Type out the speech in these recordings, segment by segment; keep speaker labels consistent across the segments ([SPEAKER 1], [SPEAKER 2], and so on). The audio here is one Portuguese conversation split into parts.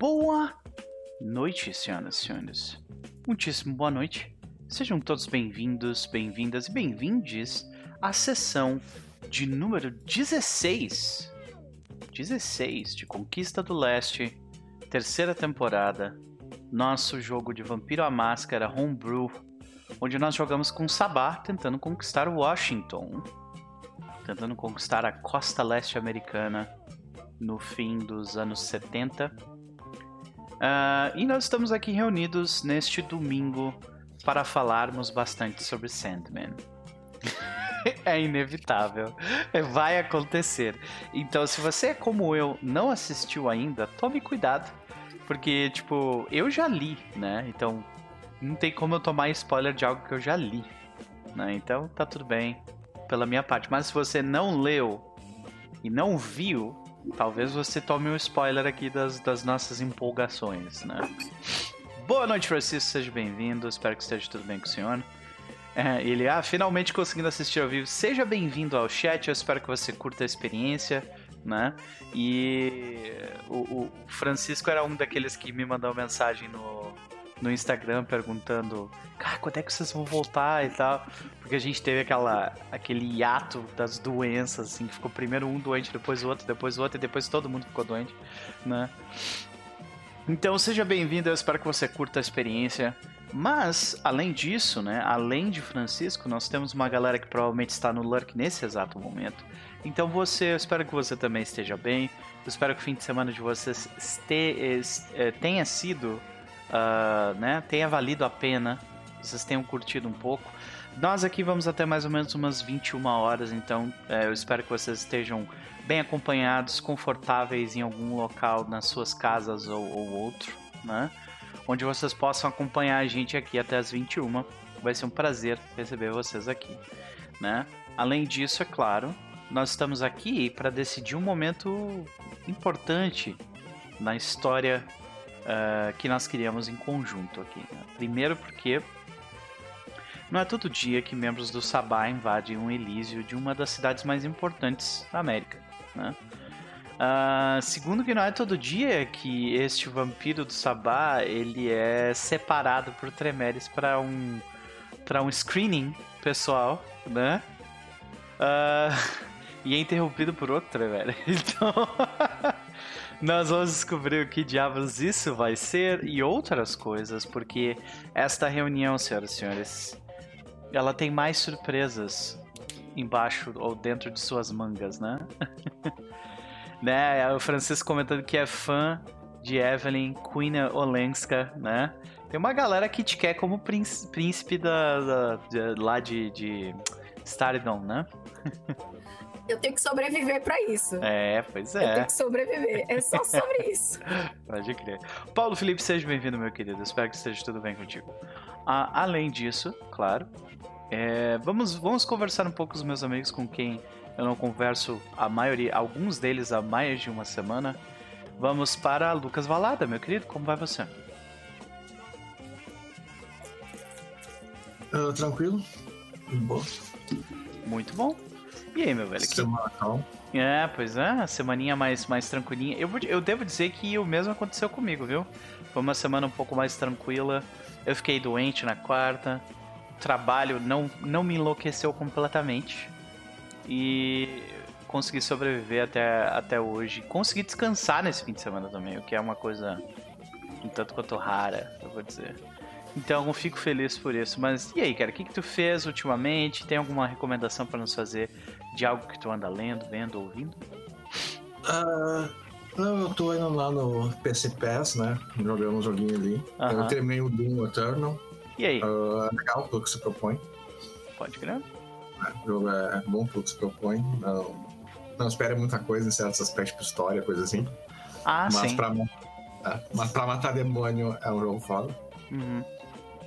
[SPEAKER 1] Boa noite, senhoras e senhores. Muitíssimo boa noite. Sejam todos bem-vindos, bem-vindas e bem-vindes à sessão de número 16. 16 de Conquista do Leste, terceira temporada. Nosso jogo de Vampiro à Máscara Homebrew, onde nós jogamos com Sabá tentando conquistar Washington, tentando conquistar a costa leste americana no fim dos anos 70. Uh, e nós estamos aqui reunidos neste domingo para falarmos bastante sobre Sandman. é inevitável. Vai acontecer. Então, se você é como eu, não assistiu ainda, tome cuidado. Porque, tipo, eu já li, né? Então, não tem como eu tomar spoiler de algo que eu já li. Né? Então, tá tudo bem pela minha parte. Mas se você não leu e não viu, talvez você tome um spoiler aqui das, das nossas empolgações, né? Boa noite, Francisco, seja bem-vindo. Espero que esteja tudo bem com o senhor. É, ele, ah, finalmente conseguindo assistir ao vivo. Seja bem-vindo ao chat, eu espero que você curta a experiência, né? E o, o Francisco era um daqueles que me mandou mensagem no, no Instagram perguntando, cara, quando é que vocês vão voltar e tal? Porque a gente teve aquela, aquele hiato das doenças, assim, que ficou primeiro um doente, depois o outro, depois o outro, e depois todo mundo ficou doente, né? Então seja bem-vindo, eu espero que você curta a experiência. Mas, além disso, né, além de Francisco, nós temos uma galera que provavelmente está no Lurk nesse exato momento. Então você, eu espero que você também esteja bem. Eu espero que o fim de semana de vocês este, eh, tenha sido, uh, né, tenha valido a pena. Vocês tenham curtido um pouco. Nós aqui vamos até mais ou menos umas 21 horas, então é, eu espero que vocês estejam bem acompanhados, confortáveis em algum local nas suas casas ou, ou outro, né? Onde vocês possam acompanhar a gente aqui até as 21. Vai ser um prazer receber vocês aqui, né? Além disso, é claro, nós estamos aqui para decidir um momento importante na história uh, que nós criamos em conjunto aqui. Né? Primeiro porque não é todo dia que membros do Sabá invadem um Elísio de uma das cidades mais importantes da América. Né? Uh, segundo que não é todo dia que este vampiro do Sabá ele é separado por Tremeres para um para um screening pessoal, né? Uh, e é interrompido por outro Tremere. Então nós vamos descobrir o que diabos isso vai ser e outras coisas, porque esta reunião, senhoras e senhores, ela tem mais surpresas embaixo ou dentro de suas mangas, né? né? O Francisco comentando que é fã de Evelyn Queen Olenska, né? Tem uma galera que te quer como príncipe da, da de, lá de, de Stardom, né?
[SPEAKER 2] Eu tenho que sobreviver para isso.
[SPEAKER 1] É, pois é.
[SPEAKER 2] Eu tenho que sobreviver. É só sobre isso.
[SPEAKER 1] Pode crer. Paulo Felipe, seja bem-vindo, meu querido. Espero que esteja tudo bem contigo. Ah, além disso, claro, é, vamos, vamos conversar um pouco com os meus amigos com quem eu não converso a maioria, alguns deles há mais de uma semana. Vamos para Lucas Valada, meu querido, como vai você?
[SPEAKER 3] Uh, tranquilo, bom.
[SPEAKER 1] Muito bom. E aí, meu velho?
[SPEAKER 3] Semana calma.
[SPEAKER 1] É, pois é, semaninha mais, mais tranquilinha. Eu, eu devo dizer que o mesmo aconteceu comigo, viu? Foi uma semana um pouco mais tranquila. Eu fiquei doente na quarta, trabalho não, não me enlouqueceu completamente. E consegui sobreviver até, até hoje. Consegui descansar nesse fim de semana também, o que é uma coisa um tanto quanto rara, eu vou dizer. Então eu fico feliz por isso. Mas e aí, cara, o que, que tu fez ultimamente? Tem alguma recomendação para nos fazer de algo que tu anda lendo, vendo, ouvindo?
[SPEAKER 3] Uh, não, eu tô indo lá no PC Pass, né? Jogando um joguinho ali. Uh -huh. Eu terminei o Doom Eternal.
[SPEAKER 1] E aí?
[SPEAKER 3] Uh, é legal pelo que se propõe.
[SPEAKER 1] Pode crer.
[SPEAKER 3] É, o jogo é bom pelo que se propõe. Não, não espera muita coisa em certos aspectos, tipo história, coisa assim.
[SPEAKER 1] Ah,
[SPEAKER 3] mas
[SPEAKER 1] sim.
[SPEAKER 3] Pra, é, mas pra matar demônio é um jogo foda.
[SPEAKER 1] Uhum.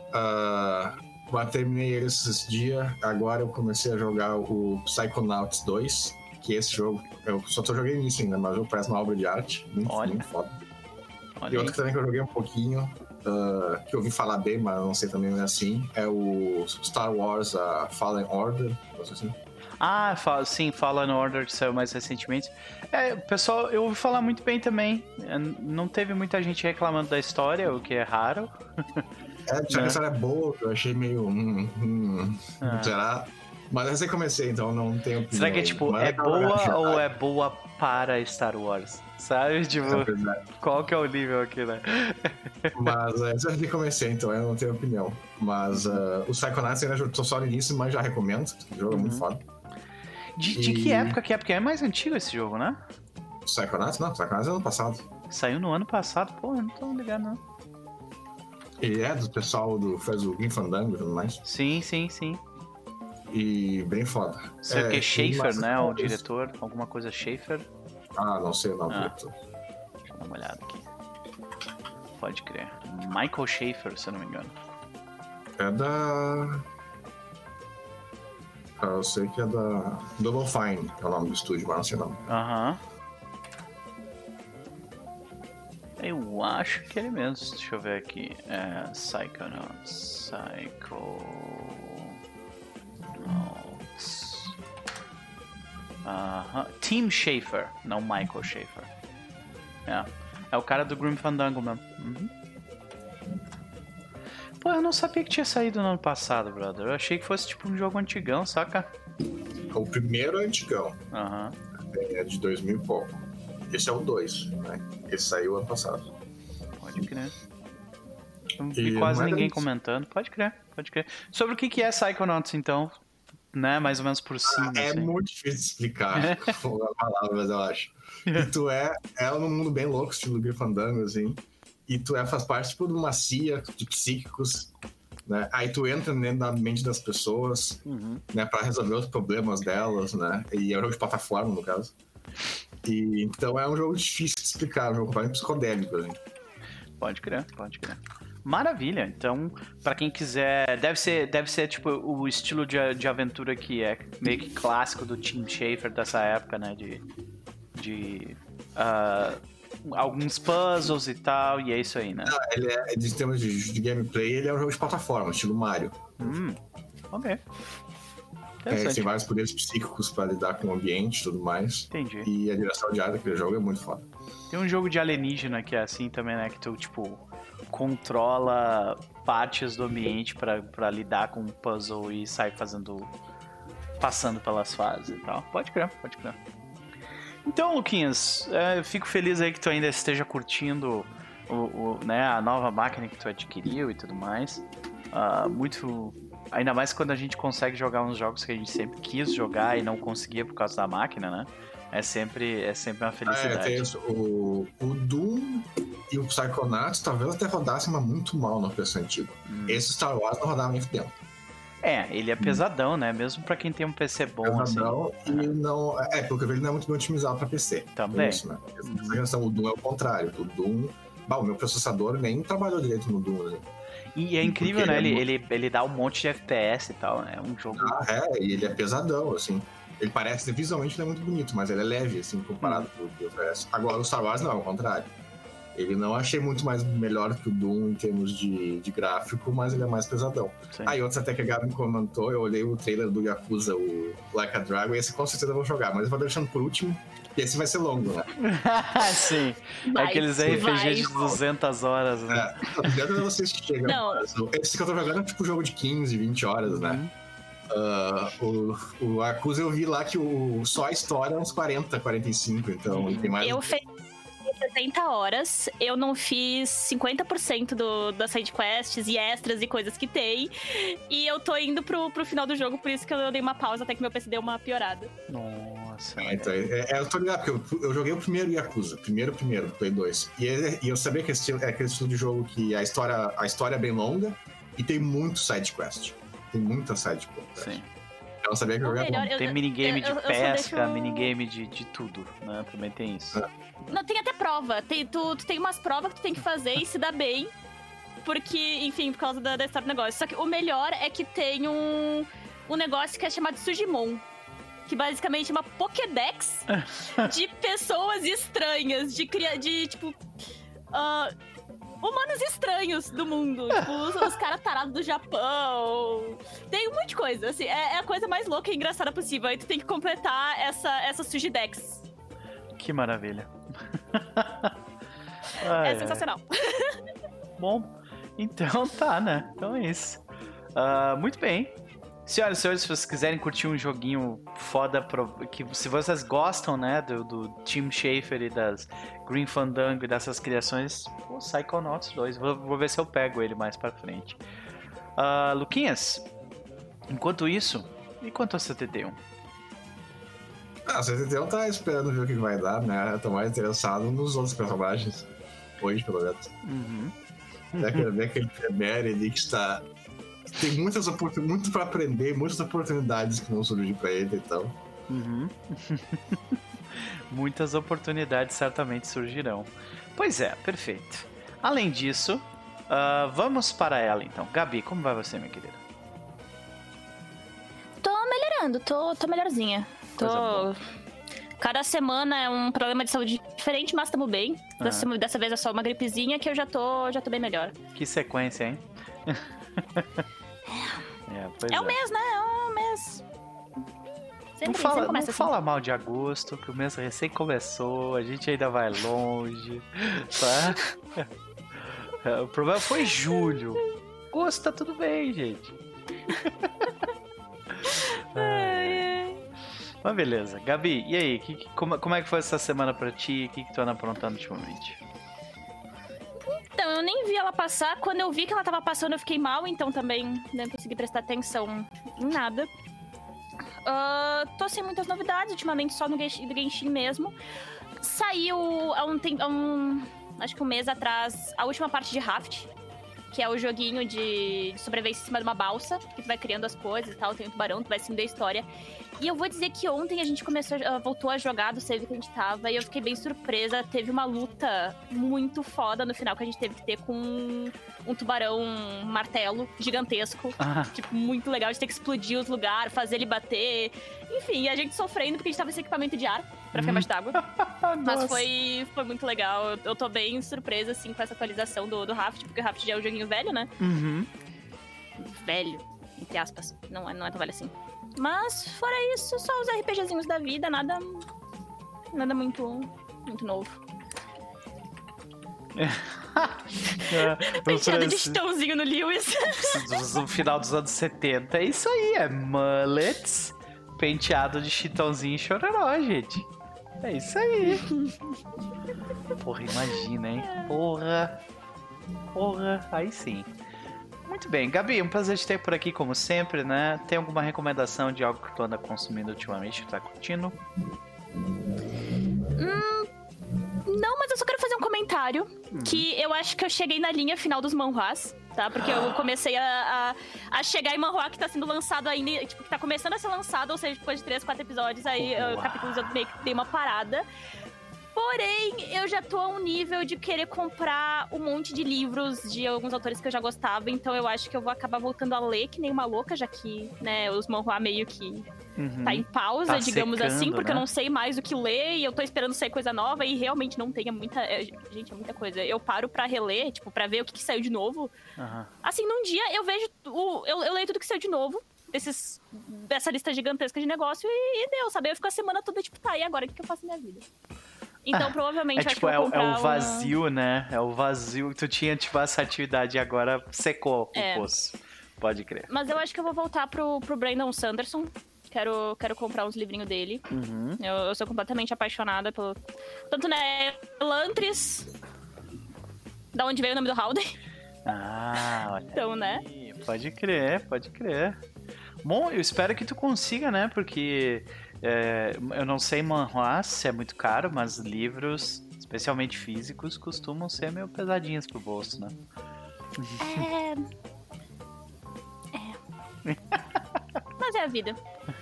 [SPEAKER 3] Uh, eu terminei ele esses dias. Agora eu comecei a jogar o Psychonauts 2. Que esse jogo, eu só tô jogando isso ainda, mas o jogo parece uma obra de arte. Muito,
[SPEAKER 1] Olha.
[SPEAKER 3] muito foda.
[SPEAKER 1] Olha
[SPEAKER 3] e outro também que eu joguei um pouquinho, uh, que eu ouvi falar bem, mas não sei também é assim, é o Star Wars uh, Fallen Order, assim.
[SPEAKER 1] Ah, fala, sim, Fallen Order que saiu mais recentemente. É, pessoal, eu ouvi falar muito bem também. É, Não teve muita gente reclamando da história, o que é raro.
[SPEAKER 3] É, tinha
[SPEAKER 1] Né?
[SPEAKER 3] a história boa, eu achei meio. Hum, hum,
[SPEAKER 1] Ah.
[SPEAKER 3] Será? Mas eu recém comecei, então não tenho opinião.
[SPEAKER 1] Será que é tipo,
[SPEAKER 3] Mas
[SPEAKER 1] é
[SPEAKER 3] graça,
[SPEAKER 1] boa ou é boa para Star Wars? Sabe? Tipo,
[SPEAKER 3] é
[SPEAKER 1] qual que é o nível aqui, né?
[SPEAKER 3] Mas é, eu recém comecei, então eu não tenho opinião. Mas uh, o Psychonauts ainda tô só no início, mas já recomendo. O jogo é muito
[SPEAKER 1] Uhum.
[SPEAKER 3] foda.
[SPEAKER 1] De, de que
[SPEAKER 3] E-
[SPEAKER 1] época que é? Porque é mais antigo esse jogo, né?
[SPEAKER 3] Psychonauts? Não, Psychonauts é ano passado.
[SPEAKER 1] Saiu no ano passado. Pô, eu não tô ligado, não.
[SPEAKER 3] Ele é do pessoal do fez o Green Fandango e tudo mais.
[SPEAKER 1] Sim, sim, sim.
[SPEAKER 3] E bem foda.
[SPEAKER 1] Sei o
[SPEAKER 3] É,
[SPEAKER 1] que, Schaefer, né? O diretor. Alguma coisa Schaefer.
[SPEAKER 3] Ah, não sei o nome
[SPEAKER 1] Ah.
[SPEAKER 3] diretor.
[SPEAKER 1] Deixa eu dar uma olhada aqui. Pode crer. Michael Schaefer, se eu não me engano.
[SPEAKER 3] É da. Ah, Eu sei que é da. Double Fine, é o nome do estúdio, mas não sei o nome.
[SPEAKER 1] Aham. Eu acho que ele mesmo. Deixa eu ver aqui. É. Psychonauts. Psychonauts. Aham. Tim Schafer, não Michael Schaefer. É. É o cara do Grim Fandango mesmo. Uhum. Pô, eu não sabia que tinha saído no ano passado, brother. Eu achei que fosse tipo um jogo antigão, saca?
[SPEAKER 3] O primeiro é antigão,
[SPEAKER 1] Aham.
[SPEAKER 3] é de 2000 e pouco. Esse é o 2, né? Esse saiu ano passado.
[SPEAKER 1] Pode crer. Não vi
[SPEAKER 3] E
[SPEAKER 1] quase ninguém
[SPEAKER 3] isso.
[SPEAKER 1] comentando. Pode crer, pode crer. Sobre o que que é Psychonauts, então? Né, mais ou menos por cima,
[SPEAKER 3] É
[SPEAKER 1] assim.
[SPEAKER 3] muito difícil de explicar com palavras, eu acho. E tu é, é num mundo bem louco, estilo Grim Fandango, assim. E tu é, faz parte tipo, de uma cia de psíquicos, né? Aí tu entra dentro da mente das pessoas,
[SPEAKER 1] Uhum.
[SPEAKER 3] né, para resolver os problemas delas, né? E é um jogo de plataforma, no caso. E então é um jogo difícil de explicar, é um jogo completamente psicodélico, assim.
[SPEAKER 1] Pode crer, pode crer. Maravilha. Então, pra quem quiser, deve ser, deve ser tipo o estilo de, de aventura que é meio que clássico do Tim Schafer dessa época, né? De, de ah, alguns puzzles e tal, e é isso aí, né?
[SPEAKER 3] Ele é, de termos de, de gameplay, ele é um jogo de plataforma, estilo Mario.
[SPEAKER 1] Hum, ok.
[SPEAKER 3] É, tem vários poderes psíquicos para lidar com o ambiente e tudo mais.
[SPEAKER 1] Entendi.
[SPEAKER 3] E a direção de arte daquele jogo é muito foda.
[SPEAKER 1] Tem um jogo de alienígena que é assim também, né? Que tu, tipo, controla partes do ambiente pra, pra lidar com um puzzle e sai fazendo. passando pelas fases e tal. Pode crer, pode crer. Então, Luquinhas, é, eu fico feliz aí que tu ainda esteja curtindo o, o, né, a nova máquina que tu adquiriu e tudo mais. Ah, muito. Ainda mais quando a gente consegue jogar uns jogos que a gente sempre quis jogar e não conseguia por causa da máquina, né? É sempre, é sempre uma
[SPEAKER 3] É,
[SPEAKER 1] felicidade.
[SPEAKER 3] isso. O, o Doom e o Psychonauts talvez até rodassem, mas muito mal no PC antigo.
[SPEAKER 1] Hum.
[SPEAKER 3] Esse Star Wars não rodava nem fudendo.
[SPEAKER 1] É, ele é pesadão, né? Mesmo pra quem tem um PC bom, assim.
[SPEAKER 3] Pesadão e não. É, pelo que eu vejo, ele não é muito bem otimizado pra PC.
[SPEAKER 1] Também.
[SPEAKER 3] Tem Isso, né? Questão, o Doom é o contrário. O Doom. Bah, o meu processador nem trabalhou direito no Doom, né?
[SPEAKER 1] E é incrível,
[SPEAKER 3] Porque
[SPEAKER 1] né?
[SPEAKER 3] ele
[SPEAKER 1] Ele,
[SPEAKER 3] é
[SPEAKER 1] ele, ele dá um monte de FPS e tal, né? É um jogo.
[SPEAKER 3] Ah, é, e ele é pesadão, assim. Ele parece, visualmente, ele é muito bonito, mas ele é leve, assim, comparado com o que oferece. Agora, o Star Wars não, ao contrário. Ele não achei muito mais melhor que o Doom em termos de, de gráfico, mas ele é mais pesadão.
[SPEAKER 1] Sim.
[SPEAKER 3] Aí, outros até que a Gabi me comentou, eu olhei o trailer do Yakuza, o Like a Dragon, e esse com certeza eu vou jogar, mas eu vou deixando por último, esse vai ser longo, né?
[SPEAKER 1] Sim.
[SPEAKER 4] Vai,
[SPEAKER 1] Aqueles
[SPEAKER 4] vai.
[SPEAKER 1] RPG de 200 horas, né?
[SPEAKER 3] É, de vocês que chegam.
[SPEAKER 4] Não.
[SPEAKER 3] Esse que eu tô jogando é tipo jogo de 15, 20 horas, né?
[SPEAKER 1] Uhum.
[SPEAKER 3] Ah, o, o Yakuza eu vi lá que o, só a história é uns 40, 45, então ele tem mais.
[SPEAKER 4] Eu fiz 70 horas, eu não fiz 50% do, das sidequests e extras e coisas que tem. E eu tô indo pro, pro final do jogo, por isso que eu dei uma pausa até que meu PC deu uma piorada.
[SPEAKER 1] Nossa.
[SPEAKER 3] É, então, é, é, eu tô ligado, porque eu, eu joguei o primeiro Yakuza, primeiro, primeiro, do Play 2. E, ele- e eu sabia que esse estilo, é aquele estilo de jogo que a história, a história é bem longa e tem muito sidequest. Tem muita sidequest.
[SPEAKER 1] Sim.
[SPEAKER 3] Então eu sabia que eu joguei
[SPEAKER 4] melhor, eu-
[SPEAKER 1] Tem minigame
[SPEAKER 4] eu-
[SPEAKER 1] de
[SPEAKER 4] eu
[SPEAKER 1] pesca,
[SPEAKER 4] deixo-
[SPEAKER 1] minigame de, de tudo, né? Também tem isso.
[SPEAKER 3] É.
[SPEAKER 4] Não, tem até prova. Tem, tu, tu tem umas provas que tu tem que fazer e se dá bem. Porque, enfim, por causa da, da história do negócio. Só que o melhor é que tem um, um negócio que é chamado Sujimon. Que basicamente é uma Pokédex de pessoas estranhas, de, de tipo. ah, humanos estranhos do mundo. Tipo, os, os caras tarados do Japão. Tem um monte de coisa, assim. É, é a coisa mais louca e engraçada possível. Aí tu tem que completar essa, essa Sujidex.
[SPEAKER 1] Que maravilha.
[SPEAKER 4] É
[SPEAKER 1] Ai,
[SPEAKER 4] sensacional.
[SPEAKER 1] Bom, então tá, né? Então é isso. Ah, muito bem. Senhoras e senhores, se vocês quiserem curtir um joguinho foda, pro- que se vocês gostam, né, do, do Tim Schafer e das Green Fandango e dessas criações, o Psychonauts 2. Vou, vou ver se eu pego ele mais pra frente. Ah, Luquinhas, enquanto isso, e quanto ao CTT1?
[SPEAKER 3] Ah, o CTT tá esperando ver o que vai dar, né? Eu tô mais interessado nos outros personagens. Hoje, pelo menos.
[SPEAKER 1] Uhum.
[SPEAKER 3] Quero ver aquele Tremere ali que está. Tem muitas oportunidades, muito pra aprender, muitas oportunidades que vão surgir pra ele, então.
[SPEAKER 1] Uhum. Muitas oportunidades certamente surgirão. Pois é, perfeito. Além disso, ah, vamos para ela então. Gabi, como vai você, minha querida?
[SPEAKER 4] Tô melhorando, tô, tô melhorzinha.
[SPEAKER 1] Coisa boa.
[SPEAKER 4] Tô. Cada semana é um problema de saúde diferente, mas tamo bem.
[SPEAKER 1] Ah.
[SPEAKER 4] Dessa, dessa vez é só uma gripezinha que eu já tô, já tô bem melhor.
[SPEAKER 1] Que sequência, hein? é,
[SPEAKER 4] É
[SPEAKER 1] é.
[SPEAKER 4] o mês, né? É o mês. Sempre,
[SPEAKER 1] Não fala, não
[SPEAKER 4] assim.
[SPEAKER 1] fala mal de agosto, que o mês recém começou, a gente ainda vai longe, tá? É, O problema foi julho. Agosto tá tudo bem, gente.
[SPEAKER 4] Ai, ai.
[SPEAKER 1] Mas beleza. Gabi, e aí? Que- que- como, como é que foi essa semana pra ti? O que, que tu anda aprontando ultimamente?
[SPEAKER 4] Eu nem vi ela passar. Quando eu vi que ela tava passando, eu fiquei mal, então também não consegui prestar atenção em nada. Ah, tô sem muitas novidades, ultimamente só no Genshin, mesmo. Saiu há um tempo. um, acho que um mês atrás, a última parte de Raft. Que é o joguinho de, de sobrevivência em cima de uma balsa, que tu vai criando as coisas e tal, tem o tubarão, tu vai seguindo a história. E eu vou dizer que ontem a gente começou, a- voltou a jogar do save que a gente tava e eu fiquei bem surpresa. Teve uma luta muito foda no final que a gente teve que ter com um tubarão um martelo gigantesco.
[SPEAKER 1] Ah,
[SPEAKER 4] Tipo, muito legal de ter que explodir os lugares, fazer ele bater. Enfim, a gente sofrendo porque a gente tava sem equipamento de ar pra ficar embaixo d'água. Mas foi, foi muito legal. Eu, eu tô bem surpresa, assim, com essa atualização do, do Raft, porque o Raft já é um joguinho velho, né?
[SPEAKER 1] Uhum.
[SPEAKER 4] velho, entre aspas. Não é, não é tão velho assim. Mas, fora isso, só os RPGzinhos da vida, nada. Nada muito. muito novo.
[SPEAKER 1] É,
[SPEAKER 4] Penteado de chitãozinho no Lewis.
[SPEAKER 1] do final dos anos 70. É isso aí, é mullets, penteado de chitãozinho e chororó, gente. É isso aí. Porra, imagina, hein? Porra. Porra, aí sim. Muito bem, Gabi, um prazer te ter por aqui, como sempre, né? Tem alguma recomendação de algo que tu anda consumindo ultimamente, que tu tá curtindo?
[SPEAKER 4] Não, mas eu só quero fazer um comentário. Que eu acho que eu cheguei na linha final dos manhwas, tá? Porque eu comecei a, a, a chegar em manhwa que tá sendo lançado ainda, tipo, que tá começando a ser lançado, ou seja, depois de três, quatro episódios, aí
[SPEAKER 1] Uau.
[SPEAKER 4] uh, capítulos eu meio que dei uma parada. Porém, eu já tô a um nível de querer comprar um monte de livros de alguns autores que eu já gostava, então eu acho que eu vou acabar voltando a ler que nem uma louca, já que, né, os manhwa meio que
[SPEAKER 1] Uhum.
[SPEAKER 4] tá em pausa,
[SPEAKER 1] Tá
[SPEAKER 4] digamos
[SPEAKER 1] secando,
[SPEAKER 4] assim, porque
[SPEAKER 1] né?
[SPEAKER 4] eu não sei mais o que ler e eu tô esperando sair coisa nova e realmente não tem é muita. é, gente, é muita coisa. Eu paro pra reler, tipo, pra ver o que, que saiu de novo.
[SPEAKER 1] Aham.
[SPEAKER 4] Assim, num dia eu vejo. O, eu, eu leio tudo que saiu de novo. Desses, dessa lista gigantesca de negócio e, e deu, sabe? Eu fico a semana toda, tipo, tá, e agora o que, que eu faço na minha vida? Então, provavelmente,
[SPEAKER 1] É
[SPEAKER 4] eu acho
[SPEAKER 1] tipo, é, o- é o vazio, né? É o vazio tu tinha, tipo, essa atividade e agora secou
[SPEAKER 4] É.
[SPEAKER 1] o poço. Pode crer.
[SPEAKER 4] Mas eu acho que eu vou voltar pro, pro Brandon Sanderson. Quero, quero comprar uns livrinhos dele.
[SPEAKER 1] Uhum.
[SPEAKER 4] Eu, eu sou completamente apaixonada pelo. Tanto, né? Elantris. Da onde veio o nome do Howden.
[SPEAKER 1] Ah, olha.
[SPEAKER 4] Então, né?
[SPEAKER 1] aí, Pode crer, pode crer. Bom, eu espero que tu consiga, né? Porque é, eu não sei manhwa se é muito caro, mas livros, especialmente físicos, costumam ser meio pesadinhos pro bolso, né?
[SPEAKER 4] É. É. Mas é a vida.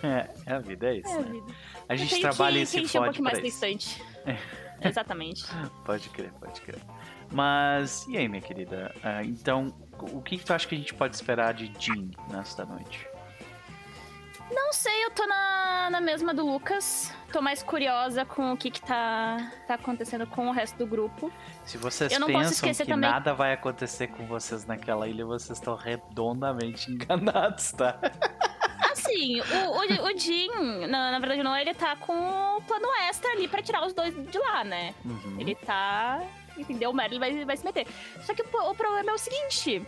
[SPEAKER 1] É, é a vida, é isso.
[SPEAKER 4] É a
[SPEAKER 1] né?
[SPEAKER 4] vida.
[SPEAKER 1] A gente
[SPEAKER 4] tenho
[SPEAKER 1] trabalha
[SPEAKER 4] que,
[SPEAKER 1] e se
[SPEAKER 4] encher um
[SPEAKER 1] fode
[SPEAKER 4] pouquinho mais
[SPEAKER 1] isso.
[SPEAKER 4] estante. Exatamente.
[SPEAKER 1] Pode crer, pode crer. Mas, e aí, minha querida? Ah, então, o que, que tu acha que a gente pode esperar de Jean nesta noite?
[SPEAKER 4] Não sei, eu tô na, na mesma do Lucas. Tô mais curiosa com o que que tá, tá acontecendo com o resto do grupo.
[SPEAKER 1] Se vocês pensam que
[SPEAKER 4] também-
[SPEAKER 1] nada vai acontecer com vocês naquela ilha, vocês estão redondamente enganados, tá?
[SPEAKER 4] Assim, o, o, o Jin, na, na verdade não, ele tá com o plano extra ali pra tirar os dois de lá, né?
[SPEAKER 1] Uhum.
[SPEAKER 4] Ele tá. Entendeu? O Merlin vai, vai se meter. Só que o, o problema é o seguinte.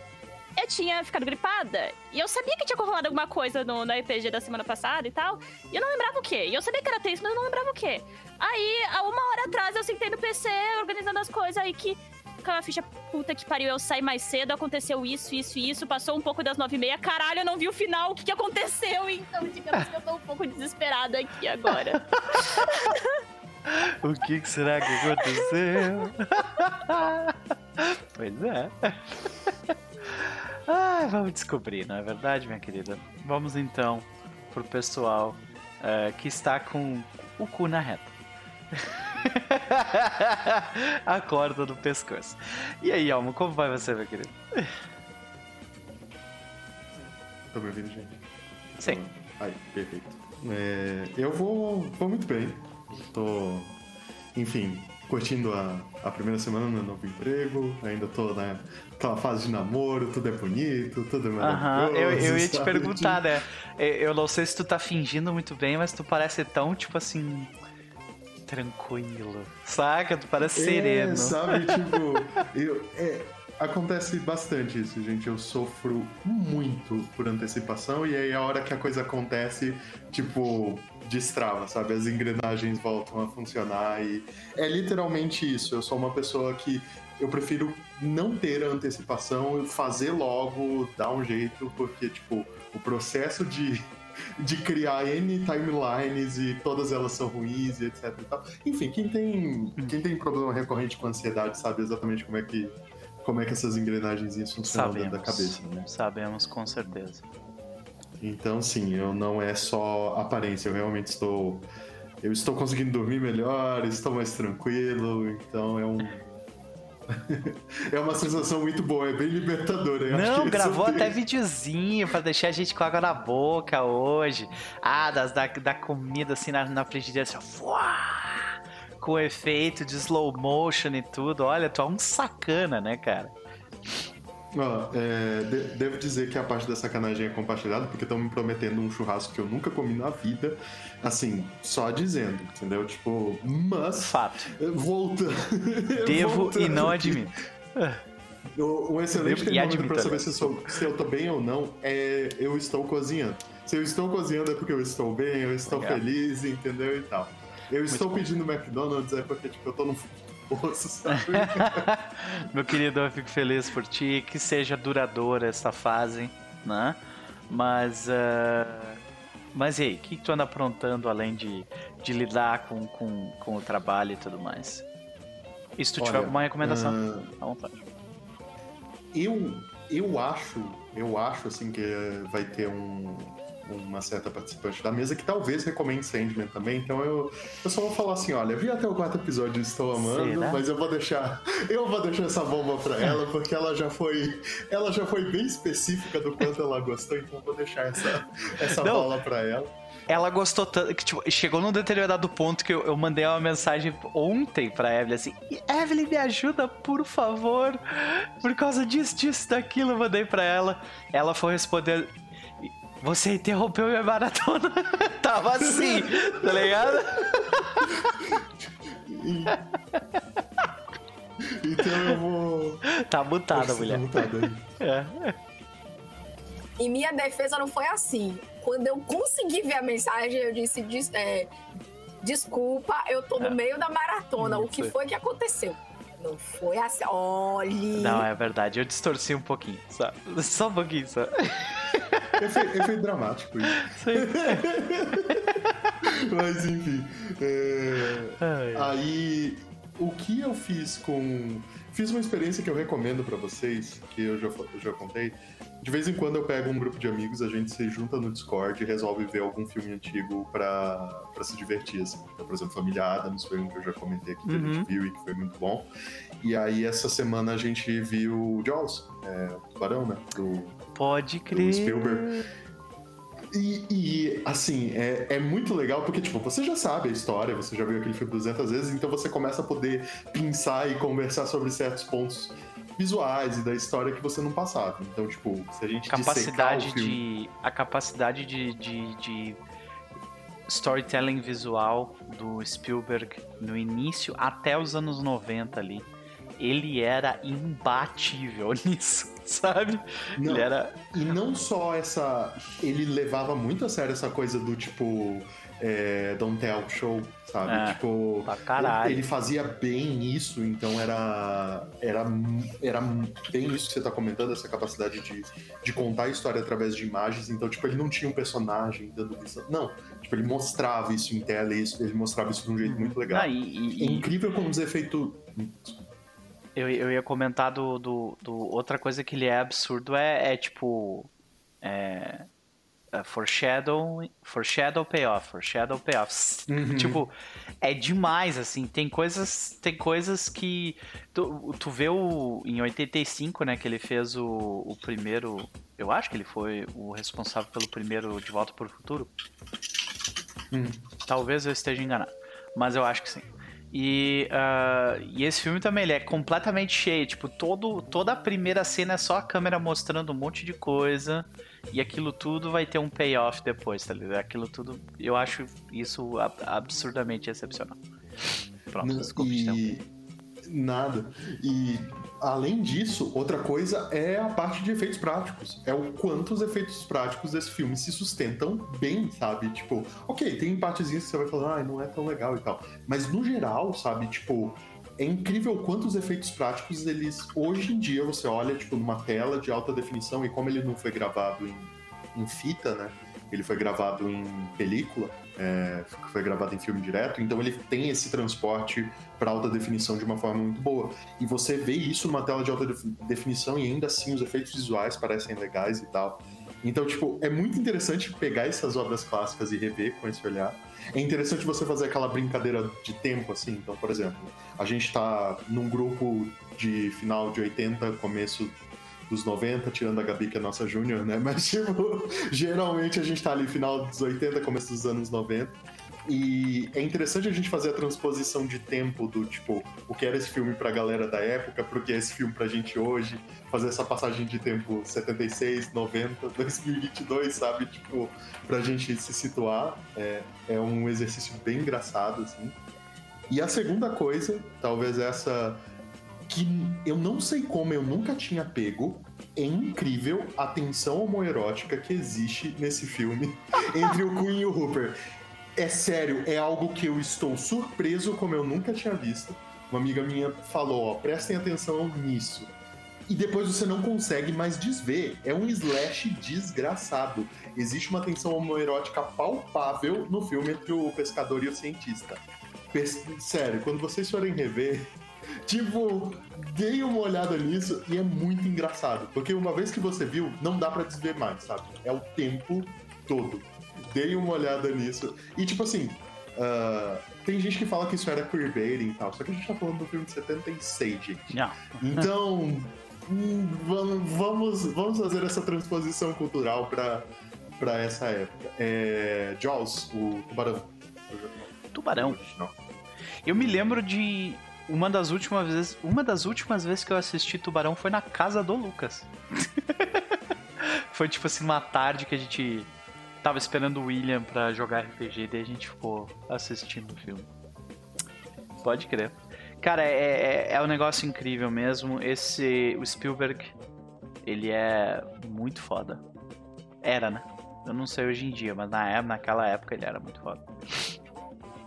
[SPEAKER 4] Eu tinha ficado gripada e eu sabia que tinha rolado alguma coisa no, na RPG da semana passada e tal. E eu não lembrava o quê. E eu sabia que era tenso, mas eu não lembrava o quê. Aí, há uma hora atrás, eu sentei no PC organizando as coisas aí que. Aquela ficha puta que pariu, eu saí mais cedo, aconteceu isso, isso e isso, passou um pouco das nove e meia, caralho, eu não vi o final, o que, que aconteceu? Então, digamos que eu tô um pouco desesperada aqui agora.
[SPEAKER 1] O que, que será que aconteceu? pois é. Ah, vamos descobrir, não é verdade, minha querida? Vamos então pro pessoal eh, que está com o cu na reta. A corda do pescoço. E aí, Almo, como vai você, meu querido?
[SPEAKER 5] Tá me ouvindo, gente?
[SPEAKER 1] Sim.
[SPEAKER 5] Aí, perfeito. É, eu vou, vou muito bem. Tô, enfim, curtindo a, a primeira semana no novo emprego. Ainda tô na- naquela fase de namoro, tudo é bonito, tudo é maravilhoso.
[SPEAKER 1] eu, eu ia te perguntar, né? Eu eu não sei se tu tá fingindo muito bem, mas tu parece tão, tipo assim. Tranquilo. Saca? Tu parece
[SPEAKER 5] É,
[SPEAKER 1] sereno.
[SPEAKER 5] sabe, tipo, eu, é, acontece bastante isso, gente. Eu sofro muito por antecipação e aí a hora que a coisa acontece, tipo, destrava, sabe? As engrenagens voltam a funcionar e é literalmente isso. Eu sou uma pessoa que eu prefiro não ter a antecipação, fazer logo, dar um jeito, porque, tipo, o processo de de criar N timelines e todas elas são ruins e etc e tal. Enfim, quem tem, quem tem problema recorrente com ansiedade sabe exatamente como é que, como é que essas engrenagens funcionam dentro da cabeça, né?
[SPEAKER 1] Sabemos, com certeza.
[SPEAKER 5] Então, sim, eu não é só aparência, eu realmente estou. Eu estou conseguindo dormir melhor, estou mais tranquilo, então é um. É uma sensação muito boa, é bem libertadora. eu
[SPEAKER 1] Não, gravou
[SPEAKER 5] é o
[SPEAKER 1] até videozinho pra deixar a gente com água na boca hoje. Ah, das, da, da comida assim na, na frigideira, assim, ó, com efeito de slow motion e tudo. Olha, tu é um sacana, né, cara?
[SPEAKER 5] É, de- devo dizer que a parte da sacanagem é compartilhada, porque estão me prometendo um churrasco que eu nunca comi na vida. Assim, só dizendo, entendeu? Tipo, mas.
[SPEAKER 1] Fato.
[SPEAKER 5] Volta.
[SPEAKER 1] Devo
[SPEAKER 5] Voltando
[SPEAKER 1] e não admito.
[SPEAKER 5] O- Um excelente termômetro pra saber se eu, sou- se eu tô bem ou não é eu estou cozinhando. Se eu estou cozinhando é porque eu estou bem, eu estou
[SPEAKER 1] Legal.
[SPEAKER 5] feliz, entendeu? E tal. Eu estou
[SPEAKER 1] bom.
[SPEAKER 5] pedindo McDonald's é porque tipo, eu tô no poço, sabe?
[SPEAKER 1] Meu querido, eu fico feliz por ti, que seja duradoura essa fase, né? Mas. ah, Mas e aí, o que, que tu anda aprontando além de, de lidar com, com, com o trabalho e tudo mais? E se tu tiver
[SPEAKER 5] Olha,
[SPEAKER 1] alguma recomendação,
[SPEAKER 5] ah,
[SPEAKER 1] à vontade.
[SPEAKER 5] Eu, eu acho, eu acho assim que vai ter um, uma certa participante da mesa que talvez recomende Sandman também. Então eu, eu só vou falar assim, olha, vi até o quarto episódio, estou amando,
[SPEAKER 1] Será?
[SPEAKER 5] mas eu vou deixar, eu vou deixar essa bomba pra ela porque ela já foi, ela já foi bem específica do quanto ela gostou, então eu vou deixar essa, essa
[SPEAKER 1] Não.
[SPEAKER 5] bola pra ela.
[SPEAKER 1] Ela gostou tanto que, tipo, chegou num determinado ponto que eu, eu mandei uma mensagem ontem pra Evelyn assim: Evelyn, me ajuda, por favor. Por causa disso, disso, daquilo, eu mandei pra ela. Ela foi responder. Você interrompeu minha maratona. Tava assim, tá ligado?
[SPEAKER 5] Então eu vou.
[SPEAKER 1] Tá mutada,
[SPEAKER 5] Nossa,
[SPEAKER 1] mulher.
[SPEAKER 5] mutada aí.
[SPEAKER 1] É.
[SPEAKER 2] Em minha defesa não foi assim. Quando eu consegui ver a mensagem, eu disse: "Des- é, desculpa, eu tô no meio da maratona.
[SPEAKER 1] Não
[SPEAKER 2] o que
[SPEAKER 1] foi
[SPEAKER 2] que aconteceu? Não foi assim. Olhe.
[SPEAKER 1] Não, é verdade. Eu distorci um pouquinho, só, só um pouquinho, só.
[SPEAKER 5] Efeito, efeito dramático isso.
[SPEAKER 1] Sim.
[SPEAKER 5] Mas enfim. é, Aí, o que eu fiz com. Fiz uma experiência que eu recomendo pra vocês, que eu já, eu já contei. De vez em quando eu pego um grupo de amigos, a gente se junta no Discord e resolve ver algum filme antigo pra, pra se divertir, assim. Então, por exemplo, Família Adams foi um que eu já comentei aqui que a
[SPEAKER 1] Uhum.
[SPEAKER 5] gente viu e que foi muito bom. E aí, essa semana a gente viu Jaws, é, o Tubarão, né? Do,
[SPEAKER 1] Pode
[SPEAKER 5] do
[SPEAKER 1] crer.
[SPEAKER 5] Spielberg. E, e, assim, é, é muito legal porque, tipo, você já sabe a história, você já viu aquele filme 200 vezes, então você começa a poder pensar e conversar sobre certos pontos visuais e da história que você não passava. Então, tipo, se a gente
[SPEAKER 1] capacidade
[SPEAKER 5] filme...
[SPEAKER 1] de a capacidade de, de, de, storytelling visual do Spielberg no início até os anos 90 ali, ele era imbatível nisso, sabe?
[SPEAKER 5] Não,
[SPEAKER 1] ele era
[SPEAKER 5] e não só essa, ele levava muito a sério essa coisa do tipo é, Don't Tell Show, sabe?
[SPEAKER 1] É,
[SPEAKER 5] tipo,
[SPEAKER 1] pra caralho.
[SPEAKER 5] ele fazia bem isso, então era, era, era bem isso que você tá comentando, essa capacidade de, de contar a história através de imagens. Então, tipo, ele não tinha um personagem dando visão. Não, tipo, ele mostrava isso em tela, isso, ele mostrava isso de um jeito muito legal.
[SPEAKER 1] Ah, e, e,
[SPEAKER 5] é incrível como os efeitos.
[SPEAKER 1] Eu, eu ia comentar do, do, do, Outra coisa que ele é absurdo é, é tipo. É, Uh, foreshadow, foreshadow payoff, foreshadow payoff.
[SPEAKER 5] Uhum.
[SPEAKER 1] Tipo, é demais, assim. Tem coisas, tem coisas que. Tu, tu vê o. Em 85, né, que ele fez o, o primeiro. Eu acho que ele foi o responsável pelo primeiro De Volta para o Futuro.
[SPEAKER 5] Hum.
[SPEAKER 1] Talvez eu esteja enganado. Mas eu acho que sim. E, uh, e esse filme também ele é completamente cheio. Tipo, todo, toda a primeira cena é só a câmera mostrando um monte de coisa. E aquilo tudo vai ter um payoff depois, tá ligado? Aquilo tudo. Eu acho isso absurdamente excepcional. Pronto, desculpe.
[SPEAKER 5] E... Nada. E além disso, outra coisa é a parte de efeitos práticos. É o quanto os efeitos práticos desse filme se sustentam bem, sabe? Tipo, ok, tem partezinhas que você vai falar, ah, não é tão legal e tal. Mas no geral, sabe, tipo, é incrível quantos efeitos práticos eles. Hoje em dia você olha, tipo, numa tela de alta definição, e como ele não foi gravado em, em fita, né? Ele foi gravado em película, é, foi gravado em filme direto, então ele tem esse transporte para alta definição de uma forma muito boa. E você vê isso numa tela de alta definição e ainda assim os efeitos visuais parecem legais e tal. Então, tipo, é muito interessante pegar essas obras clássicas e rever com esse olhar. É interessante você fazer aquela brincadeira de tempo, assim. Então, por exemplo, a gente tá num grupo de final de 80, começo dos 90, tirando a Gabi, que é nossa júnior, né? Mas, tipo, geralmente a gente tá ali final dos 80, começo dos anos 90. E é interessante a gente fazer a transposição de tempo do tipo, o que era esse filme pra galera da época, pro que é esse filme pra gente hoje, fazer essa passagem de tempo 76, 90, 2022, sabe? Tipo, pra gente se situar. É, é um exercício bem engraçado, assim. E a segunda coisa, talvez essa que eu não sei como eu nunca tinha pego, é incrível a tensão homoerótica que existe nesse filme entre o Queen e o Hooper. É sério, é algo que eu estou surpreso como eu nunca tinha visto. Uma amiga minha falou, ó, prestem atenção nisso. E depois você não consegue mais desver. É um slash desgraçado. Existe uma tensão homoerótica palpável no filme entre o pescador e o cientista. Sério, quando vocês forem rever, tipo, dei uma olhada nisso e é muito engraçado. Porque uma vez que você viu, não dá para desver mais, sabe? É o tempo todo dei uma olhada nisso. E tipo assim, uh, tem gente que fala que isso era queerbaiting e tal, só que a gente tá falando do filme de 76, gente.
[SPEAKER 1] Não.
[SPEAKER 5] Então, hum, vamos, vamos fazer essa transposição cultural pra, pra essa época. É, Jaws, o Tubarão.
[SPEAKER 1] Tubarão. Eu me lembro de uma das últimas vezes, uma das últimas vezes que eu assisti Tubarão foi na casa do Lucas. foi tipo assim uma tarde que a gente tava esperando o William pra jogar RPG, daí a gente ficou assistindo o filme. Pode crer. Cara, é, é, é um negócio incrível mesmo. Esse. O Spielberg, ele é muito foda. Era, né? Eu não sei hoje em dia, mas na, naquela época ele era muito foda.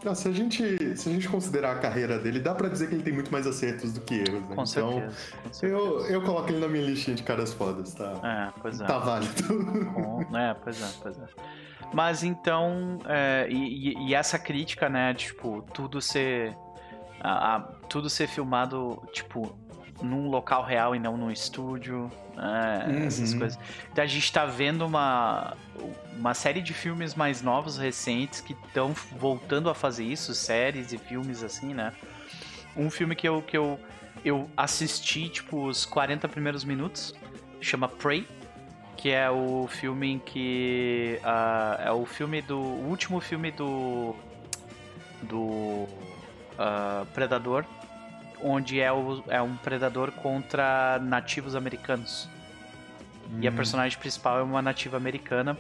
[SPEAKER 5] Não, se, a gente, se a gente considerar a carreira dele, dá pra dizer que ele tem muito mais acertos do que erros, né?
[SPEAKER 1] Com
[SPEAKER 5] então,
[SPEAKER 1] certeza. Com certeza.
[SPEAKER 5] Eu, eu coloco ele na minha listinha de caras fodas, tá?
[SPEAKER 1] É, pois é.
[SPEAKER 5] Tá válido.
[SPEAKER 1] Bom, é, pois é, pois é. Mas então, é, e, e, essa crítica, né, tipo, tudo ser. A, a, tudo ser filmado, tipo, num local real e não num estúdio, né, uhum. essas coisas. Então a gente tá vendo uma, uma série de filmes mais novos, recentes, que estão voltando a fazer isso, séries e filmes assim, né? Um filme que eu, que eu, eu assisti, tipo, os 40 primeiros minutos, chama Prey, que é o filme em que ah, é o filme do o último filme do do ah, Predador, onde é, o, é um predador contra nativos americanos. E a personagem principal é uma nativa americana.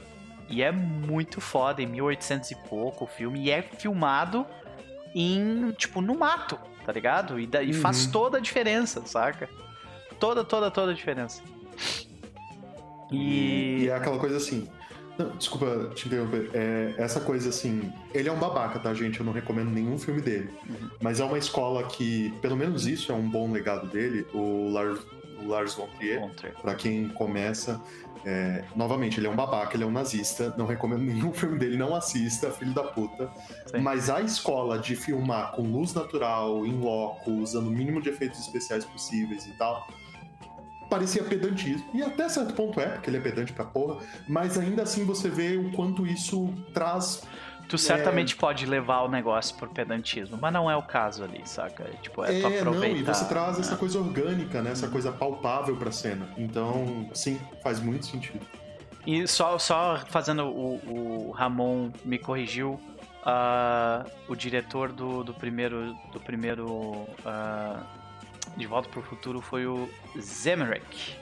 [SPEAKER 1] E é muito foda, em 1800 e pouco o filme. E é filmado em, tipo, no mato, tá ligado? E, da- e faz
[SPEAKER 5] Uhum.
[SPEAKER 1] toda a diferença, saca? Toda, toda, toda a diferença.
[SPEAKER 5] E
[SPEAKER 1] E.
[SPEAKER 5] é aquela coisa assim. Não, desculpa te interromper. É, essa coisa assim. Ele é um babaca, tá, gente? Eu não recomendo nenhum filme dele.
[SPEAKER 1] Uhum.
[SPEAKER 5] Mas é uma escola que, pelo menos isso é um bom legado dele. O Lars, o Lars von Trier. Pra quem começa. é, novamente, ele é um babaca, ele é um nazista. Não recomendo nenhum filme dele, não assista, filho da puta.
[SPEAKER 1] Sim.
[SPEAKER 5] Mas a escola de filmar com luz natural, em loco, usando o mínimo de efeitos especiais possíveis e tal, parecia pedantismo. E até certo ponto é, porque ele é pedante pra porra. Mas ainda assim você vê o quanto isso traz.
[SPEAKER 1] Tu certamente pode levar o negócio por pedantismo, mas não é o caso ali, saca? Tipo, é, pra
[SPEAKER 5] não,
[SPEAKER 1] aproveitar.
[SPEAKER 5] e você traz
[SPEAKER 1] né?
[SPEAKER 5] essa coisa orgânica, né? Essa coisa palpável pra cena. Então, sim, faz muito sentido.
[SPEAKER 1] E só, só fazendo o, o Ramon me corrigiu, ah, o diretor do, do primeiro do primeiro ah, De Volta para o Futuro foi o Zemerick.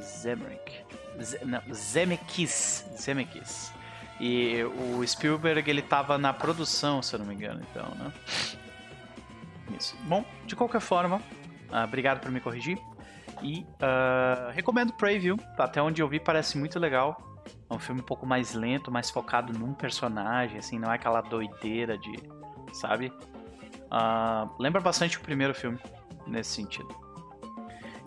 [SPEAKER 1] Zemerick. Z- não, Zemeckis. Zemeckis. E o Spielberg ele tava na produção, se eu não me engano, então, né? Isso. Bom, de qualquer forma, ah, obrigado por me corrigir. E ah, recomendo Preview. Até onde eu vi parece muito legal. É um filme um pouco mais lento, mais focado num personagem, assim, não é aquela doideira de. Sabe? Ah, lembra bastante o primeiro filme, nesse sentido.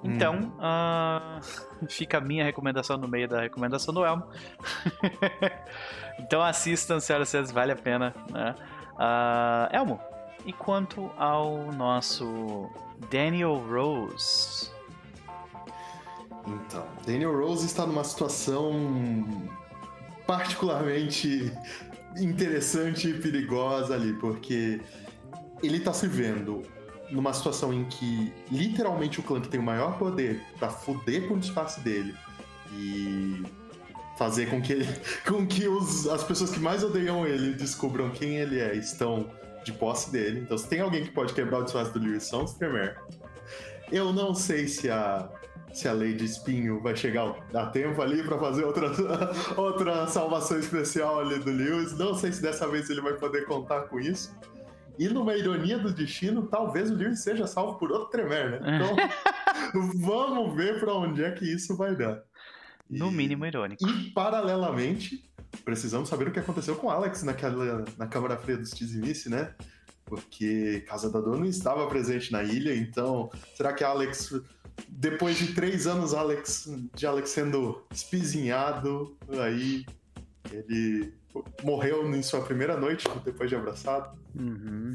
[SPEAKER 1] Então, ah, fica a minha recomendação no meio da recomendação do Elmo. então assistam, senhoras e senhores, vale a pena. Né? Ah, Elmo, e quanto ao nosso Daniel Rose?
[SPEAKER 5] Então, Daniel Rose está numa situação particularmente interessante e perigosa ali, porque ele tá se vendo numa situação em que literalmente o clã que tem o maior poder pra fuder com o disfarce dele e fazer com que, ele, com que os, as pessoas que mais odeiam ele descubram quem ele é estão de posse dele. Então, se tem alguém que pode quebrar o disfarce do Lewis, são os Tremere. Eu não sei se a se a de espinho vai chegar a tempo ali pra fazer outra, outra salvação especial ali do Lewis. Não sei se dessa vez ele vai poder contar com isso. E numa ironia do destino, talvez o Lewis seja salvo por outro Tremere, né? Então, vamos ver pra onde é que isso vai dar.
[SPEAKER 1] No
[SPEAKER 5] E-
[SPEAKER 1] mínimo irônico.
[SPEAKER 5] E, paralelamente, precisamos saber o que aconteceu com Alex naquela, na Câmara Fria dos Tizimice, né? Porque Casa da Dor não estava presente na ilha, então será que Alex, depois de três anos Alex, de Alex sendo espizinhado, aí ele morreu em sua primeira noite, depois de abraçado?
[SPEAKER 1] Uhum.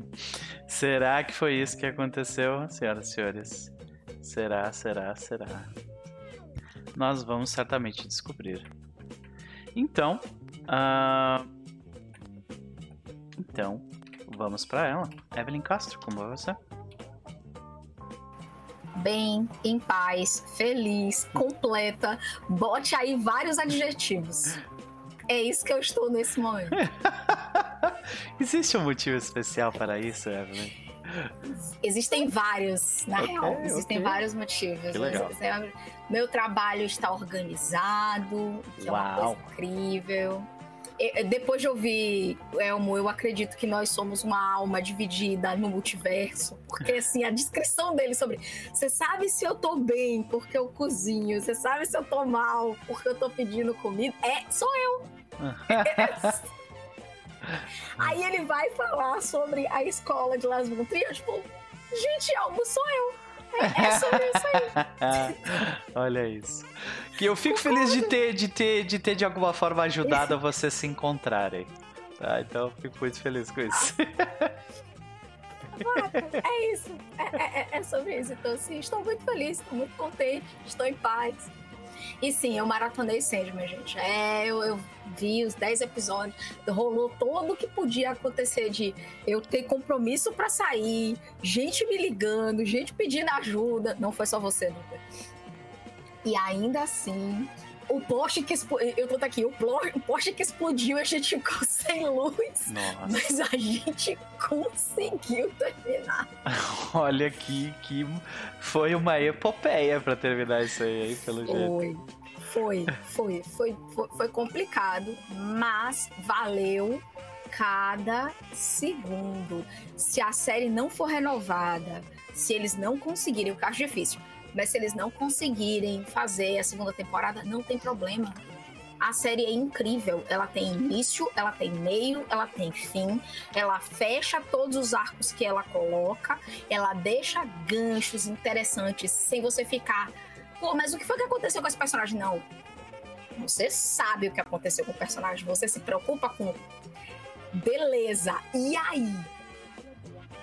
[SPEAKER 1] será que foi isso que aconteceu, senhoras e senhores? Será, será, será? Nós vamos certamente descobrir. Então, ah, então vamos pra ela. Evelyn Castro, como vai você?
[SPEAKER 2] Bem, em paz, feliz, completa. Bote aí vários adjetivos. É isso que eu estou nesse momento.
[SPEAKER 1] Existe um motivo especial para isso, Evelyn?
[SPEAKER 2] Existem vários, na
[SPEAKER 1] Ok,
[SPEAKER 2] real. Existem
[SPEAKER 1] ok.
[SPEAKER 2] vários motivos.
[SPEAKER 1] Que legal.
[SPEAKER 2] Meu trabalho está organizado, que é uma
[SPEAKER 1] Uau.
[SPEAKER 2] coisa incrível. E- Depois de ouvir Elmo, eu acredito que nós somos uma alma dividida no multiverso. Porque, assim, a descrição dele sobre. Você sabe se eu tô bem porque eu cozinho. Você sabe se eu tô mal porque eu tô pedindo comida. É, sou eu. Aí ele vai falar sobre a escola de Las Von Trier, tipo, gente, Elmo, sou eu. É, é sobre isso aí.
[SPEAKER 1] Olha isso. Que eu fico feliz de ter, de ter, de ter de alguma forma ajudado a vocês se encontrarem. Tá, então eu fico muito feliz com isso.
[SPEAKER 2] É isso. É, é- é sobre isso. Então, assim, estou muito feliz, estou muito contente, estou em paz. E sim, eu maratonei Sandman, gente. É, eu, eu vi os 10 episódios, rolou todo o que podia acontecer de eu ter compromisso pra sair, gente me ligando, gente pedindo ajuda. Não foi só você, Luca. E ainda assim, o poste que explodiu. Eu tô aqui, o, o poste que explodiu, a gente ficou sem luz.
[SPEAKER 1] Nossa.
[SPEAKER 2] Mas a gente conseguiu terminar.
[SPEAKER 1] Olha que, que foi uma epopeia pra terminar isso aí, pelo jeito.
[SPEAKER 2] Foi. Foi, foi, foi, foi, foi complicado, mas valeu cada segundo. Se a série não for renovada, se eles não conseguirem, o que eu acho difícil, mas se eles não conseguirem fazer a segunda temporada, não tem problema. A série é incrível. Ela tem início, ela tem meio, ela tem fim. Ela fecha todos os arcos que ela coloca. Ela deixa ganchos interessantes sem você ficar. Pô, mas o que foi que aconteceu com esse personagem? Não. Você sabe o que aconteceu com o personagem. Você se preocupa com. Beleza. E aí?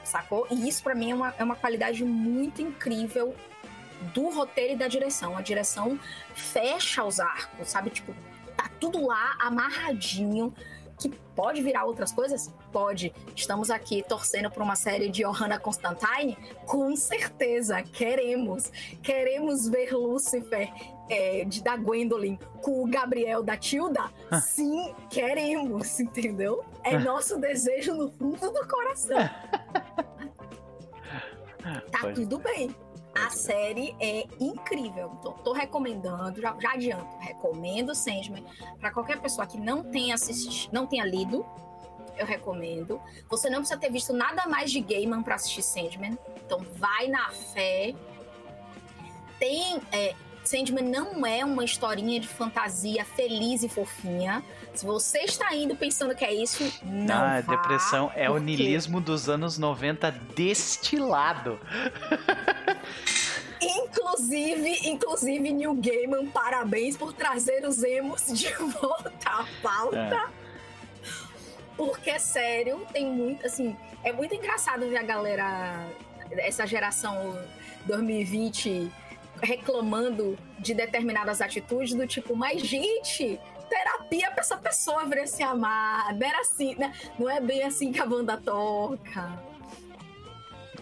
[SPEAKER 2] Sacou? E isso para mim é uma, é uma qualidade muito incrível do roteiro e da direção. A direção fecha os arcos, sabe? Tipo, tá tudo lá amarradinho. Que pode virar outras coisas? Pode. Estamos aqui torcendo por uma série de Johanna Constantine? Com certeza, queremos. Queremos ver Lucifer é, de, da Gwendolyn com o Gabriel da Tilda? Sim, queremos, entendeu? É nosso desejo no fundo do coração. Tá
[SPEAKER 1] Pode.
[SPEAKER 2] tudo bem. A série é incrível. Então, tô recomendando, já, já adianto, recomendo Sandman para qualquer pessoa que não tenha assistido, não tenha lido. Eu recomendo. Você não precisa ter visto nada mais de Gaiman para assistir Sandman. Então, vai na fé. Tem. É, Sandman não é uma historinha de fantasia feliz e fofinha. Se você está indo pensando que é isso, não.
[SPEAKER 1] Ah,
[SPEAKER 2] vá,
[SPEAKER 1] depressão é o niilismo dos anos 90 destilado.
[SPEAKER 2] Inclusive, inclusive, New Gaiman, parabéns por trazer os emos de volta à pauta.
[SPEAKER 1] É.
[SPEAKER 2] Porque, sério, tem muito, assim, é muito engraçado ver a galera, essa geração 2020, reclamando de determinadas atitudes do tipo, mas gente, terapia pra essa pessoa vir se amar, não era assim, né? Não é bem assim que a banda toca.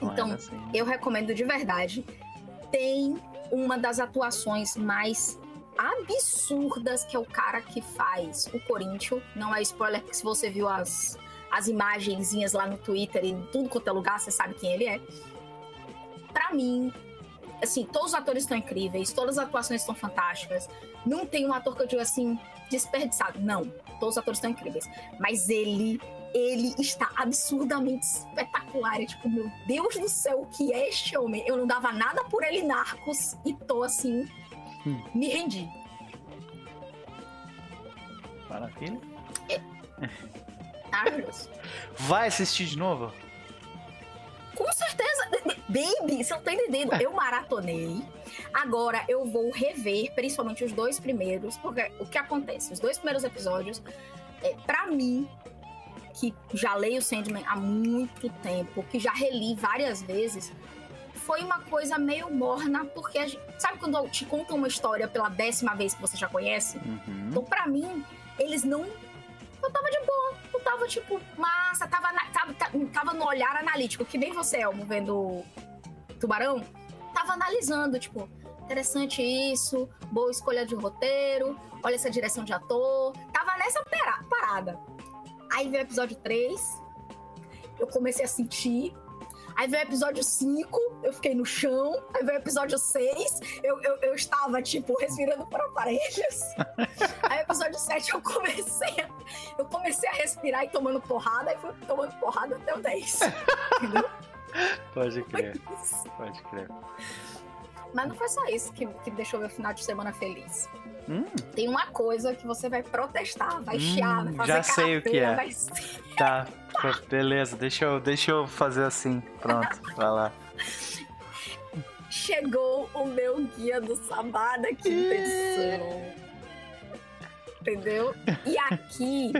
[SPEAKER 1] Não
[SPEAKER 2] Então,
[SPEAKER 1] assim.
[SPEAKER 2] Eu recomendo de verdade. Tem uma das atuações mais absurdas que é o cara que faz o Corinthians. Não é spoiler, porque se você viu as, as imagenzinhas lá no Twitter e em tudo quanto é lugar, você sabe quem ele é. Pra mim, assim, todos os atores estão incríveis, todas as atuações estão fantásticas. Não tem um ator que eu digo assim, desperdiçado. Não, todos os atores estão incríveis. Mas ele, ele está absurdamente espetacular. É tipo, meu Deus do céu, o que é este homem? Eu não dava nada por ele Narcos e tô assim,
[SPEAKER 1] Hum.
[SPEAKER 2] me rendi.
[SPEAKER 1] Maravilha.
[SPEAKER 2] Maravilhoso.
[SPEAKER 1] Vai assistir de novo?
[SPEAKER 2] Com certeza. Baby, você não tá entendendo. Eu maratonei. Agora eu vou rever, principalmente os dois primeiros, porque o que acontece? Os dois primeiros episódios, é, para mim, que já leio Sandman há muito tempo, que já reli várias vezes, foi uma coisa meio morna, porque gente, sabe quando te contam uma história pela décima vez que você já conhece?
[SPEAKER 1] Uhum.
[SPEAKER 2] Então, pra mim, eles não. Eu tava de boa. Eu tava, tipo, massa, tava, na- tava, ta- tava no olhar analítico, que nem você, Elmo, vendo Tubarão. Tava analisando, tipo, interessante isso, boa escolha de roteiro, olha essa direção de ator. Tava nessa parada. Aí veio o episódio 3, eu comecei a sentir. Aí veio o episódio 5, eu fiquei no chão. Aí veio o episódio 6, eu, eu, eu estava, tipo, respirando por aparelhos. Aí episódio 7 eu comecei a, eu comecei a respirar e tomando porrada, e fui tomando porrada até o 10. Entendeu?
[SPEAKER 1] Pode crer, pode crer.
[SPEAKER 2] Mas não foi só isso que, que deixou meu final de semana feliz.
[SPEAKER 1] Hum,
[SPEAKER 2] Tem uma coisa que você vai protestar, vai
[SPEAKER 1] Hum,
[SPEAKER 2] chiar, vai fazer
[SPEAKER 1] já sei o que é.
[SPEAKER 2] vai-
[SPEAKER 1] tá, beleza, deixa eu, deixa eu fazer assim. Pronto, vai lá.
[SPEAKER 2] Chegou o meu guia do Sabá da quinta edição. Entendeu? E aqui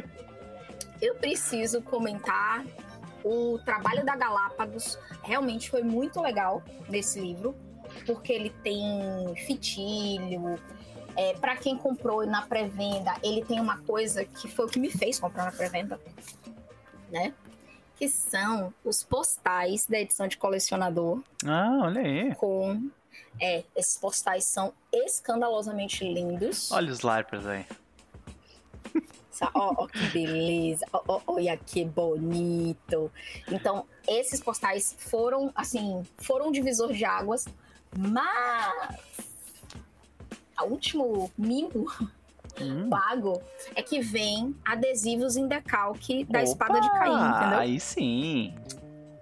[SPEAKER 2] eu preciso comentar o trabalho da Galápagos. Realmente foi muito legal nesse livro, porque ele tem fitilho. É, para quem comprou na pré-venda, ele tem uma coisa que foi o que me fez comprar na pré-venda, né? Que são os postais da edição de colecionador
[SPEAKER 1] Ah, olha aí.
[SPEAKER 2] com É, esses postais são escandalosamente lindos.
[SPEAKER 1] Olha os LARPers aí.
[SPEAKER 2] Ó, ó, que beleza. Ó, olha que bonito. Então, esses postais foram, assim, foram um divisor de águas, mas o último mimo
[SPEAKER 1] Hum.
[SPEAKER 2] pago é que vem adesivos em decalque da
[SPEAKER 1] Opa,
[SPEAKER 2] espada de Caim, entendeu?
[SPEAKER 1] Aí sim.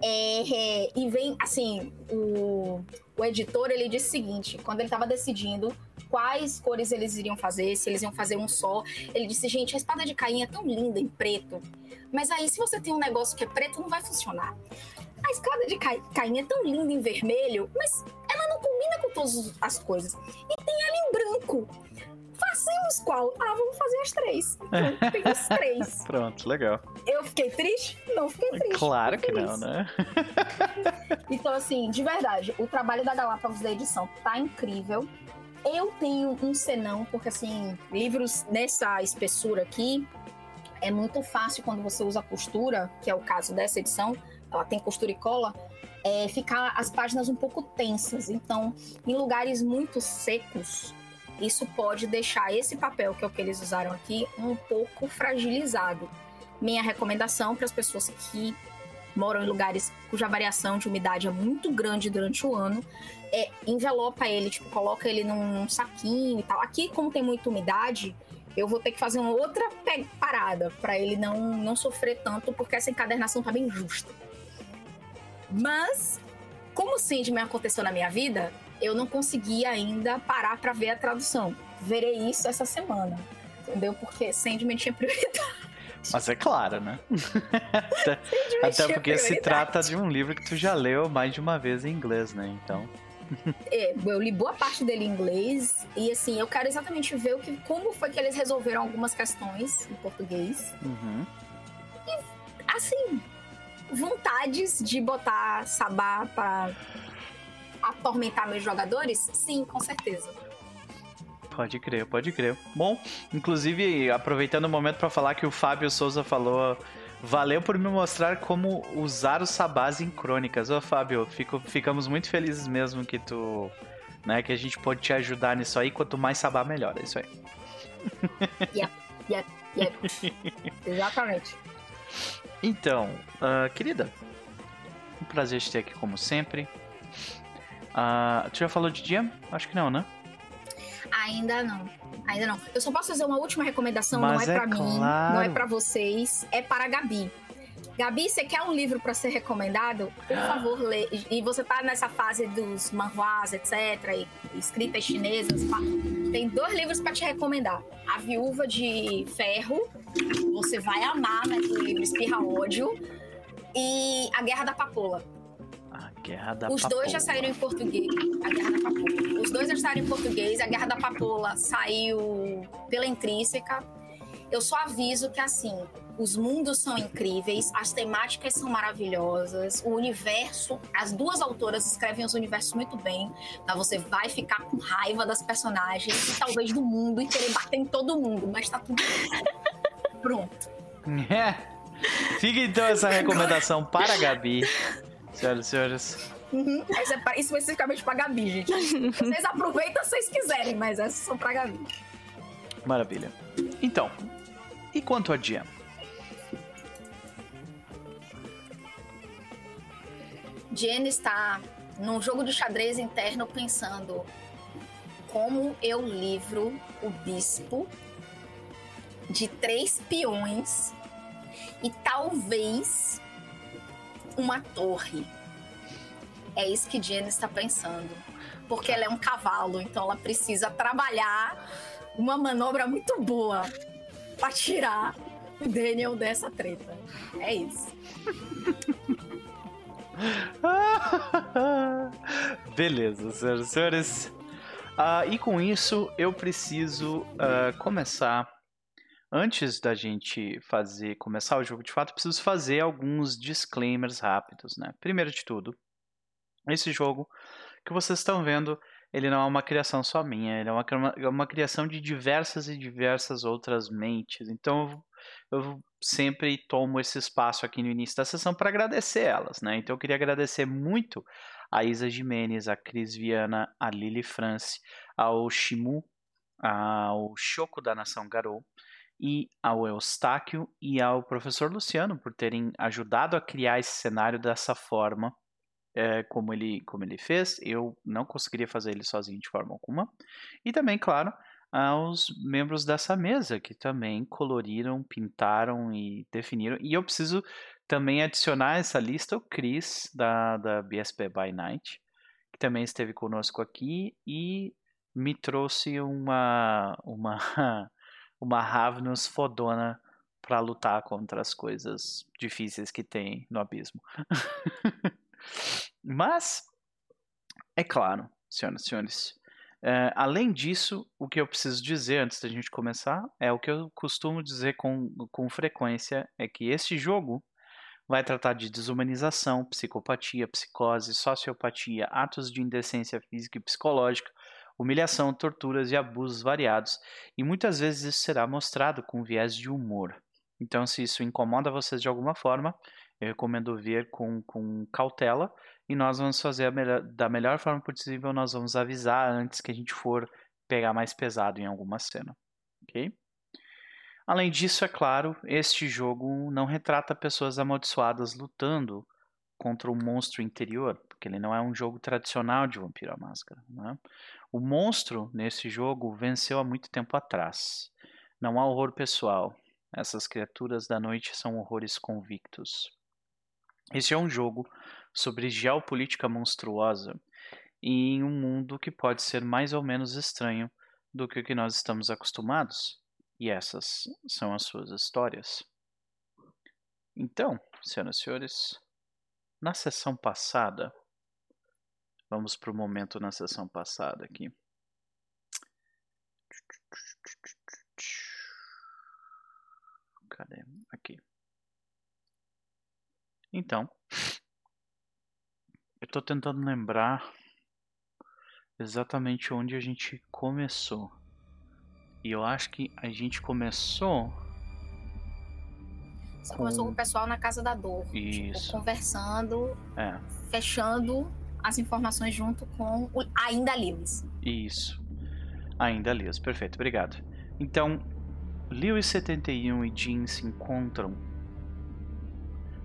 [SPEAKER 2] É, é, e vem, assim, o, o editor, ele disse o seguinte, quando ele tava decidindo quais cores eles iriam fazer, se eles iam fazer um só, ele disse, gente, a espada de Caim é tão linda em preto, mas aí se você tem um negócio que é preto, não vai funcionar. A espada de Ca- Caim é tão linda em vermelho, mas ela não combina com todas as coisas. E tem ela em branco. Façamos qual? Ah, vamos fazer as três. Então, tem os três.
[SPEAKER 1] Pronto, legal.
[SPEAKER 2] Eu fiquei triste? Não fiquei triste.
[SPEAKER 1] Claro que
[SPEAKER 2] Fiquei
[SPEAKER 1] não,
[SPEAKER 2] feliz.
[SPEAKER 1] né?
[SPEAKER 2] Então, assim, de verdade, o trabalho da Galápagos da edição tá incrível. Eu tenho um senão, porque, assim, livros nessa espessura aqui é muito fácil quando você usa costura, que é o caso dessa edição, ela tem costura e cola, é, ficar as páginas um pouco tensas. Então, em lugares muito secos, isso pode deixar esse papel, que é o que eles usaram aqui, um pouco fragilizado. Minha recomendação para as pessoas que moram em lugares cuja variação de umidade é muito grande durante o ano, é envelopa ele, tipo, coloca ele num, saquinho e tal. Aqui, como tem muita umidade, eu vou ter que fazer uma outra parada para ele não, não sofrer tanto, porque essa encadernação tá bem justa. Mas, como o Sandman aconteceu na minha vida, eu não consegui ainda parar para ver a tradução. Verei isso essa semana, entendeu? Porque Sandman tinha prioridade.
[SPEAKER 1] Mas é claro, né? até, até porque se trata de um livro que tu já leu mais de uma vez em inglês, né? Então.
[SPEAKER 2] É, eu li boa parte dele em inglês e assim, eu quero exatamente ver o que, como foi que eles resolveram algumas questões em português.
[SPEAKER 1] uhum.
[SPEAKER 2] Assim, vontades de botar Sabá pra atormentar meus jogadores? Sim, com certeza.
[SPEAKER 1] Pode crer, pode crer. Bom, inclusive, aproveitando o momento para falar que o Fábio Souza falou. Valeu por me mostrar como usar os sabás em crônicas. Ô, Fábio, fico- ficamos muito felizes mesmo que tu. Né, que a gente pode te ajudar nisso aí. Quanto mais sabá, melhor. É isso aí.
[SPEAKER 2] Exatamente.
[SPEAKER 1] Então, ah, querida, um prazer te ter aqui como sempre. Ah, tu já falou de dia? Acho que não, né?
[SPEAKER 2] Ainda não. Ainda não. Eu só posso fazer uma última recomendação,
[SPEAKER 1] Mas
[SPEAKER 2] não é,
[SPEAKER 1] é
[SPEAKER 2] pra mim,
[SPEAKER 1] claro.
[SPEAKER 2] não é pra vocês, é para a Gabi. Gabi, você quer um livro pra ser recomendado? Por favor, lê. E você tá nessa fase dos manhuás, etc, e escritas chinesas, tem dois livros pra te recomendar. A Viúva de Ferro, você vai amar, né? O livro Espirra Ódio. E A Guerra da Papoula.
[SPEAKER 1] A Guerra da
[SPEAKER 2] Os dois já saíram em português. A Guerra da Papoula. Os dois já saíram em português. A Guerra da Papoula saiu pela Intrínseca. Eu só aviso que, assim, os mundos são incríveis, as temáticas são maravilhosas, o universo, as duas autoras escrevem os universos muito bem, então você vai ficar com raiva das personagens e talvez do mundo e querer bater em todo mundo, mas tá tudo bem. Pronto.
[SPEAKER 1] É. Fica então essa recomendação para a Gabi. Senhoras e senhores.
[SPEAKER 2] Uhum. Essa é pra- especificamente pra Gabi, gente. Vocês aproveitam se vocês quiserem, mas essas são pra Gabi.
[SPEAKER 1] Maravilha. Então, e quanto a dia?
[SPEAKER 2] Jen está num jogo de xadrez interno pensando como eu livro o bispo de três peões e talvez uma torre. É isso que Jen está pensando. Porque ela é um cavalo, então ela precisa trabalhar uma manobra muito boa para tirar o Daniel dessa treta. É isso.
[SPEAKER 1] Beleza, senhoras e senhores. Ah, e com isso, eu preciso ah, começar. Antes da gente fazer começar o jogo de fato, preciso fazer alguns disclaimers rápidos, né? Primeiro de tudo, esse jogo que vocês estão vendo, ele não é uma criação só minha, ele é uma, é uma criação de diversas e diversas outras mentes. Então, eu, eu sempre tomo esse espaço aqui no início da sessão para agradecer elas, né? Então, eu queria agradecer muito a Isa Jimenez, a Cris Viana, a Lili France, ao Shimu, ao Choco da Nação Garou, e ao Eustáquio e ao professor Luciano por terem ajudado a criar esse cenário dessa forma é, como, ele, como ele fez. Eu não conseguiria fazer ele sozinho de forma alguma. E também, claro, aos membros dessa mesa que também coloriram, pintaram e definiram. E eu preciso também adicionar essa lista o Chris da, da BSP by Night, que também esteve conosco aqui e me trouxe uma uma uma Ravnus fodona para lutar contra as coisas difíceis que tem no abismo. Mas é claro, senhoras e senhores, Uh, além disso, o que eu preciso dizer antes da gente começar é o que eu costumo dizer com, com frequência: é que este jogo vai tratar de desumanização, psicopatia, psicose, sociopatia, atos de indecência física e psicológica, humilhação, torturas e abusos variados, e muitas vezes isso será mostrado com viés de humor. Então, se isso incomoda vocês de alguma forma, eu recomendo ver com, com cautela e nós vamos fazer melhor, da melhor forma possível. Nós vamos avisar antes que a gente for pegar mais pesado em alguma cena, ok? Além disso, é claro, este jogo não retrata pessoas amaldiçoadas lutando contra um monstro interior, porque ele não é um jogo tradicional de Vampiro à Máscara. Né? O monstro nesse jogo venceu há muito tempo atrás. Não há horror pessoal. Essas criaturas da noite são horrores convictos. Este é um jogo sobre geopolítica monstruosa em um mundo que pode ser mais ou menos estranho do que o que nós estamos acostumados. E essas são as suas histórias. Então, senhoras e senhores, na sessão passada, vamos para o momento na sessão passada aqui. Cadê? Aqui. Então, eu estou tentando lembrar exatamente onde a gente começou. E eu acho que a gente começou.
[SPEAKER 2] Você com... começou com o pessoal na casa da dor. Tipo,
[SPEAKER 1] Isso.
[SPEAKER 2] Tipo, conversando,
[SPEAKER 1] é.
[SPEAKER 2] fechando as informações junto com o Ainda Lewis.
[SPEAKER 1] Isso. Ainda Lewis, perfeito, obrigado. Então, Lewis 71 e Jean se encontram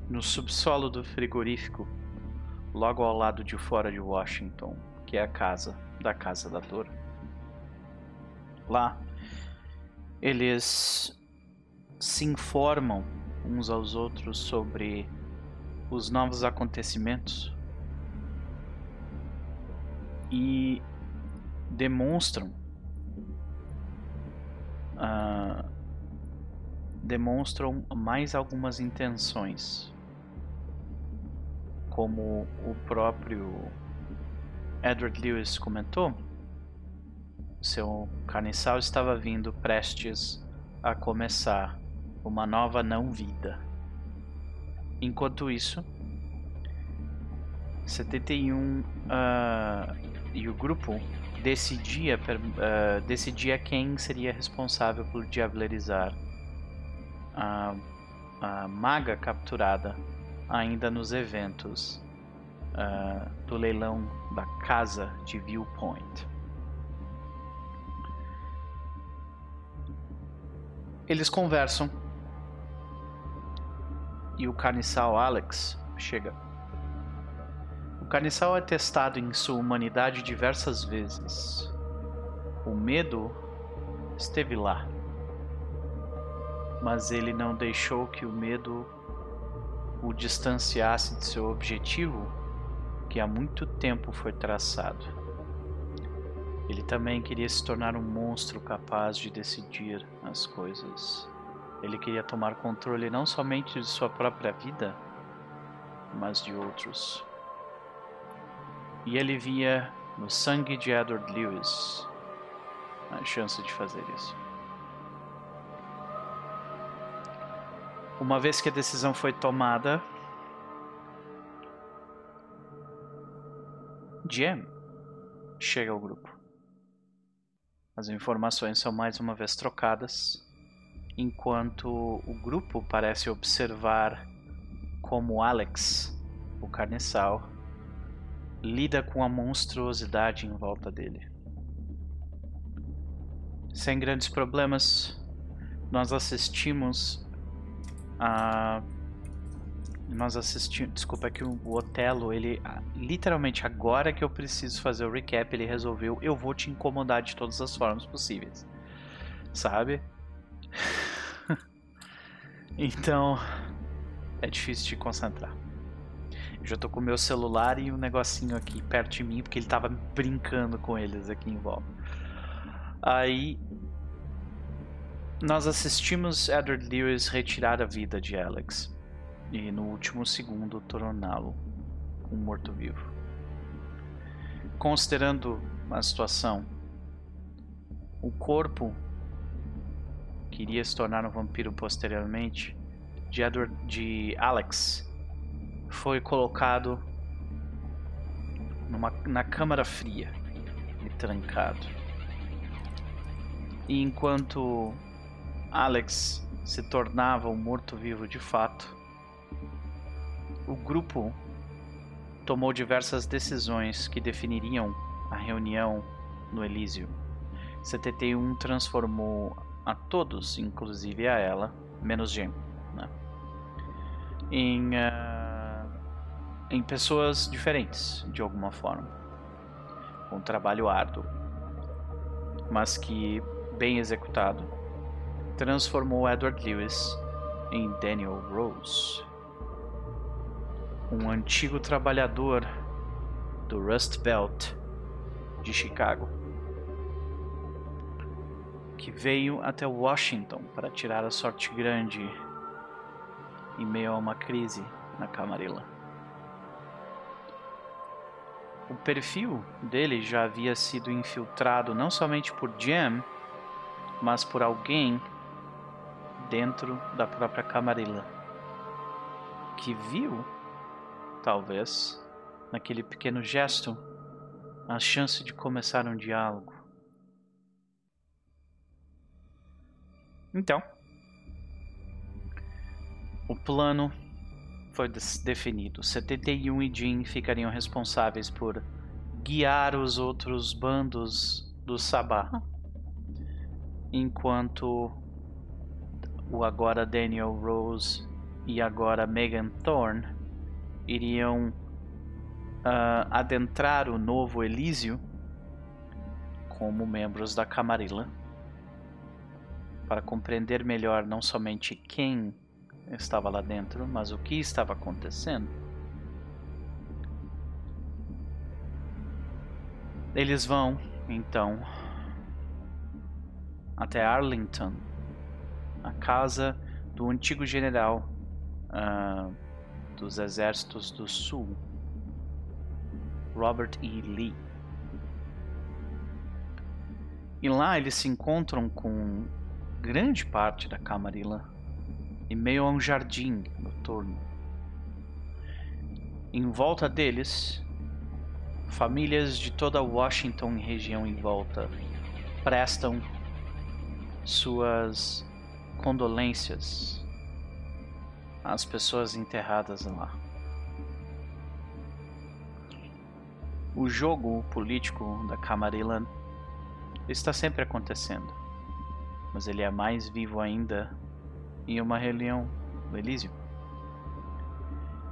[SPEAKER 1] no subsolo do frigorífico, logo ao lado de fora de Washington, que é a casa da Casa da Dor. Lá, eles se informam uns aos outros sobre os novos acontecimentos e demonstram uh, demonstram mais algumas intenções como o próprio Edward Lewis comentou, seu carniçal estava vindo prestes a começar uma nova não-vida. Enquanto isso, 71 uh, ah, e o grupo decidia, uh, decidia quem seria responsável por diablerizar a, a maga capturada ainda nos eventos uh, do leilão da casa de Viewpoint. Eles conversam e o carniçal Alex chega. O carniçal é testado em sua humanidade diversas vezes. O medo esteve lá, mas ele não deixou que o medo o distanciasse de seu objetivo, que há muito tempo foi traçado. Ele também queria se tornar um monstro capaz de decidir as coisas. Ele queria tomar controle não somente de sua própria vida, mas de outros. E ele via no sangue de Edward Lewis a chance de fazer isso. Uma vez que a decisão foi tomada, Jam chega ao grupo. As informações são mais uma vez trocadas, enquanto o grupo parece observar como Alex, o carniçal, lida com a monstruosidade em volta dele. Sem grandes problemas, nós assistimos a nós assistimos, desculpa é que o Otelo, ele literalmente agora que eu preciso fazer o recap, ele resolveu, eu vou te incomodar de todas as formas possíveis. Sabe? então, é difícil te concentrar. Já tô com o meu celular e um negocinho aqui perto de mim, porque ele tava brincando com eles aqui em volta. Aí nós assistimos Edward Lewis retirar a vida de Alex e no último segundo torná-lo um morto-vivo. Considerando a situação, o corpo que iria se tornar um vampiro posteriormente de, Edward, de Alex foi colocado numa, na câmara fria e trancado. E enquanto Alex se tornava um morto-vivo de fato, o grupo tomou diversas decisões que definiriam a reunião no Elísio. 71 transformou a todos, inclusive a ela, menos Jim, né? em, uh, em pessoas diferentes, de alguma forma. Um trabalho árduo, mas que, bem executado, transformou Edward Lewis em Daniel Rose um antigo trabalhador do Rust Belt de Chicago, que veio até Washington para tirar a sorte grande em meio a uma crise na Camarilla. O perfil dele já havia sido infiltrado não somente por Jam, mas por alguém dentro da própria Camarilla, que viu talvez, naquele pequeno gesto, a chance de começar um diálogo. Então, o plano foi definido. 71 e Jin ficariam responsáveis por guiar os outros bandos do Sabá, enquanto o agora Daniel Rose e agora Megan Thorne iriam uh, adentrar o novo Elísio como membros da Camarilla para compreender melhor não somente quem estava lá dentro, mas o que estava acontecendo. Eles vão, então, até Arlington, a casa do antigo general uh, dos Exércitos do Sul, Robert E. Lee. E lá eles se encontram com grande parte da Camarilla em meio a um jardim noturno. Em volta deles, famílias de toda Washington e região em volta prestam suas condolências as pessoas enterradas lá. O jogo político da Camarilla está sempre acontecendo, mas ele é mais vivo ainda em uma reunião no Elísio.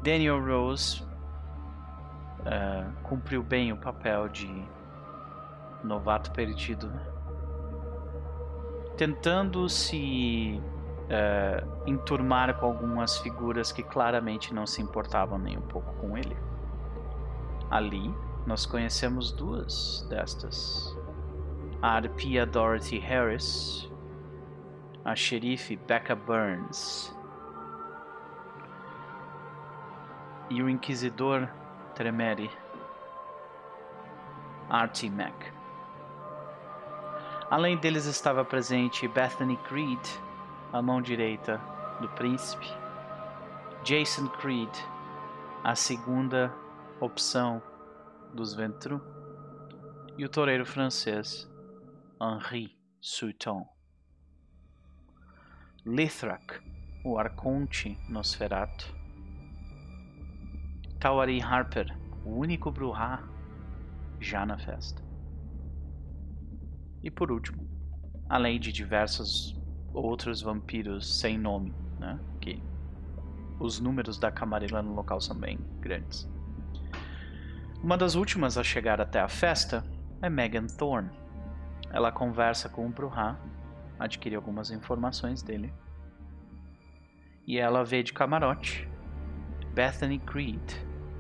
[SPEAKER 1] Daniel Rose uh, cumpriu bem o papel de novato perdido, tentando se uh, enturmar com algumas figuras que claramente não se importavam nem um pouco com ele. Ali, nós conhecemos duas destas: a arpia Dorothy Harris, a xerife Becca Burns e o inquisidor Tremere, Mack. Além deles estava presente Bethany Creed, a mão direita do príncipe. Jason Creed, a segunda opção dos Ventru. E o toureiro francês Henri Souton. Lithrak, o arconte Nosferatu. Tawari Harper, o único Bruhá já na festa. E por último, além de diversos outros vampiros sem nome, né? Que os números da Camarilla no local são bem grandes. Uma das últimas a chegar até a festa é Megan Thorne. Ela conversa com o Bruhá, adquire algumas informações dele. E ela vê de camarote Bethany Creed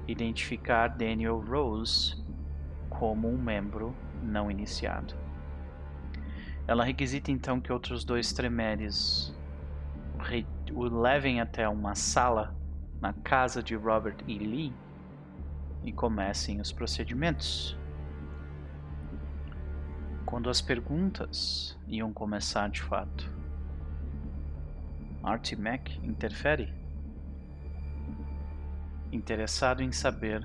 [SPEAKER 1] identificar Daniel Rose como um membro não iniciado. Ela requisita então que outros dois tremeres o levem até uma sala na casa de Robert E. Lee e comecem os procedimentos. Quando as perguntas iam começar de fato, Artie Mac interfere, interessado em saber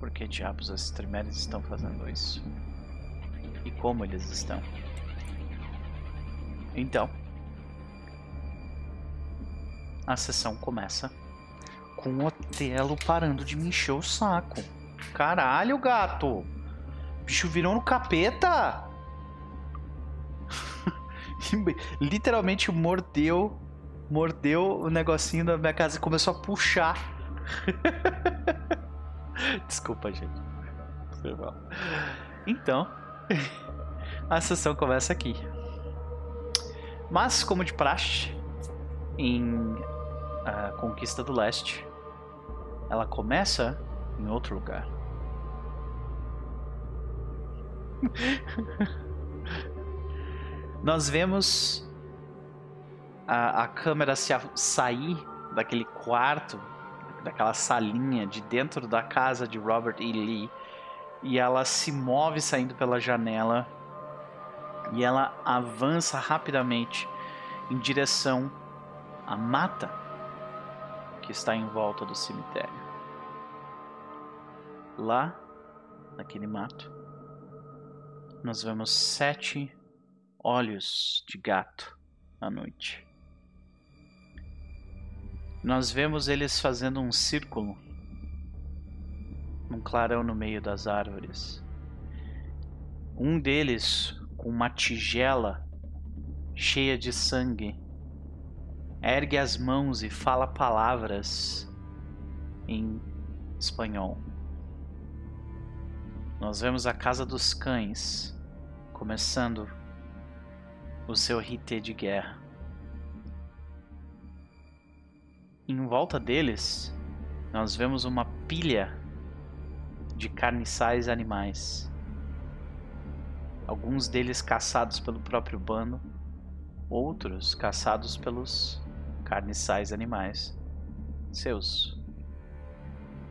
[SPEAKER 1] por que diabos as Trimeres estão fazendo isso e como eles estão. Então, a sessão começa com o Otelo parando de me encher o saco. Caralho, gato! Bicho virou no capeta! Literalmente mordeu, mordeu o negocinho da minha casa e começou a puxar. Desculpa, gente. Então, a sessão começa aqui. Mas, como de praxe, em a Conquista do Leste, ela começa em outro lugar. Nós vemos a, a câmera se a, sair daquele quarto, daquela salinha de dentro da casa de Robert E. Lee e ela se move saindo pela janela e ela avança rapidamente em direção à mata que está em volta do cemitério. Lá, naquele mato, nós vemos sete olhos de gato à noite. Nós vemos eles fazendo um círculo num clarão no meio das árvores. Um deles com uma tigela cheia de sangue ergue as mãos e fala palavras em espanhol. Nós vemos a Casa dos Cães começando o seu rite de guerra. Em volta deles, nós vemos uma pilha de carniçais animais. Alguns deles caçados pelo próprio bando, outros caçados pelos carniçais animais seus.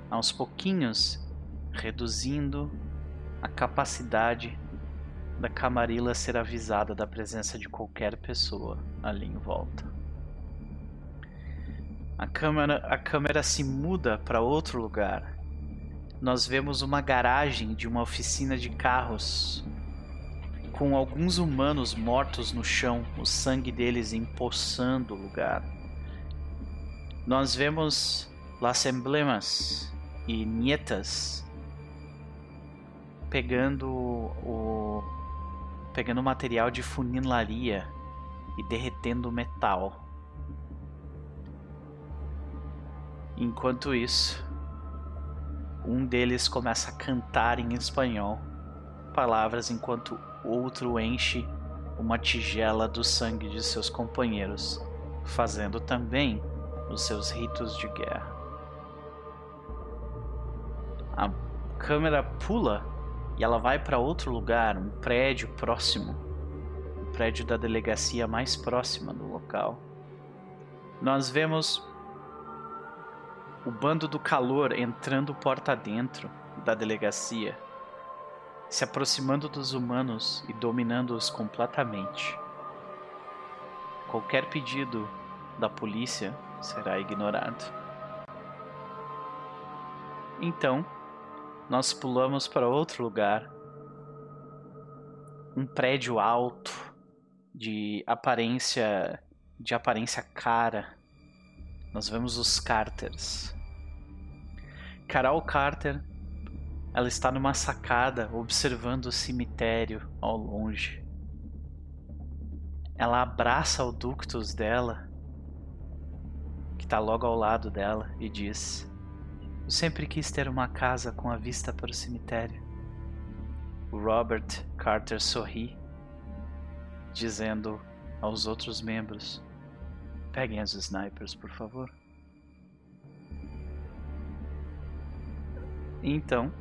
[SPEAKER 1] Aos pouquinhos, reduzindo a capacidade da camarila ser avisada da presença de qualquer pessoa ali em volta. A câmera, a câmera se muda para outro lugar. Nós vemos uma garagem de uma oficina de carros com alguns humanos mortos no chão, o sangue deles empoçando o lugar. Nós vemos Las Emblemas e Nietas pegando o pegando material de funilaria e derretendo metal. Enquanto isso, um deles começa a cantar em espanhol palavras enquanto outro enche uma tigela do sangue de seus companheiros, fazendo também os seus ritos de guerra. A câmera pula e ela vai para outro lugar, um prédio próximo, o prédio da delegacia mais próxima do local. Nós vemos o bando do calor entrando porta dentro da delegacia, se aproximando dos humanos e dominando-os completamente. Qualquer pedido da polícia será ignorado. Então, nós pulamos para outro lugar. Um prédio alto de aparência de aparência cara. Nós vemos os Carters. Carol Carter, ela está numa sacada observando o cemitério ao longe. Ela abraça o ductus dela, que está logo ao lado dela, e diz: Eu sempre quis ter uma casa com a vista para o cemitério. O Robert Carter sorri, dizendo aos outros membros: Peguem as snipers, por favor. Então,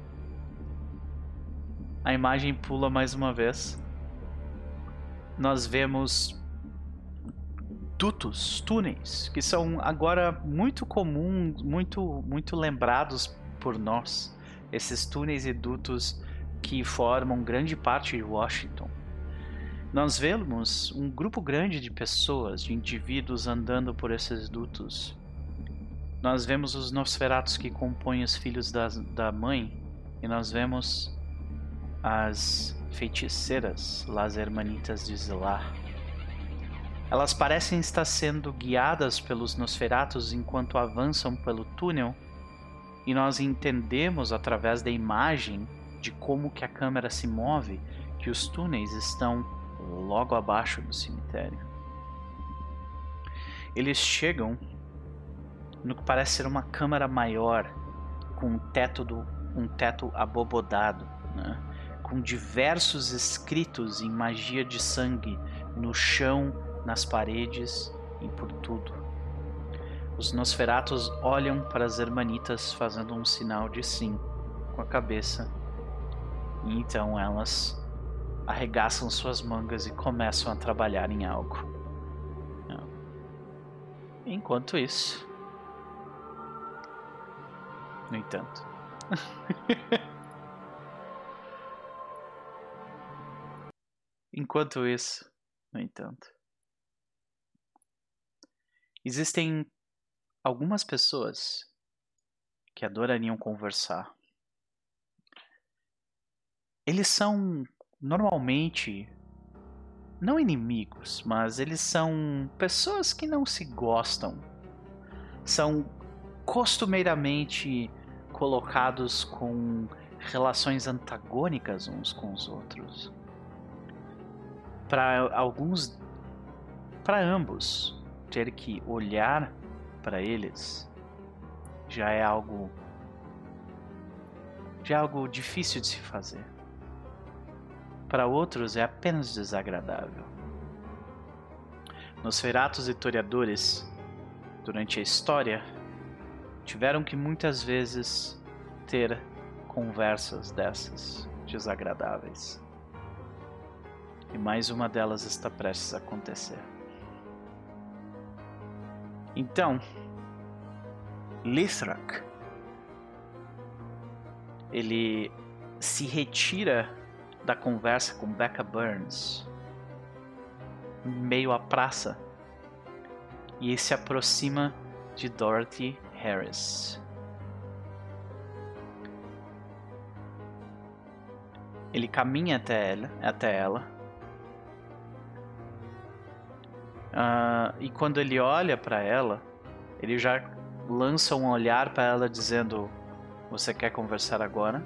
[SPEAKER 1] a imagem pula mais uma vez. Nós vemos dutos, túneis, que são agora muito comuns, muito, muito lembrados por nós. Esses túneis e dutos que formam grande parte de Washington. Nós vemos um grupo grande de pessoas, de indivíduos andando por esses dutos. Nós vemos os Nosferatos que compõem os filhos da, da mãe, e nós vemos as feiticeiras, las hermanitas de Zilar. Elas parecem estar sendo guiadas pelos Nosferatos enquanto avançam pelo túnel, e nós entendemos através da imagem de como que a câmera se move que os túneis estão logo abaixo do cemitério. Eles chegam no que parece ser uma câmara maior com um teto do um teto abobodado, né? com diversos escritos em magia de sangue no chão, nas paredes e por tudo. Os Nosferatos olham para as hermanitas fazendo um sinal de sim com a cabeça. E então elas arregaçam suas mangas e começam a trabalhar em algo. Enquanto isso, no entanto, Enquanto isso, no entanto, existem algumas pessoas que adorariam conversar. Eles são normalmente não inimigos, mas eles são pessoas que não se gostam. São costumeiramente colocados com relações antagônicas uns com os outros para alguns, para ambos, ter que olhar para eles já é algo já é algo difícil de se fazer. Para outros é apenas desagradável. Nosferatos e toreadores, durante a história, tiveram que muitas vezes ter conversas dessas desagradáveis. E mais uma delas está prestes a acontecer. Então, Lithrak ele se retira da conversa com Becca Burns meio à praça e se aproxima de Dorothy Harris. Ele caminha até ela, até ela Uh, e quando ele olha para ela, ele já lança um olhar para ela dizendo: Você quer conversar agora?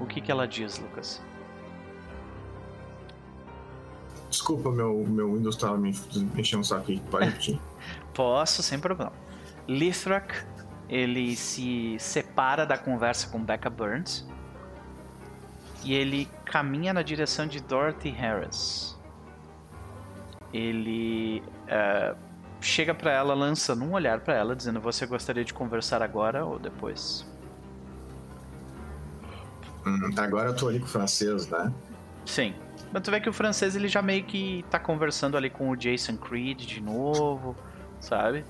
[SPEAKER 1] O que, que ela diz, Lucas?
[SPEAKER 3] Desculpa, meu, meu Windows estava me enchendo o saco aqui. Pode repetir?
[SPEAKER 1] Posso, sem problema. Lithrak, ele se separa da conversa com Becca Burns e ele caminha na direção de Dorothy Harris. Ele uh, chega para ela, lança um olhar para ela, dizendo: Você gostaria de conversar agora ou depois?
[SPEAKER 3] Hum, agora eu tô ali com o francês, né?
[SPEAKER 1] Sim. Mas tu vê que o francês ele já meio que tá conversando ali com o Jason Creed de novo, sabe?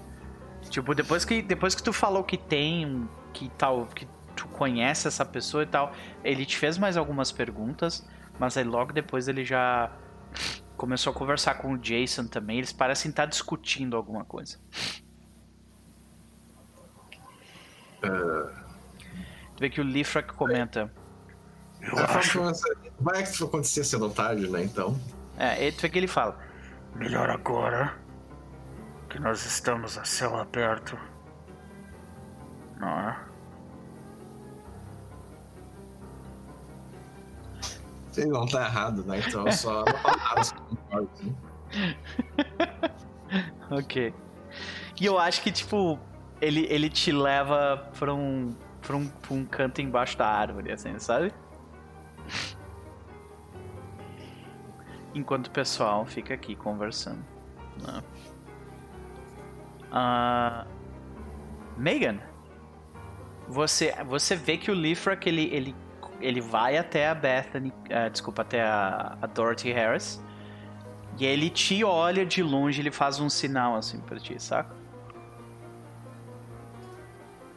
[SPEAKER 1] Tipo, depois que, depois que tu falou que tem, que tal, que tu conhece essa pessoa e tal. Ele te fez mais algumas perguntas, mas aí logo depois ele já começou a conversar com o Jason também. Eles parecem estar discutindo alguma coisa.
[SPEAKER 3] Uh...
[SPEAKER 1] Tu vê que o Lifrak comenta.
[SPEAKER 3] Eu acho que vai que isso acontecer cedo ou tarde, né? Então.
[SPEAKER 1] É, tu vê que ele fala. Melhor agora que nós estamos a céu aberto Ah.
[SPEAKER 3] Ele não tá errado, né? Então só assim.
[SPEAKER 1] Ok. E eu acho que, tipo, ele, ele te leva pra um, pra, um, pra um canto embaixo da árvore, assim, sabe? Enquanto o pessoal fica aqui conversando. né? Ah, Megan, você, você vê que o Lifrak ele, ele, ele vai até a Bethany, ah, desculpa, até a, a Dorothy Harris. E ele te olha de longe, ele faz um sinal assim pra ti, saca?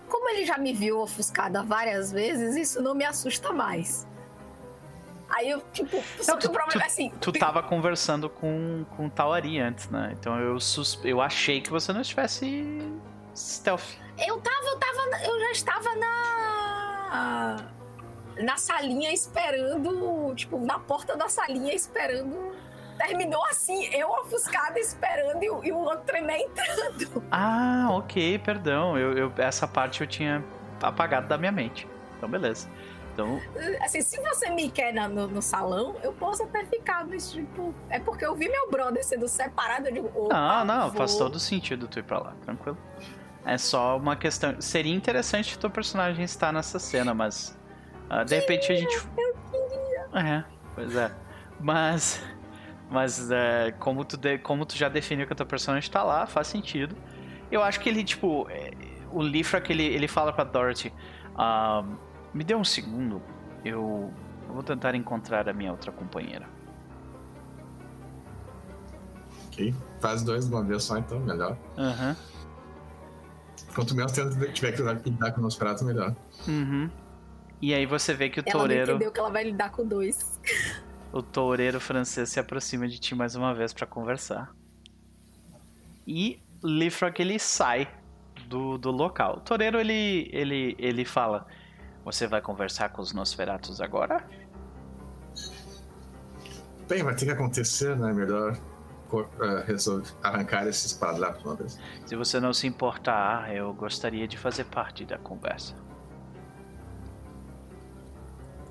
[SPEAKER 2] Como ele já me viu ofuscada várias vezes, isso não me assusta mais. Aí eu, tipo,
[SPEAKER 1] Não, tu-
[SPEAKER 2] problema é assim.
[SPEAKER 1] Tu tava conversando com, com o Tawari antes, né? Então eu, sus... eu achei que você não estivesse stealth.
[SPEAKER 2] Eu tava, eu tava, eu já estava na na salinha esperando, tipo, na porta da salinha esperando. Terminou assim, eu ofuscada esperando e, o- e o outro tremendo entrando.
[SPEAKER 1] Ah, ok, perdão. Eu, eu- essa parte eu tinha apagado da minha mente. Então, beleza. Então,
[SPEAKER 2] Assim, se você me quer na- no, no salão, eu posso até ficar, mas tipo, é porque eu vi meu brother sendo separado, eu digo,
[SPEAKER 1] não, não,
[SPEAKER 2] vou.
[SPEAKER 1] faz todo sentido tu ir pra lá, tranquilo. É só uma questão. Seria interessante o teu personagem estar nessa cena, mas. Ah, de repente a gente. É, pois é. Mas. Mas é, como, tu de- como tu já definiu que o teu personagem tá lá, faz sentido. Eu acho que ele, tipo. é, o Lifrak, ele, ele fala pra Dorothy. ah, me dê um segundo. Eu, eu vou tentar encontrar a minha outra companheira.
[SPEAKER 3] Ok. Faz dois de uma vez só, então, melhor.
[SPEAKER 1] Aham.
[SPEAKER 3] Quanto menos tempo tiver que lidar com o Nosferatu, melhor.
[SPEAKER 1] Uhum. E aí você vê que o
[SPEAKER 2] Ela
[SPEAKER 1] toureiro.
[SPEAKER 2] entendeu que ela vai lidar com dois.
[SPEAKER 1] O toureiro francês se aproxima de ti mais uma vez pra conversar. E Lifrak ele sai do, do local. O toureiro ele, ele, ele fala: Você vai conversar com os Nosferatus agora?
[SPEAKER 3] Bem, vai ter que acontecer, né? Melhor resolver arrancar esses paradrapos uma vez.
[SPEAKER 1] Se você não se importar, eu gostaria de fazer parte da conversa.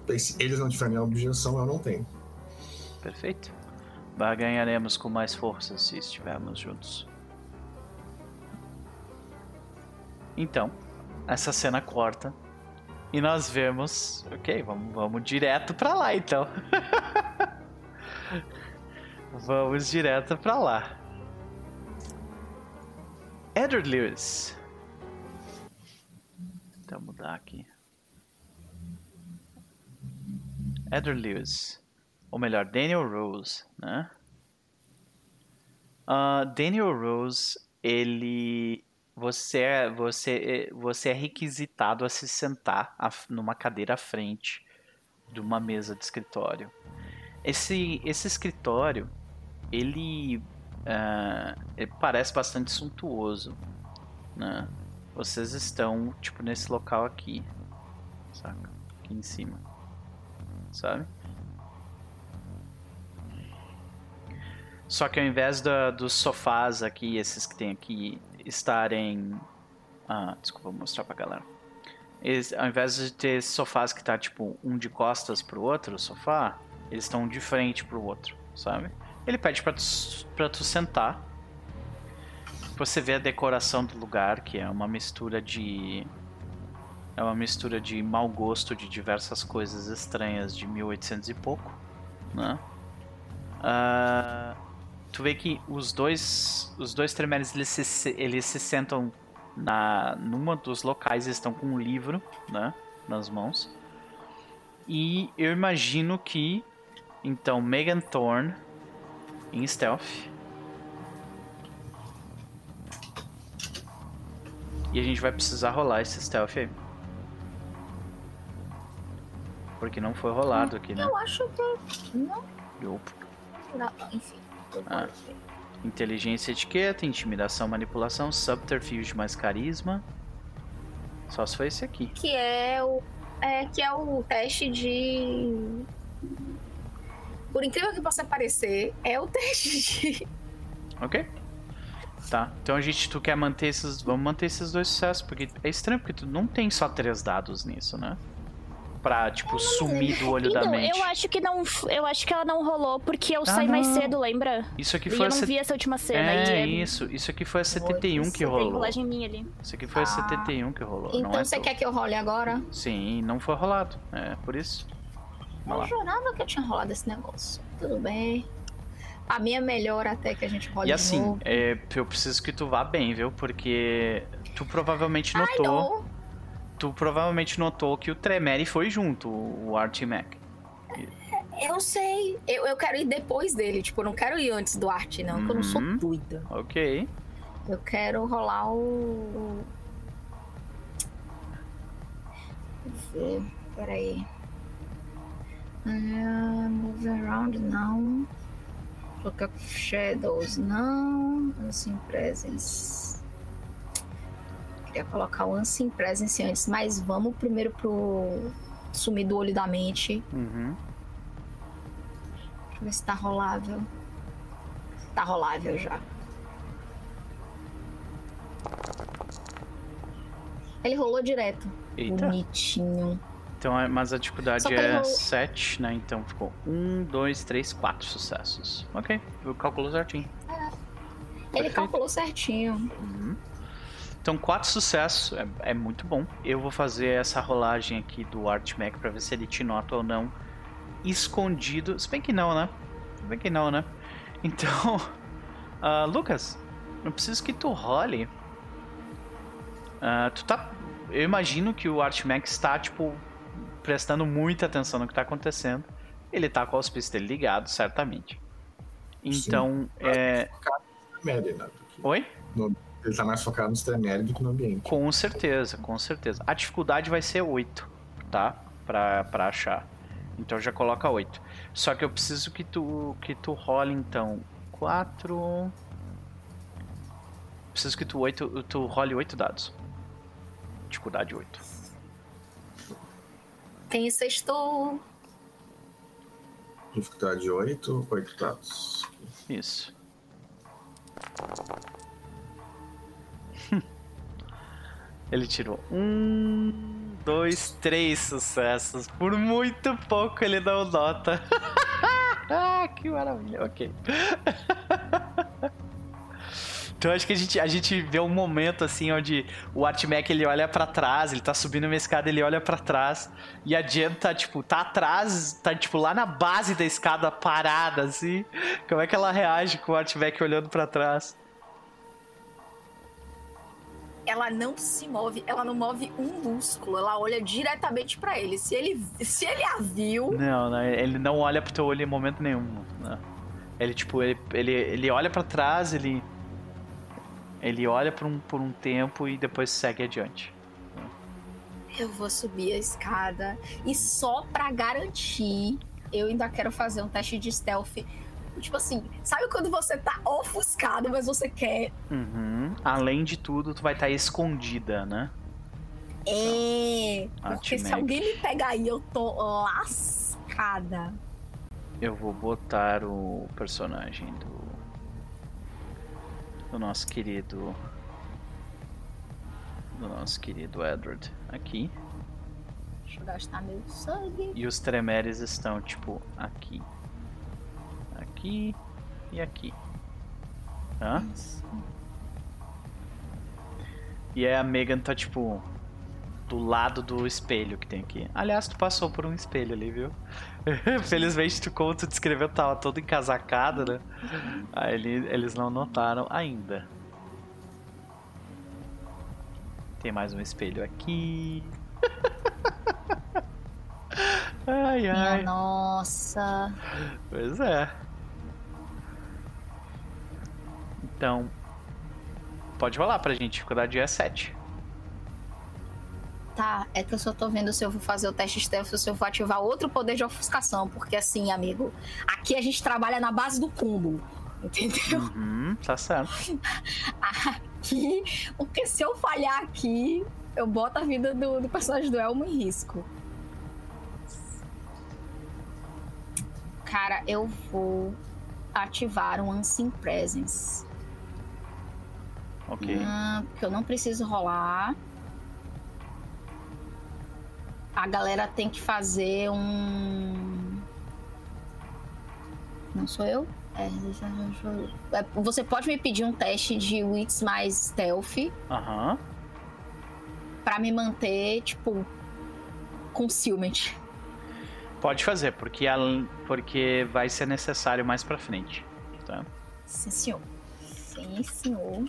[SPEAKER 3] Eles não tiverem objeção, eu não tenho.
[SPEAKER 1] Perfeito? Barganharemos com mais força se estivermos juntos. Então, essa cena corta e nós vemos. Ok, vamos, vamos direto pra lá então. vamos direto pra lá. Edward Lewis. Vou mudar aqui. Edward Lewis. Ou melhor, Daniel Rose, né? Ah, Daniel Rose, ele. Você é, você, é- você é requisitado a se sentar f- numa cadeira à frente de uma mesa de escritório. Esse, esse escritório, ele, ah, ele parece bastante suntuoso, né? Vocês estão, tipo, nesse local aqui, saca? Aqui em cima, sabe? Só que ao invés da- dos sofás aqui, esses que tem aqui, estarem. Ah, desculpa, vou mostrar pra galera. Eles, ao invés de ter sofás que tá tipo um de costas pro outro, sofá, eles estão de frente pro outro, sabe? Ele pede pra tu, pra tu sentar. Você vê a decoração do lugar, que é uma mistura de. É uma mistura de mau gosto de diversas coisas estranhas de 1800 e pouco, né? Ah, tu vê que os dois os dois tremeres eles se, eles se sentam na numa dos locais estão com um livro né nas mãos e eu imagino que então Megan Thorne em stealth e a gente vai precisar rolar esse stealth aí porque não foi rolado aqui né
[SPEAKER 2] Eu acho que. Não, não enfim.
[SPEAKER 1] Ah. Inteligência etiqueta, intimidação, manipulação, subterfúgio mais carisma. Só se foi esse aqui.
[SPEAKER 2] Que é o. É, que é o teste de. Por incrível que possa parecer, é o teste de.
[SPEAKER 1] Ok? Tá. Então a gente, tu quer manter esses. Vamos manter esses dois sucessos, porque é estranho, porque tu não tem só três dados nisso, né? Pra, tipo, sumir do olho da
[SPEAKER 4] Então,
[SPEAKER 1] mente.
[SPEAKER 4] eu acho que não. Eu acho que ela não rolou porque eu
[SPEAKER 1] Ah,
[SPEAKER 4] saí mais
[SPEAKER 1] não.
[SPEAKER 4] cedo, lembra?
[SPEAKER 1] Isso aqui
[SPEAKER 4] E
[SPEAKER 1] foi
[SPEAKER 4] eu
[SPEAKER 1] a
[SPEAKER 4] não
[SPEAKER 1] set-
[SPEAKER 4] vi essa última cena.
[SPEAKER 1] É
[SPEAKER 4] e
[SPEAKER 1] isso, isso aqui foi a 71 que rolou.
[SPEAKER 4] minha ali.
[SPEAKER 1] Isso aqui foi a
[SPEAKER 2] Ah.
[SPEAKER 1] 71 que rolou. não
[SPEAKER 2] Então
[SPEAKER 1] é
[SPEAKER 2] você
[SPEAKER 1] tu.
[SPEAKER 2] quer que eu role agora?
[SPEAKER 1] Sim, não foi rolado. É, por isso.
[SPEAKER 2] Eu
[SPEAKER 1] Vamos lá.
[SPEAKER 2] jurava que eu tinha rolado esse negócio. Tudo bem. A minha é melhor até que a gente role
[SPEAKER 1] E
[SPEAKER 2] de
[SPEAKER 1] assim,
[SPEAKER 2] novo.
[SPEAKER 1] é, eu preciso que tu vá bem, viu? Porque tu provavelmente
[SPEAKER 2] Ai,
[SPEAKER 1] notou. Tu provavelmente notou que o Tremere foi junto, o Art Mac.
[SPEAKER 2] Eu sei. Eu, eu quero ir depois dele. Tipo, eu não quero ir antes do arte, não. Porque eu não sou
[SPEAKER 1] Uhum.
[SPEAKER 2] doida.
[SPEAKER 1] Ok.
[SPEAKER 2] Eu quero rolar o. Deixa eu ver. Peraí. Ah, move around, não. Colocar shadows, não. Unseen presence. Queria colocar o Unseen presence antes, mas vamos primeiro pro sumir do olho da mente.
[SPEAKER 1] Uhum.
[SPEAKER 2] Deixa eu ver se tá rolável. Tá rolável já. Ele rolou direto.
[SPEAKER 1] Eita.
[SPEAKER 2] Bonitinho.
[SPEAKER 1] Então, é- mas a dificuldade
[SPEAKER 2] ele
[SPEAKER 1] é
[SPEAKER 2] rolou-
[SPEAKER 1] 7, né? Então ficou 1, 2, 3, 4 sucessos. Ok, eu calculo certinho.
[SPEAKER 2] Ele
[SPEAKER 1] Perfeito.
[SPEAKER 2] calculou certinho.
[SPEAKER 1] Uhum. Então, 4 sucessos é, é muito bom. Eu vou fazer essa rolagem aqui do Art Mac pra ver se ele te nota ou não. Escondido. Se bem que não, né? Se bem que não, né? Então, ah, Lucas, eu preciso que tu role. Ah, tu tá. Eu imagino que o Art Mac está, tipo, prestando muita atenção no que tá acontecendo. Ele tá com o auspício dele ligado, certamente. Então, é.
[SPEAKER 3] Tremere, né? Ele tá mais focado nos Tremere do que no ambiente.
[SPEAKER 1] Com certeza, com certeza. A dificuldade vai ser 8, tá? Pra, pra achar. Então já coloca 8. Só que eu preciso que tu, que tu role, então, 4... Preciso que tu, 8, tu role 8 dados. Dificuldade 8.
[SPEAKER 2] Tem sexto.
[SPEAKER 3] Dificuldade 8, 8 dados.
[SPEAKER 1] Isso. Ele tirou um, dois, três sucessos. Por muito pouco ele não nota. ah, que maravilha. Ok. Então acho que a gente, a gente vê um momento assim onde o Artmec ele olha pra trás, ele tá subindo uma escada, ele olha pra trás e a Jen tá tipo, tá atrás, tá tipo lá na base da escada parada assim. Como é que ela reage com o Artmec olhando pra trás?
[SPEAKER 2] Ela não se move, ela não move um músculo, ela olha diretamente pra ele. Se ele, se ele a viu,
[SPEAKER 1] Não, não, ele não olha pro teu olho em momento nenhum. né? Ele tipo, ele, ele, ele olha pra trás, ele ele olha por um, por um tempo e depois segue adiante.
[SPEAKER 2] eu vou subir a escada e só pra garantir, eu ainda quero fazer um teste de stealth. Tipo assim, sabe quando você tá ofuscado, mas você quer
[SPEAKER 1] Uhum. Além de tudo, tu vai estar escondida, né?
[SPEAKER 2] É,
[SPEAKER 1] Ah,
[SPEAKER 2] porque se alguém me pegar aí, eu tô lascada.
[SPEAKER 1] Eu vou botar o personagem do. Do nosso querido. Do nosso querido Edward aqui.
[SPEAKER 2] Deixa eu gastar meu sangue.
[SPEAKER 1] E os tremeres estão, tipo, aqui. Aqui e aqui. Tá? E aí a Megan tá, tipo, do lado do espelho que tem aqui. Aliás, tu passou por um espelho ali, viu? Felizmente, tu, como tu descreveu, tava todo encasacado, né? Aí ele- eles não notaram ainda. Tem mais um espelho aqui. ai,
[SPEAKER 2] Minha
[SPEAKER 1] ai.
[SPEAKER 2] nossa.
[SPEAKER 1] Pois é. Então, pode rolar pra gente. Dificuldade é 7.
[SPEAKER 2] Tá, é que eu só tô vendo se eu vou fazer o teste stealth ou se eu vou ativar outro poder de ofuscação. Porque assim, amigo, aqui a gente trabalha na base do combo. Entendeu?
[SPEAKER 1] Uhum, tá certo.
[SPEAKER 2] Aqui, porque se eu falhar aqui, eu boto a vida do, do personagem do Elmo em risco. Cara, eu vou ativar um Unseen Presence.
[SPEAKER 1] Ok.
[SPEAKER 2] Ah, porque eu não preciso rolar. A galera tem que fazer um. Não sou eu? É, é, Você pode me pedir um teste de Wits mais Stealth
[SPEAKER 1] Aham.
[SPEAKER 2] pra me manter, tipo, concealment.
[SPEAKER 1] Pode fazer, porque, al- porque vai ser necessário mais pra frente. Tá?
[SPEAKER 2] Sim, senhor. Sim, senhor.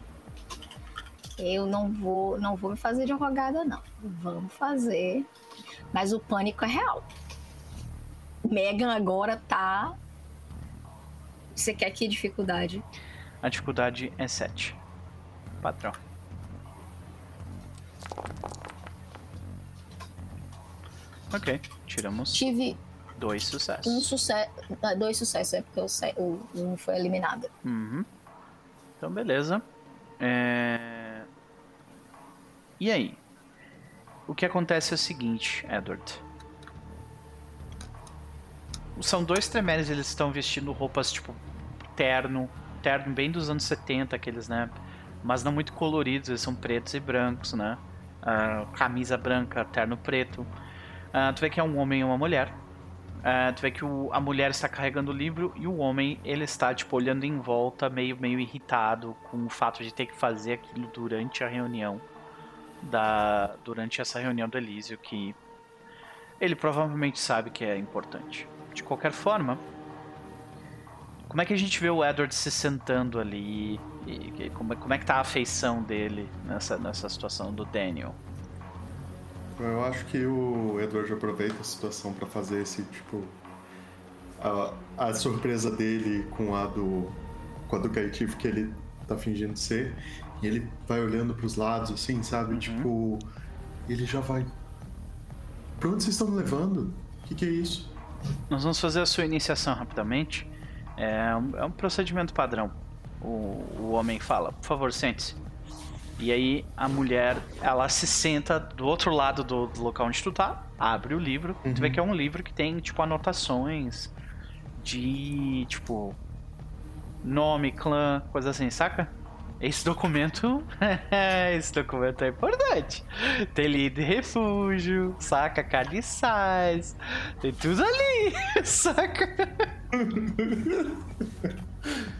[SPEAKER 2] Eu não vou, não vou me fazer de rogada, não. Vamos fazer. Mas o pânico é real. O Megan agora tá. Você quer que dificuldade?
[SPEAKER 1] A dificuldade é 7. Padrão. Ok, tiramos
[SPEAKER 2] Tive
[SPEAKER 1] dois sucessos.
[SPEAKER 2] um sucesso. Dois sucessos, é porque o, um foi eliminado.
[SPEAKER 1] Uhum. Então, beleza. É... E aí? O que acontece é o seguinte, Edward. São dois tremeres, eles estão vestindo roupas tipo terno, terno bem dos anos 70, aqueles, né? Mas não muito coloridos, eles são pretos e brancos, né? Ah, camisa branca, terno preto. Ah, tu vê que é um homem e uma mulher. Ah, tu vê que o- a mulher está carregando o livro e o homem ele está tipo olhando em volta, meio meio irritado com o fato de ter que fazer aquilo durante a reunião da durante essa reunião do Elísio que ele provavelmente sabe que é importante. De qualquer forma, como é que a gente vê o Edward se sentando ali e, e como, é- como é que tá a afeição dele nessa nessa situação do Daniel?
[SPEAKER 5] Eu acho que o Edward aproveita a situação pra fazer esse tipo. A, a surpresa dele com a do. com a do caetivo que ele tá fingindo ser. E ele vai olhando pros lados assim, sabe? Tipo. Ele já vai. Pra onde vocês estão me levando? O que, que é isso?
[SPEAKER 1] Nós vamos fazer a sua iniciação rapidamente. É um, é um procedimento padrão. O, o homem fala, por favor, sente-se. E aí a mulher, ela se senta do outro lado do, do local onde tu tá, abre o livro, tu vê que é um livro que tem, tipo, anotações de, tipo, nome, clã, coisa assim, saca? Esse documento, esse documento é importante. Tem de refúgio, saca? Caliçais, tem tudo ali, saca?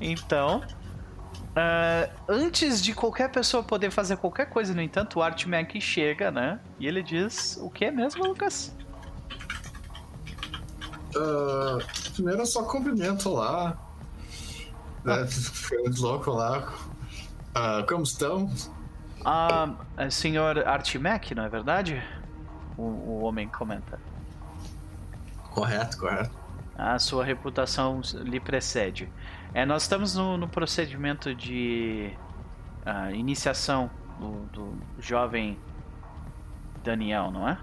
[SPEAKER 1] Então, ah, antes de qualquer pessoa poder fazer qualquer coisa, no entanto, o Art Mac chega, né? E ele diz: O que é mesmo, Lucas?
[SPEAKER 3] Ah, primeiro eu só cumprimento lá. Né, eu desloco lá. Ah, como estão?
[SPEAKER 1] Ah, é senhor Art Mac, não é verdade? O, o homem comenta.
[SPEAKER 3] Correto, correto.
[SPEAKER 1] A sua reputação lhe precede. É, nós estamos no, no procedimento de ah, iniciação do, do jovem Daniel, não é?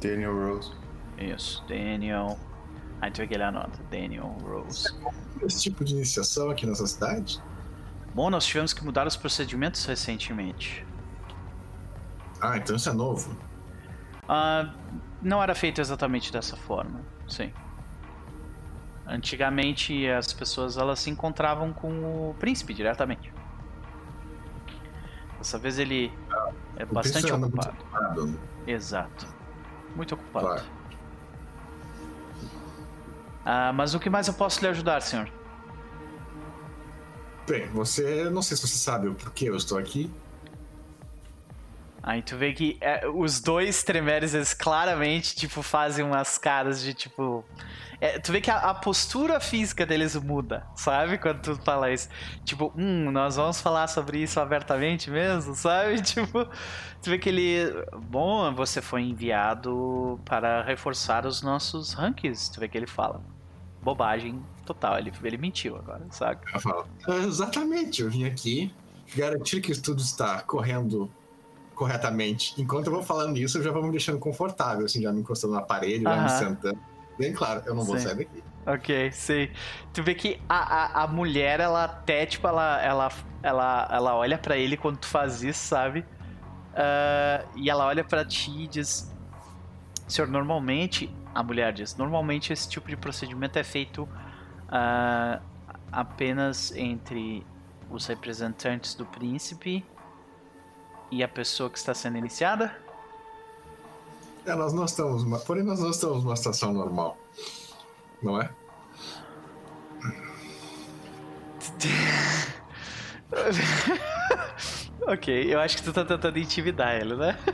[SPEAKER 5] Daniel Rose.
[SPEAKER 1] Isso, Daniel. Aí tu vê que ele anota, Daniel Rose.
[SPEAKER 3] Esse tipo de iniciação aqui nessa cidade?
[SPEAKER 1] Bom, nós tivemos que mudar os procedimentos recentemente.
[SPEAKER 3] Ah, então isso é novo.
[SPEAKER 1] Ah, não era feito exatamente dessa forma, sim. Antigamente as pessoas elas se encontravam com o príncipe diretamente. Dessa vez ele é
[SPEAKER 3] O
[SPEAKER 1] bastante ocupado.
[SPEAKER 3] ocupado, né?
[SPEAKER 1] Exato. Muito ocupado.
[SPEAKER 3] Claro.
[SPEAKER 1] Ah, mas o que mais eu posso lhe ajudar, senhor?
[SPEAKER 3] Bem, você. Não sei se você sabe o porquê eu estou aqui.
[SPEAKER 1] Aí tu vê que é, os dois tremeres, eles claramente, tipo, fazem umas caras de, tipo... é, tu vê que a, a postura física deles muda, sabe? Quando tu fala isso. Tipo, hum, nós vamos falar sobre isso abertamente mesmo, sabe? Tipo, tu vê que ele... Bom, você foi enviado para reforçar os nossos rankings. Tu vê que ele fala. Bobagem total, ele, ele mentiu agora, sabe?
[SPEAKER 3] Eu falo. "Ah, exatamente, eu vim aqui garantir que tudo está correndo corretamente. Enquanto eu vou falando isso, eu já vou me deixando confortável, assim, já me encostando na parede, já me sentando. Bem claro, eu não vou
[SPEAKER 1] Sim.
[SPEAKER 3] sair daqui.
[SPEAKER 1] Ok, sei. Tu vê que a, a, a mulher, ela até, tipo, ela, ela, ela, ela olha pra ele quando tu faz isso, sabe? Ah, e ela olha pra ti e diz: Senhor, normalmente, a mulher diz, normalmente esse tipo de procedimento é feito ah, apenas entre os representantes do príncipe e a pessoa que está sendo iniciada?
[SPEAKER 3] É, nós não estamos. Porém, nós não estamos numa situação normal. Não é?
[SPEAKER 1] ok, eu acho que tu tá tentando intimidar ele, né?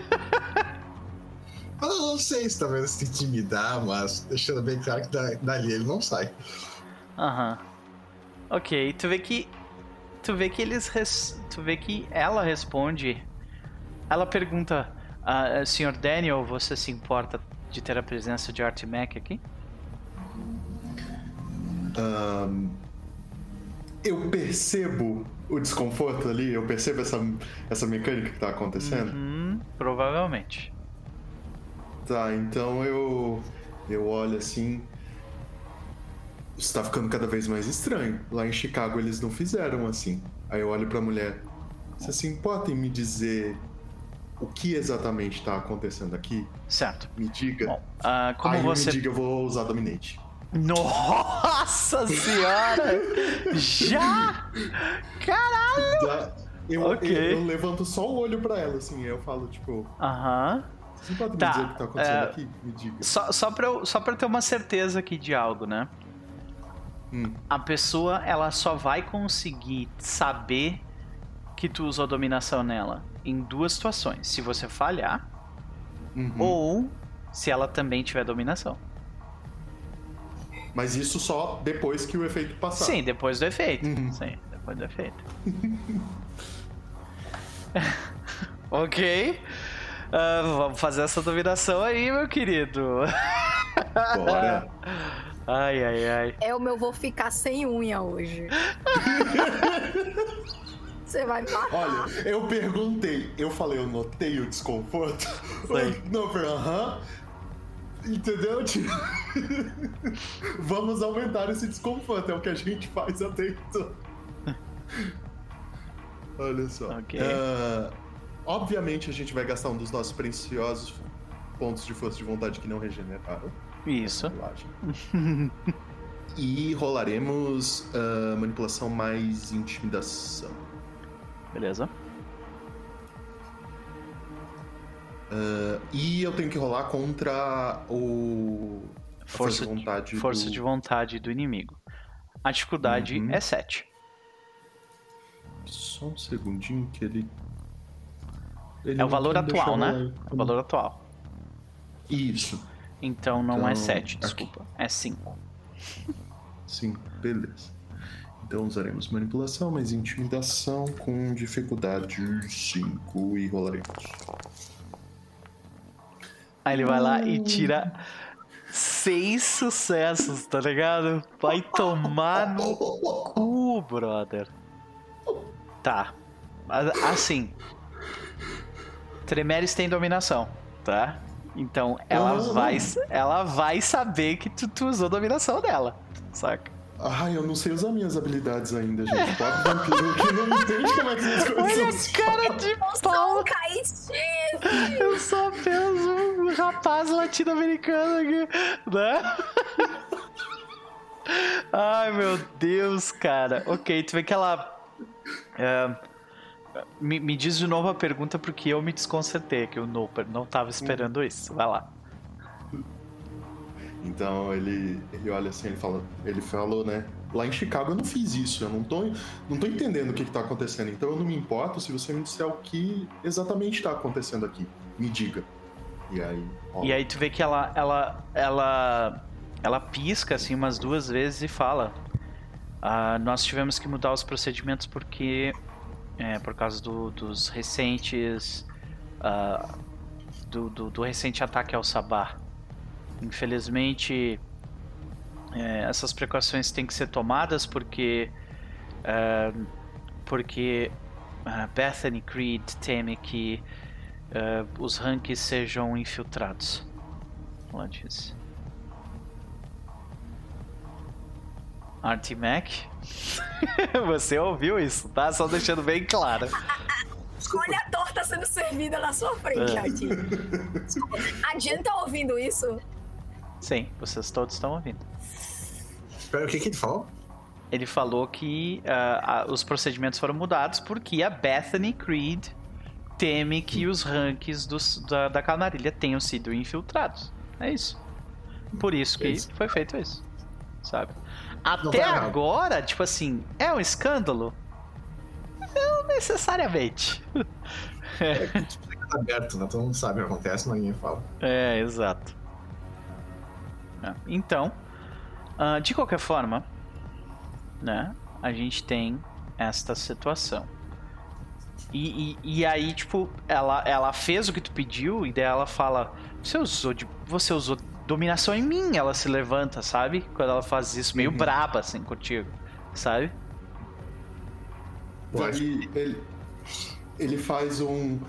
[SPEAKER 3] Eu não sei se talvez se intimidar, mas deixando bem claro que da- dali ele não sai.
[SPEAKER 1] Aham. Ok, tu vê que. Tu vê que eles. res- Tu vê que ela responde. Ela pergunta: ah, Sr. Daniel, você se importa de ter a presença de Art Mac aqui?
[SPEAKER 5] Ahn, eu percebo o desconforto ali, eu percebo essa, essa mecânica que tá acontecendo.
[SPEAKER 1] Hum, provavelmente.
[SPEAKER 5] Tá, então eu eu olho assim. Isso tá ficando cada vez mais estranho. Lá em Chicago eles não fizeram assim. Aí eu olho pra mulher. Você se importa em me dizer o que exatamente tá acontecendo aqui?
[SPEAKER 1] Certo.
[SPEAKER 5] Me diga.
[SPEAKER 1] Bom, ah, como
[SPEAKER 5] Aí
[SPEAKER 1] você.
[SPEAKER 5] me diga, eu vou usar Dominate.
[SPEAKER 1] Nossa senhora! Já? Caralho!
[SPEAKER 5] Tá? Eu,
[SPEAKER 1] Ok.
[SPEAKER 5] eu, eu levanto só o olho pra ela, assim, eu falo, tipo,
[SPEAKER 1] Aham.
[SPEAKER 5] você pode
[SPEAKER 1] Tá,
[SPEAKER 5] me dizer o que tá acontecendo
[SPEAKER 1] é,
[SPEAKER 5] aqui? Me diga.
[SPEAKER 1] Só, só, pra eu, só pra eu ter uma certeza aqui de algo, né?
[SPEAKER 5] Hum.
[SPEAKER 1] A pessoa, ela só vai conseguir saber que tu usou dominação nela em duas situações. Se você falhar,
[SPEAKER 5] Uhum.
[SPEAKER 1] ou se ela também tiver dominação.
[SPEAKER 5] Mas isso só depois que o efeito passar.
[SPEAKER 1] Sim, depois do efeito.
[SPEAKER 5] Uhum.
[SPEAKER 1] Sim, depois do efeito. ok. Ah, vamos fazer essa dominação aí, meu querido.
[SPEAKER 5] Bora.
[SPEAKER 1] Ai, ai, ai.
[SPEAKER 2] É o meu vou ficar sem unha hoje. Você vai matar.
[SPEAKER 5] Olha, eu perguntei, eu falei, eu notei o desconforto. Não, eu falei, aham. Entendeu? Tipo, Vamos aumentar esse desconforto, é o que a gente faz até então. Olha só.
[SPEAKER 1] Ok.
[SPEAKER 5] Ah, obviamente a gente vai gastar um dos nossos preciosos pontos de força de vontade que não regeneraram.
[SPEAKER 1] Isso.
[SPEAKER 5] E rolaremos ah, manipulação mais intimidação.
[SPEAKER 1] Beleza.
[SPEAKER 5] Ah, e eu tenho que rolar contra o. a
[SPEAKER 1] Força,
[SPEAKER 5] de vontade.
[SPEAKER 1] força
[SPEAKER 5] do...
[SPEAKER 1] de vontade do inimigo. A dificuldade
[SPEAKER 5] Uhum.
[SPEAKER 1] é 7.
[SPEAKER 5] Só um segundinho que ele. ele
[SPEAKER 1] É o valor atual, né? É o valor atual.
[SPEAKER 5] Isso.
[SPEAKER 1] Então não é
[SPEAKER 5] Então,
[SPEAKER 1] 7,
[SPEAKER 5] aqui.
[SPEAKER 1] desculpa. É 5.
[SPEAKER 5] Sim, beleza. Então usaremos manipulação, mais intimidação com dificuldade 5 e rolaremos.
[SPEAKER 1] Aí ele vai lá e tira seis sucessos, tá ligado? Vai tomar no cu, brother. Tá. A- Assim. Tremeres tem dominação, tá? Então ela
[SPEAKER 5] Aham.
[SPEAKER 1] vai, ela vai saber que tu, tu usou dominação dela, saca?
[SPEAKER 5] Ai, eu não sei usar minhas habilidades ainda, gente. Pobre vampiro que não entende como é que as coisas
[SPEAKER 1] Olha a cara de pau! Eu sou apenas um rapaz latino-americano aqui, né? Ai, meu Deus, cara. Ok, tu vê que ela. é, me, me diz de novo a pergunta porque eu me desconcertei, que eu não, não tava esperando isso. Vai lá.
[SPEAKER 5] Então ele, ele olha assim, ele fala, ele falou, né? Lá em Chicago eu não fiz isso, eu não tô, não tô entendendo o que, que tá acontecendo. Então eu não me importo se você me disser o que exatamente tá acontecendo aqui. Me diga. E aí. ó,
[SPEAKER 1] E aí tu vê que ela, ela, ela, ela pisca assim umas duas vezes e fala: "Ah, nós tivemos que mudar os procedimentos porque é, por causa do- dos recentes ah, do, do- do recente ataque ao Sabá. Infelizmente é, essas precauções têm que ser tomadas porque ah, porque ah, Bethany Creed teme que eh, os ranks sejam infiltrados. Ela disse. Artimac? Você ouviu isso, tá? Só deixando bem claro.
[SPEAKER 2] Olha a torta sendo servida na sua frente,
[SPEAKER 1] É.
[SPEAKER 2] Artin. A Jen tá ouvindo isso?
[SPEAKER 1] Sim, vocês todos estão ouvindo.
[SPEAKER 3] Espera, o que, que ele falou?
[SPEAKER 1] ele falou que ah, os procedimentos foram mudados porque a Bethany Creed teme que os ranks dos, da, da canarilha tenham sido infiltrados. É isso. Por isso que
[SPEAKER 3] É isso.
[SPEAKER 1] foi feito isso. Sabe? Até agora, tipo assim, é um escândalo? Não necessariamente.
[SPEAKER 3] Tá aberto, né? Todo mundo sabe o que acontece, mas ninguém fala.
[SPEAKER 1] É, exato. É, Então, ah, de qualquer forma, né, a gente tem esta situação. E, e, e aí, tipo, ela, ela fez o que tu pediu e daí ela fala: Você usou, de, você usou dominação em mim. Ela se levanta, sabe? Quando ela faz isso, meio
[SPEAKER 3] Uhum.
[SPEAKER 1] braba assim contigo, sabe?
[SPEAKER 5] Ele, ele, ele faz um.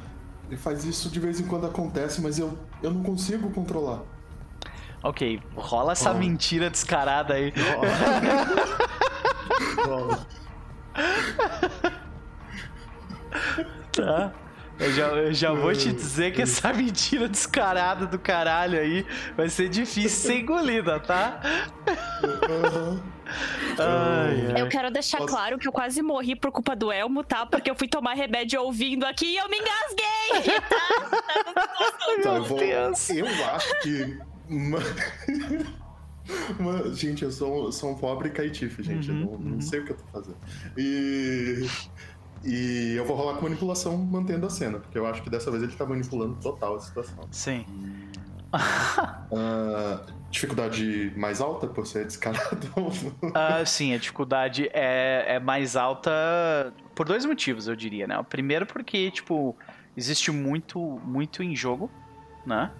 [SPEAKER 5] Ele faz isso de vez em quando acontece, mas eu, eu não consigo controlar.
[SPEAKER 1] Ok, rola essa
[SPEAKER 5] Oh.
[SPEAKER 1] mentira descarada aí. Tá. Eu já, eu já vou te dizer que essa mentira descarada do caralho aí vai ser difícil ser engolida, tá? Ai, ai.
[SPEAKER 4] Eu quero deixar
[SPEAKER 5] Posso-
[SPEAKER 4] claro que eu quase morri por culpa do Elmo, tá? Porque eu fui tomar remédio ouvindo aqui e eu me engasguei, tá?
[SPEAKER 5] Então, eu,
[SPEAKER 1] Meu
[SPEAKER 5] vou,
[SPEAKER 1] Deus.
[SPEAKER 5] eu acho que. uma- gente, eu sou, sou um pobre caitife, gente.
[SPEAKER 1] Uhum,
[SPEAKER 5] eu não, não
[SPEAKER 1] uhum.
[SPEAKER 5] sei o que eu tô fazendo. E. E eu vou rolar com manipulação mantendo a cena, porque eu acho que dessa vez ele tá manipulando total a situação.
[SPEAKER 1] Sim.
[SPEAKER 5] Ah, dificuldade mais alta por ser descarado?
[SPEAKER 1] Ah, sim, a dificuldade é, é mais alta por dois motivos, eu diria, né? O primeiro porque, tipo, existe muito, muito em jogo, né?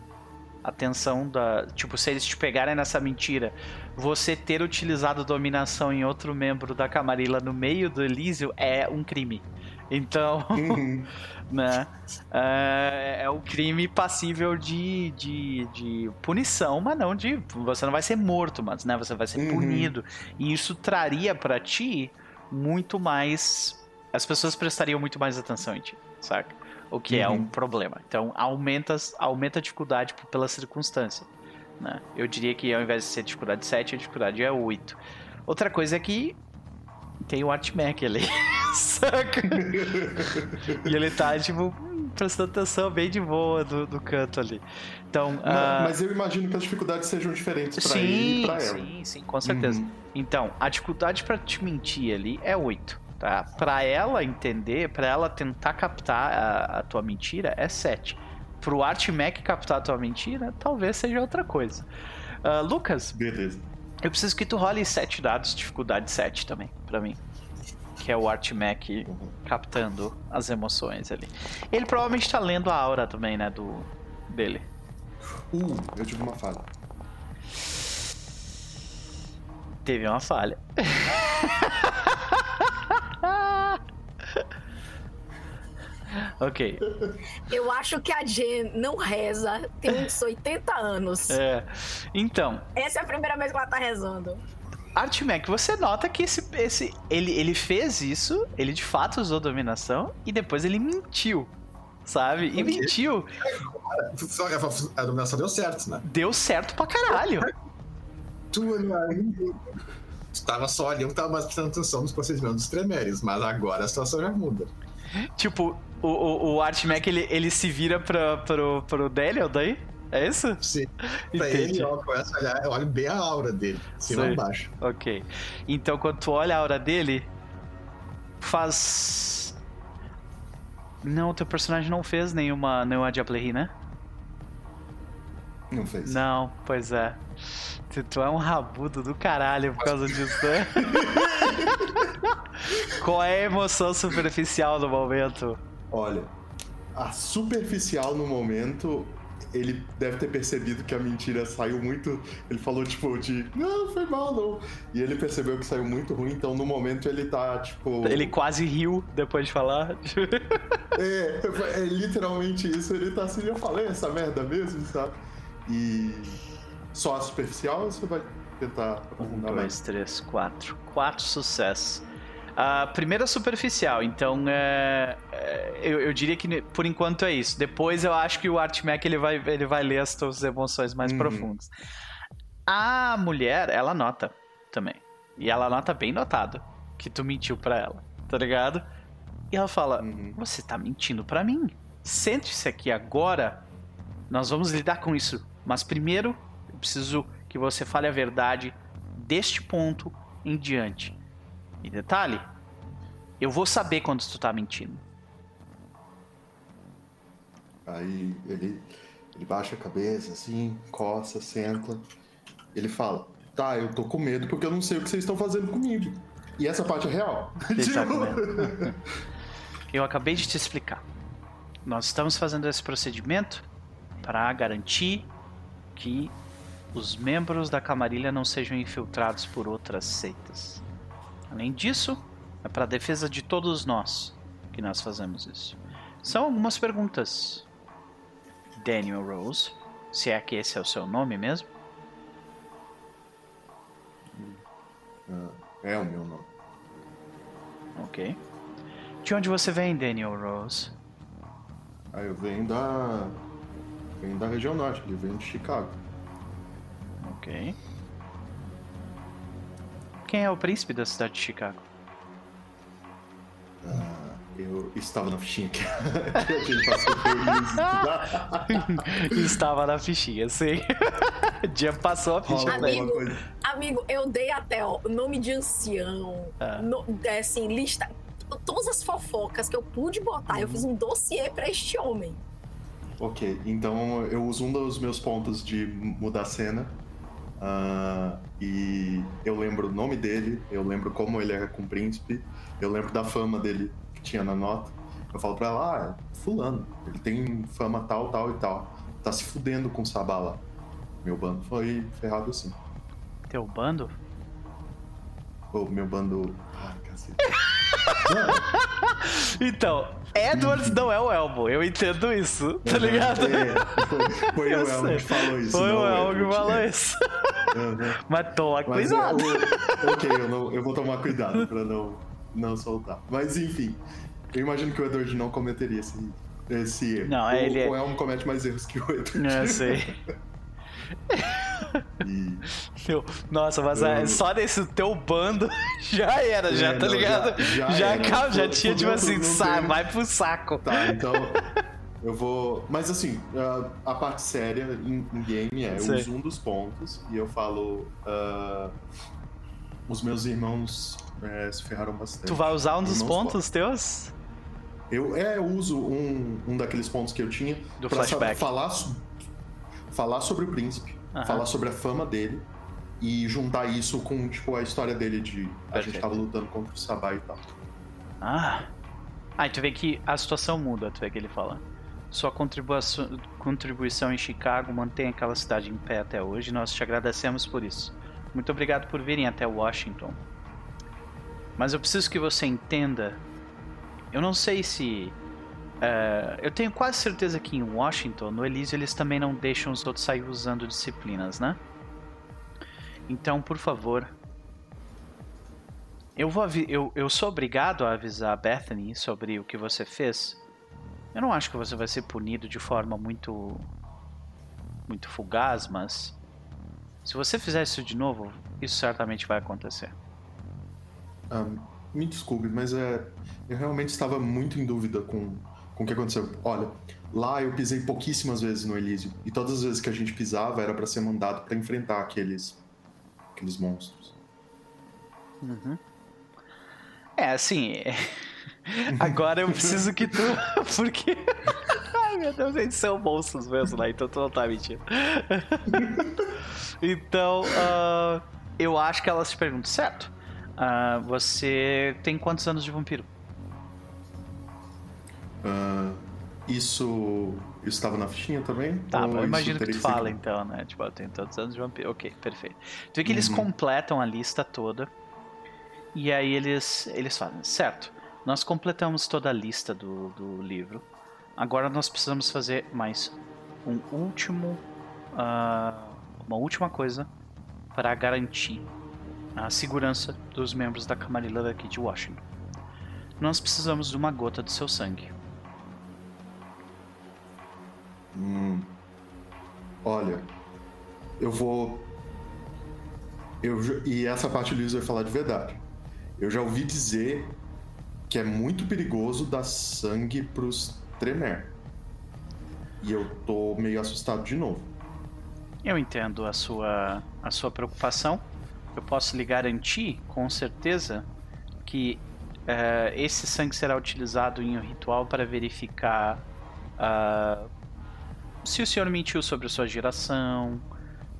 [SPEAKER 1] A tensão da... Tipo, se eles te pegarem nessa mentira, você ter utilizado dominação em outro membro da Camarilla no meio do Elísio é um crime. Então,
[SPEAKER 5] Uhum.
[SPEAKER 1] né? É, é um crime passível de, de, de punição, mas não de. Você não vai ser morto, mas né, você vai ser
[SPEAKER 5] Uhum.
[SPEAKER 1] punido. E isso traria pra ti muito mais. As pessoas prestariam muito mais atenção em ti, saca? O que é
[SPEAKER 5] Uhum.
[SPEAKER 1] um problema. Então aumenta, aumenta a dificuldade pela circunstância. Né? Eu diria que ao invés de ser dificuldade 7, a dificuldade é 8. Outra coisa é que tem o Art Mac ali. Saca? e ele tá, tipo, prestando atenção bem de boa do, do canto ali. Então. ah,
[SPEAKER 5] Mas eu imagino que as dificuldades sejam diferentes pra ele
[SPEAKER 1] sim,
[SPEAKER 5] e pra ela.
[SPEAKER 1] sim, sim, com certeza.
[SPEAKER 5] Uhum.
[SPEAKER 1] Então, a dificuldade pra te mentir ali é 8. Tá? Pra ela entender, pra ela tentar captar a, a tua mentira, é 7. Pro Art Mac captar a tua mentira, talvez seja outra coisa. Ah, Lucas,
[SPEAKER 5] Beleza.
[SPEAKER 1] eu preciso que tu role 7 dados, dificuldade 7 também, pra mim. Que é o Art Mac captando as emoções ali. Ele provavelmente tá lendo a aura também, né, do dele.
[SPEAKER 5] Uh, eu tive uma falha.
[SPEAKER 1] Teve uma falha. ok.
[SPEAKER 2] Eu acho que a Jen não reza, tem uns 80 anos.
[SPEAKER 1] É. Então,
[SPEAKER 2] Essa é a primeira vez que ela tá rezando.
[SPEAKER 1] Artmac, você nota que esse, esse ele, ele fez isso, ele de fato usou dominação e depois ele mentiu. Sabe? E mentiu.
[SPEAKER 3] A dominação deu certo, né?
[SPEAKER 1] Deu certo pra caralho.
[SPEAKER 3] Tu, tu tava só ali, eu não tava mais prestando atenção nos procedimentos dos tremeres, mas agora a situação já muda.
[SPEAKER 1] tipo, o, o, o Artmac ele, ele se vira pra, pro, pro Daniel daí? É isso?
[SPEAKER 3] Sim. Pra
[SPEAKER 1] Entendi.
[SPEAKER 3] ele, ó, começa a olhar, eu olho bem a aura dele, cima e baixo.
[SPEAKER 1] Ok. Então, quando tu olha a aura dele, faz. Não, teu personagem não fez nenhuma, nenhuma Diablerie, né?
[SPEAKER 5] Não fez.
[SPEAKER 1] Não, pois é. Tu, tu é um rabudo do caralho por causa disso, né? Qual é a emoção superficial do momento?
[SPEAKER 5] Olha, a superficial no momento, ele deve ter percebido que a mentira saiu muito. Ele falou, tipo, de. Não, foi mal, não. E ele percebeu que saiu muito ruim, então no momento ele tá, tipo.
[SPEAKER 1] Ele quase riu depois de falar.
[SPEAKER 5] É, é literalmente isso. Ele tá assim, eu falei essa merda mesmo, sabe? E. Só a superficial ou você vai tentar
[SPEAKER 1] Um,
[SPEAKER 5] aprofundar mais?
[SPEAKER 1] dois, três, quatro. Quatro sucessos. A primeira superficial, então é, é, eu, eu diria que por enquanto é isso. Depois eu acho que o Artmac ele vai, ele vai ler as tuas emoções mais
[SPEAKER 5] Uhum.
[SPEAKER 1] profundas. A mulher, ela nota também. E ela nota bem notado que tu mentiu pra ela, tá ligado? E ela fala:
[SPEAKER 5] Uhum.
[SPEAKER 1] Você tá mentindo pra mim. Sente-se aqui agora. Nós vamos lidar com isso. Mas primeiro, preciso que você fale a verdade deste ponto em diante. E detalhe, eu vou saber quando tu tá mentindo.
[SPEAKER 5] Aí ele, ele baixa a cabeça, assim, coça, senta. Ele fala: Tá, eu tô com medo porque eu não sei o que vocês estão fazendo comigo. E essa parte é real. Tipo.
[SPEAKER 1] Eu acabei de te explicar. Nós estamos fazendo esse procedimento para garantir que os membros da camarilha não sejam infiltrados por outras seitas. Além disso, é para a defesa de todos nós que nós fazemos isso. São algumas perguntas. Daniel Rose, se é que esse é o seu nome mesmo?
[SPEAKER 5] É o meu nome.
[SPEAKER 1] Ok. De onde você vem, Daniel Rose?
[SPEAKER 5] Aí eu venho da. Venho da região norte, ele vem de Chicago.
[SPEAKER 1] Ok. Quem é o príncipe da cidade de Chicago?
[SPEAKER 5] Eu estava na fichinha que, que a gente passou por isso. tá?
[SPEAKER 1] Estava na fichinha, sim. Dia passou a ficha ele.
[SPEAKER 5] coisa.
[SPEAKER 2] Amigo, eu dei até, ó, nome de ancião,
[SPEAKER 1] Ah.
[SPEAKER 2] no- é, assim, lista. Todas as fofocas que eu pude botar, eu fiz um dossiê pra este homem.
[SPEAKER 5] Ok, então eu uso um dos meus pontos de mudar a cena. Ah, e eu lembro o nome dele, eu lembro como ele era com o príncipe, eu lembro da fama dele que tinha na nota. Eu falo pra ela, ah, é fulano, ele tem fama tal, tal e tal. Tá se fudendo com o Sabá lá. Meu bando foi ferrado assim.
[SPEAKER 1] Teu bando?
[SPEAKER 5] O meu bando. Ah, cacete.
[SPEAKER 1] Então, Edwards não é o Elmo, eu entendo isso, tá ligado?
[SPEAKER 5] É, foi foi o Elmo que falou isso.
[SPEAKER 1] Foi o Elmo que falou isso. Mas toma
[SPEAKER 5] Mas
[SPEAKER 1] cuidado.
[SPEAKER 5] eu- ok, eu, não- eu vou tomar cuidado pra não, não soltar. Mas enfim, eu imagino que o Edward não cometeria esse, esse erro.
[SPEAKER 1] Não,
[SPEAKER 5] o,
[SPEAKER 1] ele é-
[SPEAKER 5] o Elmo comete mais erros que o Edward.
[SPEAKER 1] Eu sei.
[SPEAKER 5] E-
[SPEAKER 1] Meu, Nossa, mas é,
[SPEAKER 5] Eu-
[SPEAKER 1] só nesse teu bando já era, já,
[SPEAKER 5] É,
[SPEAKER 1] tá
[SPEAKER 5] não,
[SPEAKER 1] ligado?
[SPEAKER 5] já-
[SPEAKER 1] Já,
[SPEAKER 5] já era.
[SPEAKER 1] já
[SPEAKER 5] Fudeu,
[SPEAKER 1] tinha, tipo assim,
[SPEAKER 5] não
[SPEAKER 1] sai, vai pro saco.
[SPEAKER 5] Tá, então eu vou. Mas assim, a, a parte séria em, em game é: eu uso um dos pontos e eu falo. ah, os meus irmãos é, se ferraram bastante.
[SPEAKER 1] Tu vai usar um dos pontos teus?
[SPEAKER 5] Eu, é, eu uso um, um daqueles pontos que eu tinha
[SPEAKER 1] Do
[SPEAKER 5] pra
[SPEAKER 1] flashback.
[SPEAKER 5] falar, falar sobre o príncipe,
[SPEAKER 1] Aham.
[SPEAKER 5] falar sobre a fama dele e juntar isso com tipo a história dele de a
[SPEAKER 1] Perfeito.
[SPEAKER 5] gente tava lutando contra o Sabá e tal.
[SPEAKER 1] Ah. Aí tu vê que a situação muda, tu vê que ele fala. Sua contribuição, contribuição em Chicago mantém aquela cidade em pé até hoje. Nós te agradecemos por isso. Muito obrigado por virem até Washington. Mas eu preciso que você entenda. Eu não sei se. eh, eu tenho quase certeza que em Washington, no Elísio, eles também não deixam os outros sair usando disciplinas, né? Então, por favor, eu, vou eu, eu sou obrigado a avisar a Bethany sobre o que você fez. Eu não acho que você vai ser punido de forma muito. muito fugaz, mas. Se você fizer isso de novo, isso certamente vai acontecer.
[SPEAKER 5] Ah, me desculpe, mas é, eu realmente estava muito em dúvida com, com o que aconteceu. Olha, lá eu pisei pouquíssimas vezes no Elísio e todas as vezes que a gente pisava era pra ser mandado pra enfrentar aqueles aqueles monstros.
[SPEAKER 1] É, assim. é- Agora eu preciso que tu. Porque. Ai meu Deus, eles são monstros mesmo lá, então tu não tá mentindo. então, ah, eu acho que elas te perguntam, certo? ah, você tem quantos anos de vampiro?
[SPEAKER 5] Ah, isso isso estava na fichinha também?
[SPEAKER 1] Tá, eu imagino que tu fala então, né? Tipo, eu tenho tantos anos de vampiro. Ok, perfeito. Tu vê que eles
[SPEAKER 5] Uhum.
[SPEAKER 1] completam a lista toda. E aí eles, eles falam, certo, nós completamos toda a lista do, do livro. Agora nós precisamos fazer mais um último. ah, uma última coisa para garantir a segurança dos membros da Camarilla daqui de Washington. Nós precisamos de uma gota do seu sangue.
[SPEAKER 5] Hum. Olha, eu vou. Eu, e essa parte o Luiz vai falar de verdade. Eu já ouvi dizer que é muito perigoso dar sangue pros Tremer. E eu tô meio assustado de novo.
[SPEAKER 1] Eu entendo a sua, a sua preocupação. Eu posso lhe garantir, com certeza, que eh, esse sangue será utilizado em um ritual para verificar ah, se o senhor mentiu sobre a sua geração,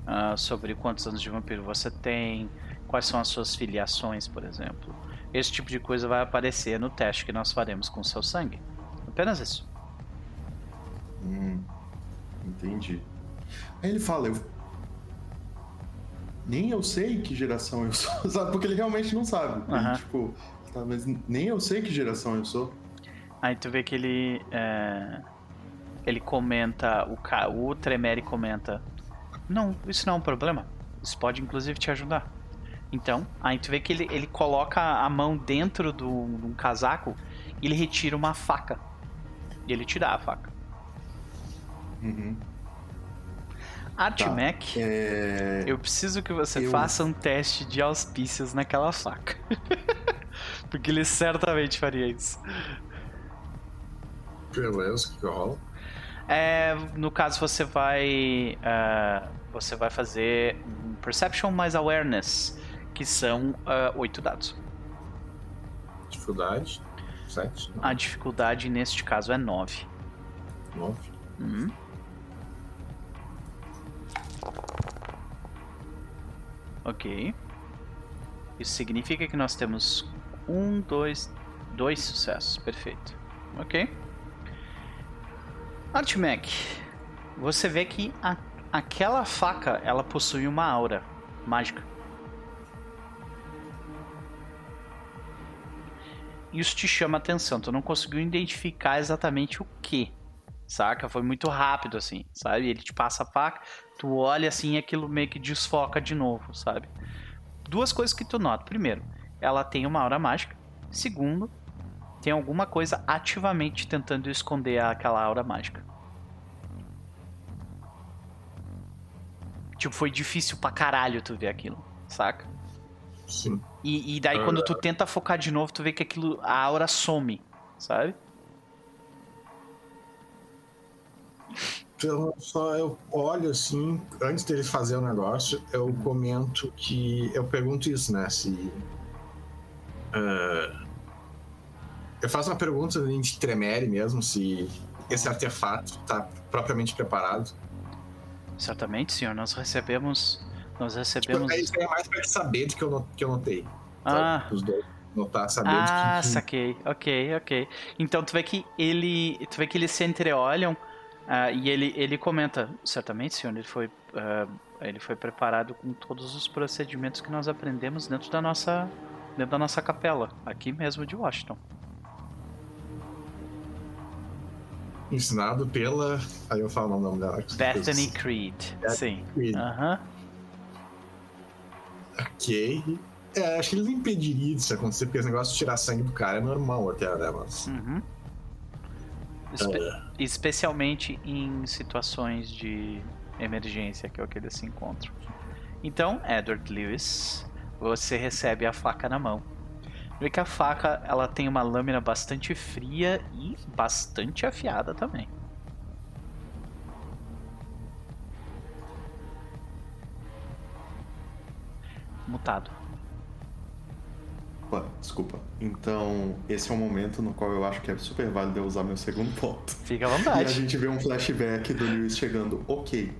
[SPEAKER 1] ah, sobre quantos anos de vampiro você tem, quais são as suas filiações, por exemplo. Esse tipo de coisa vai aparecer no teste que nós faremos com o seu sangue. Apenas isso.
[SPEAKER 5] Hum, entendi. Aí ele fala, eu. Nem eu sei que geração eu sou, sabe? Porque ele realmente não sabe. Ele,
[SPEAKER 1] Aham.
[SPEAKER 5] tipo, tá, mas nem eu sei que geração eu sou.
[SPEAKER 1] Aí tu vê que ele. é, ele comenta. O, ca- o Tremere comenta. Não, isso não é um problema. Isso pode inclusive te ajudar. Então, aí tu vê que ele, ele coloca a mão dentro do, de um casaco e ele retira uma faca. E ele te dá a faca.
[SPEAKER 5] Uhum.
[SPEAKER 1] Artmec,
[SPEAKER 5] É.
[SPEAKER 1] eu preciso que você
[SPEAKER 5] eu-
[SPEAKER 1] faça um teste de auspícios naquela faca. Porque ele certamente faria isso.
[SPEAKER 3] Beleza, o que rola?
[SPEAKER 1] É, no caso você vai ah, você vai fazer um Perception mais Awareness, que são oito dados.
[SPEAKER 3] Dificuldade. 7,
[SPEAKER 1] A dificuldade neste caso é 9.
[SPEAKER 3] 9.
[SPEAKER 1] Ok. Isso significa que nós temos um, dois, dois sucessos. Perfeito. Ok. Artmec, você vê que a- aquela faca ela possui uma aura mágica. Isso te chama atenção. Tu não conseguiu identificar exatamente o que, saca? Foi muito rápido assim, sabe? Ele te passa a faca, tu olha assim e aquilo meio que desfoca de novo, sabe? Duas coisas que tu nota. Primeiro, ela tem uma aura mágica. Segundo, tem alguma coisa ativamente tentando esconder aquela aura mágica. Tipo, foi difícil pra caralho tu ver aquilo, saca?
[SPEAKER 3] Sim.
[SPEAKER 1] E, e daí quando tu tenta focar de novo, tu vê que aquilo, a aura some, sabe?
[SPEAKER 3] Então, só eu olho assim, antes deles fazer o negócio, eu comento que. Eu pergunto isso, né? Se. ah, eu faço uma pergunta de tremere mesmo, se esse artefato está propriamente preparado.
[SPEAKER 1] Certamente, senhor. Nós recebemos. Nós recebemos.
[SPEAKER 3] Tipo, isso é mais pra saber do que eu, que eu notei.
[SPEAKER 1] Ah?
[SPEAKER 3] Os dois notar, saber
[SPEAKER 1] Ah,
[SPEAKER 3] de que.
[SPEAKER 1] saquei. Ok, ok. Então tu vê que ele. Tu vê que eles se entreolham ah, e ele, ele comenta, certamente, senhor, ele foi. ah, ele foi preparado com todos os procedimentos que nós aprendemos dentro da nossa. Dentro da nossa capela, aqui mesmo de Washington.
[SPEAKER 3] Ensinado pela. Aí eu falo o nome dela.
[SPEAKER 1] Bethany Creed. Sim.
[SPEAKER 3] Creed.
[SPEAKER 1] Aham.
[SPEAKER 3] Ok. É, acho que eles impediriam isso acontecer, porque esse negócio de tirar sangue do cara é normal até, né? Mas.
[SPEAKER 1] Uhum. Espe- Especialmente em situações de emergência, que é o que eles se encontram. Então, Edward Lewis, você recebe a faca na mão. Vê que a faca ela tem uma lâmina bastante fria e bastante afiada também. Mutado.
[SPEAKER 5] Opa, desculpa. Então, esse é o momento no qual eu acho que é super válido eu usar meu segundo ponto.
[SPEAKER 1] Fica à
[SPEAKER 5] E a
[SPEAKER 1] vontade.
[SPEAKER 5] gente vê um flashback do Lewis chegando, ok.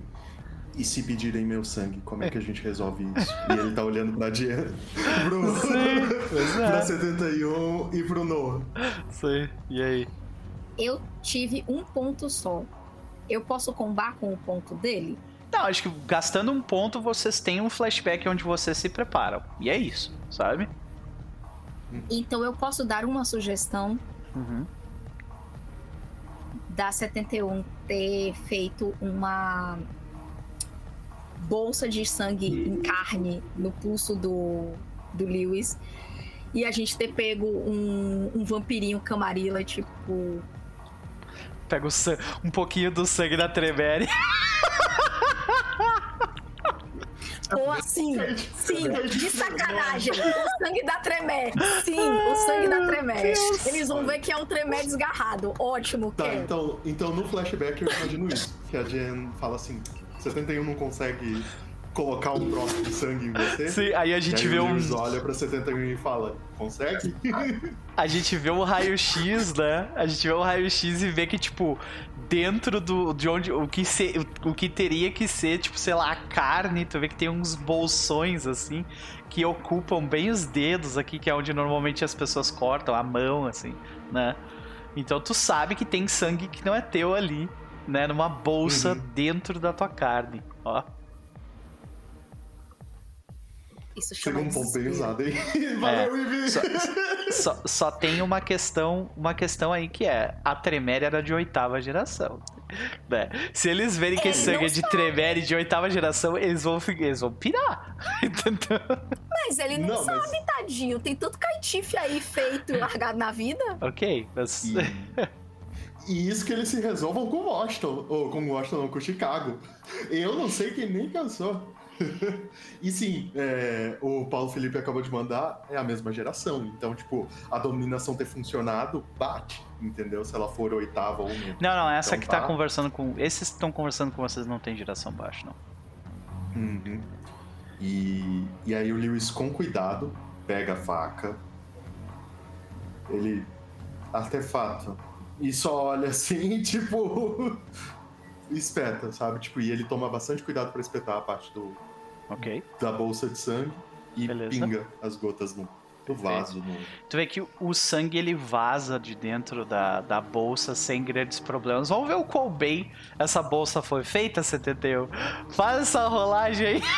[SPEAKER 5] E se pedirem meu sangue, como é que a gente resolve isso? E ele tá olhando pra Diana, pro, pra
[SPEAKER 1] é.
[SPEAKER 5] 71 e pro Noah.
[SPEAKER 1] Sim. E aí?
[SPEAKER 2] Eu tive um ponto só. Eu posso combar com o ponto dele?
[SPEAKER 1] Não, acho que gastando um ponto vocês têm um flashback onde vocês se preparam. E é isso, sabe?
[SPEAKER 2] Então eu posso dar uma sugestão
[SPEAKER 1] Uhum.
[SPEAKER 2] da 71 ter feito uma bolsa de sangue em carne no pulso do, do Lewis e a gente ter pego um, um vampirinho camarila, tipo.
[SPEAKER 1] Pega um pouquinho do sangue da Tremere.
[SPEAKER 2] Ou assim, Sim, sim, de sacanagem. O sangue da Tremé. Sim, o sangue da Tremé. Eles vão ver que é um Tremé desgarrado. Ótimo,
[SPEAKER 5] Tá,
[SPEAKER 2] quero.
[SPEAKER 5] então, então no flashback eu imagino isso. Que a Jen fala assim: 71 não consegue colocar um troço de sangue em você.
[SPEAKER 1] Sim, aí a gente
[SPEAKER 5] aí
[SPEAKER 1] vê
[SPEAKER 5] o
[SPEAKER 1] um.
[SPEAKER 5] Lewis olha pra 71 e fala: consegue?
[SPEAKER 1] A gente vê um raio-x, né? A gente vê um raio-x e vê que, tipo, dentro do, de onde. O que, se, o, o que teria que ser, tipo, sei lá, a carne, tu vê que tem uns bolsões, assim, que ocupam bem os dedos aqui, que é onde normalmente as pessoas cortam a mão, assim, né? Então tu sabe que tem sangue que não é teu ali, né? Numa bolsa
[SPEAKER 5] Uhum.
[SPEAKER 1] dentro da tua carne, ó.
[SPEAKER 2] Isso chama
[SPEAKER 5] Chegou um ponto bem usado, hein? Valeu, Vivi!
[SPEAKER 1] Só, só, só tem uma questão, uma questão aí que é a Tremere era de oitava geração. Né? Se eles verem que
[SPEAKER 2] Ele
[SPEAKER 1] esse sangue é de Tremere de oitava geração, eles vão, eles vão pirar. Entendeu?
[SPEAKER 2] Mas ele não,
[SPEAKER 5] Não, mas-
[SPEAKER 2] sabe, tadinho. Tem tanto caitife aí feito, largado na vida.
[SPEAKER 1] Ok, mas.
[SPEAKER 5] E, e isso que eles se resolvam com Washington, ou com Washington, não, com Chicago. Eu não sei quem nem cansou. e sim, é, o Paulo Felipe acabou de mandar, é a mesma geração. Então, tipo, a dominação ter funcionado, bate, entendeu? Se ela for oitava ou menos.
[SPEAKER 1] Não, não, essa
[SPEAKER 5] Então
[SPEAKER 1] que tá
[SPEAKER 5] tá.
[SPEAKER 1] conversando com. Esses que estão conversando com vocês não tem geração baixa, não.
[SPEAKER 5] Uhum. E, e aí o Lewis, com cuidado, pega a faca. Ele. Artefato. E só olha assim, tipo. espeta, sabe? Tipo, e ele toma bastante cuidado pra espetar a parte do,
[SPEAKER 1] Ok.
[SPEAKER 5] da bolsa de sangue e
[SPEAKER 1] Beleza.
[SPEAKER 5] pinga as gotas no, do vaso. No...
[SPEAKER 1] Tu vê que o- sangue ele vaza de dentro da, da bolsa sem grandes problemas. Vamos ver o quão bem essa bolsa foi feita, 71. Faz essa rolagem aí.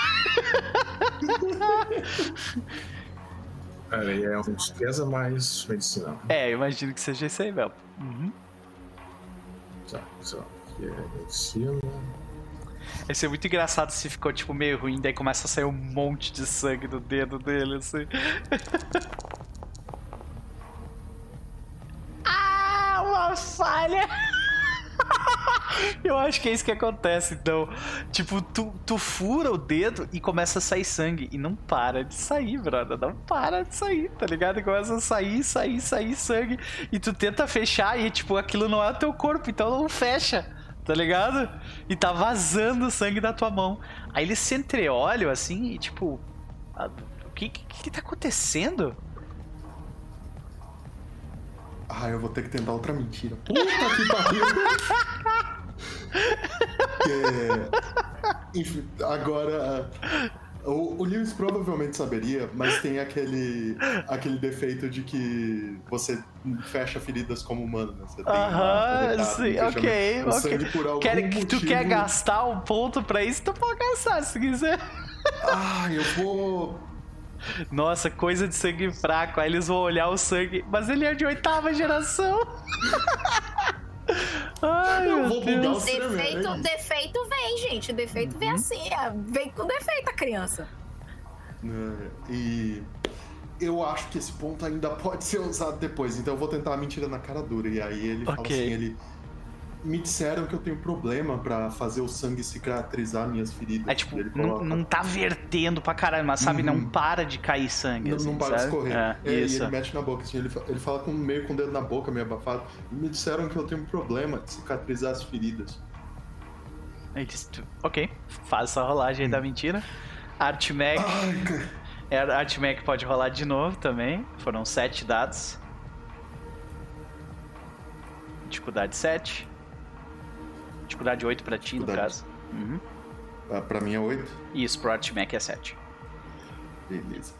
[SPEAKER 3] Cara, é uma despesa mais medicinal.
[SPEAKER 1] É, eu imagino que seja isso aí mesmo. Uhum.
[SPEAKER 3] Tá, lá, aqui é medicina.
[SPEAKER 1] Vai ser muito engraçado se ficou, tipo, meio ruim, daí começa a sair um monte de sangue do dedo dele, assim. ah, uma falha! Eu acho que é isso que acontece, então. Tipo, tu, tu fura o dedo e começa a sair sangue. E não para de sair, brother. Não para de sair, tá ligado? E começa a sair, sair, sair sangue. E tu tenta fechar e, tipo, aquilo não é o teu corpo, então não fecha, tá ligado? E tá vazando sangue da tua mão. Aí eles se entreolham assim e, tipo. O que, que, que tá acontecendo?
[SPEAKER 5] Ah, eu vou ter que tentar outra mentira. Puta que pariu! É, enfim, agora. O, o Lewis provavelmente saberia, mas tem aquele, aquele defeito de que você fecha feridas como humano, né? Você tem
[SPEAKER 1] Aham,
[SPEAKER 5] deletado,
[SPEAKER 1] sim, ok, ok. Quer, tu
[SPEAKER 5] motivo-
[SPEAKER 1] quer gastar um ponto pra isso? Tu pode gastar se quiser.
[SPEAKER 5] Ah, eu vou.
[SPEAKER 1] Nossa, coisa de sangue fraco. Aí eles vão olhar o sangue. Mas ele é de oitava geração. Ai,
[SPEAKER 5] Eu vou bugar
[SPEAKER 1] Deus.
[SPEAKER 5] o cérebro.
[SPEAKER 2] Defeito, defeito vem, gente. Defeito vem assim. é, vem com defeito a criança.
[SPEAKER 5] É, E eu acho que esse ponto ainda pode ser usado depois, então eu vou tentar a mentira na cara dura. E aí ele fala
[SPEAKER 1] Ok.
[SPEAKER 5] assim, ele. Me disseram que eu tenho problema pra fazer o sangue cicatrizar minhas feridas.
[SPEAKER 1] É tipo,
[SPEAKER 5] E ele
[SPEAKER 1] não,
[SPEAKER 5] coloca-
[SPEAKER 1] não tá vertendo pra caralho, mas sabe, não
[SPEAKER 5] Uhum.
[SPEAKER 1] para de cair sangue.
[SPEAKER 5] Não,
[SPEAKER 1] assim,
[SPEAKER 5] não para de
[SPEAKER 1] sabe?
[SPEAKER 5] escorrer.
[SPEAKER 1] É,
[SPEAKER 5] É, e
[SPEAKER 1] isso.
[SPEAKER 5] ele mete na boca, assim, ele, ele fala com meio com o dedo na boca, meio abafado. Me disseram que eu tenho problema de cicatrizar as feridas.
[SPEAKER 1] Aí diz, tu- ok, faz essa rolagem aí da mentira. Artmec,
[SPEAKER 5] Ai,
[SPEAKER 1] é, Artmec pode rolar de novo também. Foram sete dados. Dificuldade 7. Dificuldade 8 pra ti, no
[SPEAKER 5] Dificuldade.
[SPEAKER 1] caso. Uhum.
[SPEAKER 5] Ah, Pra mim é oito.
[SPEAKER 1] Isso, pro Artmec é 7.
[SPEAKER 5] Beleza.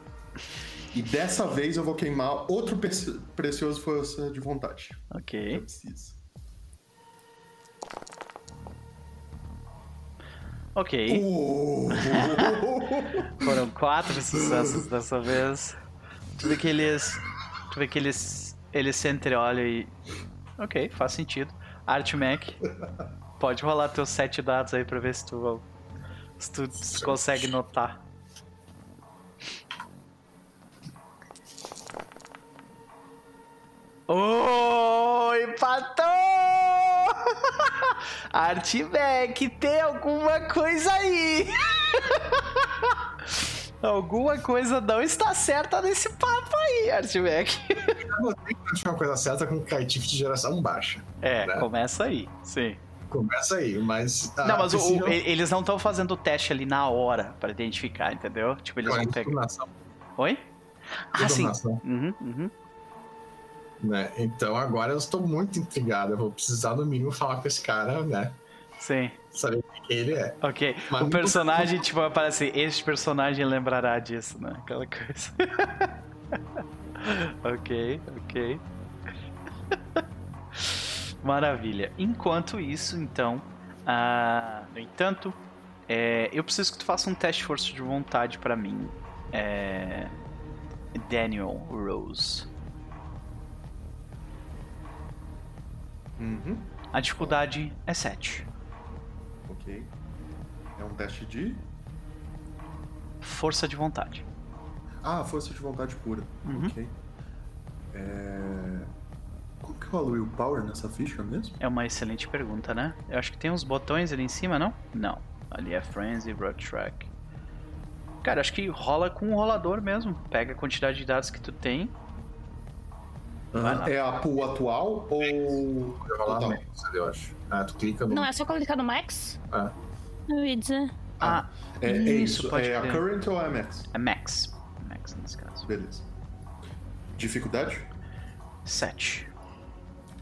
[SPEAKER 5] E dessa vez eu vou queimar outro preci- precioso força de vontade. Eu
[SPEAKER 1] Ok.
[SPEAKER 5] preciso.
[SPEAKER 1] Ok.
[SPEAKER 5] Uh!
[SPEAKER 1] Foram quatro sucessos dessa vez. Tu vê que eles. Tu vê que eles. Eles se entreolham e. Ok, faz sentido. Artmec, pode rolar teus sete dados aí pra ver se tu. Se tu consegue notar. Oh, empatou! Artmec, tem alguma coisa aí! Alguma coisa não está certa nesse papo aí, Artback.
[SPEAKER 3] Eu tenho que achar uma coisa certa com Kaitif de geração baixa.
[SPEAKER 1] É,
[SPEAKER 3] Né?
[SPEAKER 1] começa aí, sim.
[SPEAKER 3] Começa aí, mas. ah,
[SPEAKER 1] não, mas o- eles não estão fazendo o teste ali na hora pra identificar, entendeu? Tipo, eles vão pegar. Oi? Ah, sim. Uhum, uhum.
[SPEAKER 3] né? Então agora eu estou muito intrigado. Eu vou precisar, no mínimo, falar com esse cara, né?
[SPEAKER 1] Sim.
[SPEAKER 3] Saber quem ele é.
[SPEAKER 1] Ok.
[SPEAKER 3] Mas
[SPEAKER 1] o
[SPEAKER 3] não-
[SPEAKER 1] personagem, tipo, aparece. Este personagem lembrará disso, né? Aquela coisa. ok, ok. Maravilha. Enquanto isso, então. ah, no entanto, é, eu preciso que tu faça um teste de força de vontade pra mim. É, Daniel Rose.
[SPEAKER 5] Uhum.
[SPEAKER 1] A dificuldade é 7.
[SPEAKER 5] Ok. É um teste de.
[SPEAKER 1] Força de vontade.
[SPEAKER 5] Ah, força de vontade pura.
[SPEAKER 1] Uhum.
[SPEAKER 5] Ok. É... Qual que é o willpower nessa ficha mesmo?
[SPEAKER 1] É uma excelente pergunta, né? Eu acho que tem uns botões ali em cima, não? Não. Ali é Frenzy, Road Track. Cara, acho que rola com o rolador mesmo. Pega a quantidade de dados que tu tem.
[SPEAKER 5] É a pool atual ou.
[SPEAKER 3] Eu vou rolar
[SPEAKER 5] Total.
[SPEAKER 3] menos, eu acho. Ah, tu clica no.
[SPEAKER 4] Não, é só clicar no Max?
[SPEAKER 3] Ah.
[SPEAKER 4] Eu ia dizer.
[SPEAKER 1] Ah,
[SPEAKER 5] É, é
[SPEAKER 1] isso,
[SPEAKER 5] isso.
[SPEAKER 1] pode
[SPEAKER 5] é a current ou é a max?
[SPEAKER 1] É Max. Max nesse caso.
[SPEAKER 5] Beleza. Dificuldade?
[SPEAKER 1] 7.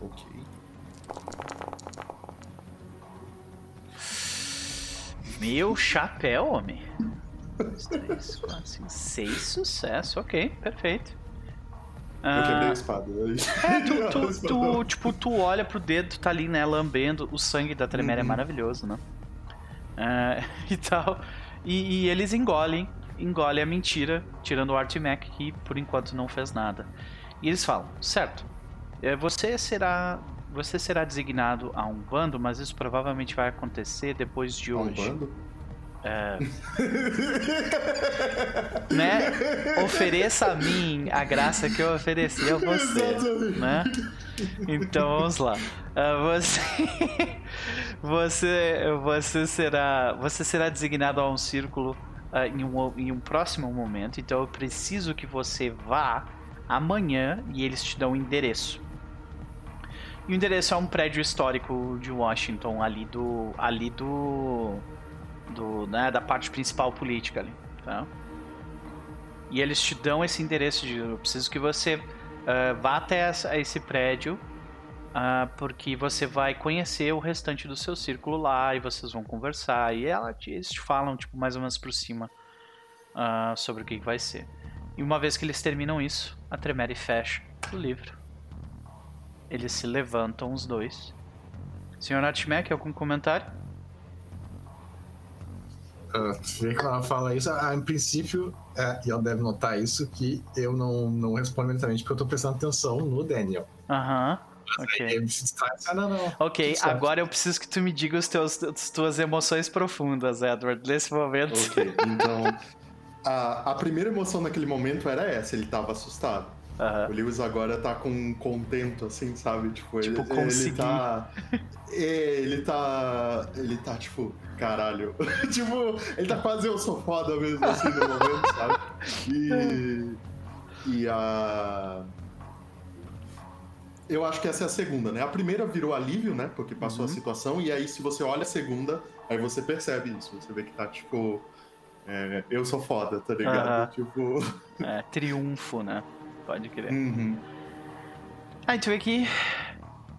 [SPEAKER 5] Ok.
[SPEAKER 1] Meu chapéu, homem. 2, 3, 4, 5, 6 sucesso. Ok, perfeito.
[SPEAKER 5] Eu quebrei a
[SPEAKER 1] Ah,
[SPEAKER 5] espada.
[SPEAKER 1] É, tu, tu, tu, tipo, tu olha pro dedo, tu tá ali, né, lambendo. O sangue da Tremere é
[SPEAKER 5] Uhum.
[SPEAKER 1] maravilhoso, né? É, e tal. E, e eles engolem, engolem a mentira, tirando o Artimac, que por enquanto não fez nada. E eles falam, certo, é, você será. Você será designado a um bando, mas isso provavelmente vai acontecer depois de
[SPEAKER 5] Um
[SPEAKER 1] hoje.
[SPEAKER 5] bando?
[SPEAKER 1] né? Ofereça a mim a graça que eu ofereci a você,
[SPEAKER 5] Exatamente.
[SPEAKER 1] né? Então vamos lá. Ah, você, você, você será, você será designado a um círculo ah, em, um, em um próximo momento. Então eu preciso que você vá amanhã e eles te dão o endereço. O endereço é um prédio histórico de Washington ali do, ali do, do, né, da parte principal política ali, tá? E eles te dão esse endereço de eu preciso que você ah, vá até essa- esse prédio ah, porque você vai conhecer o restante do seu círculo lá e vocês vão conversar e ela eles te falam tipo mais ou menos por cima ah, sobre o que que vai ser. E uma vez que eles terminam isso, a Tremere fecha o livro. Eles se levantam os dois. Senhor Atmac, algum comentário?
[SPEAKER 3] Tu vê que ela fala isso, ah, em princípio, é, e ela deve notar isso, que eu não, não respondo imediatamente porque eu tô prestando atenção no Daniel.
[SPEAKER 1] Aham.
[SPEAKER 3] Aí
[SPEAKER 1] Ok.
[SPEAKER 3] ele se distrai, ah, não, não.
[SPEAKER 1] Ok, agora eu preciso que tu me diga os teus, as tuas emoções profundas, Edward, nesse momento.
[SPEAKER 5] Ok, então. A, a primeira emoção naquele momento era essa, ele tava assustado.
[SPEAKER 1] Aham.
[SPEAKER 5] O Lewis agora tá com um contento, assim, sabe? Tipo, ele,
[SPEAKER 1] Tipo,
[SPEAKER 5] ele
[SPEAKER 1] consegui.
[SPEAKER 5] tá. É, ele tá. Ele tá, tipo, caralho. tipo, ele tá quase eu sou foda mesmo, assim, no momento, sabe? E. E a. Eu acho que essa é a segunda, né? A primeira virou alívio, né? Porque passou
[SPEAKER 1] Uhum.
[SPEAKER 5] a situação, e aí se você olha a segunda, aí você percebe isso. Você vê que tá, tipo. é, eu sou foda, tá ligado?
[SPEAKER 1] Aham.
[SPEAKER 5] Tipo.
[SPEAKER 1] É, triunfo, né? Pode crer.
[SPEAKER 5] uhum.
[SPEAKER 1] Aí tu vê que.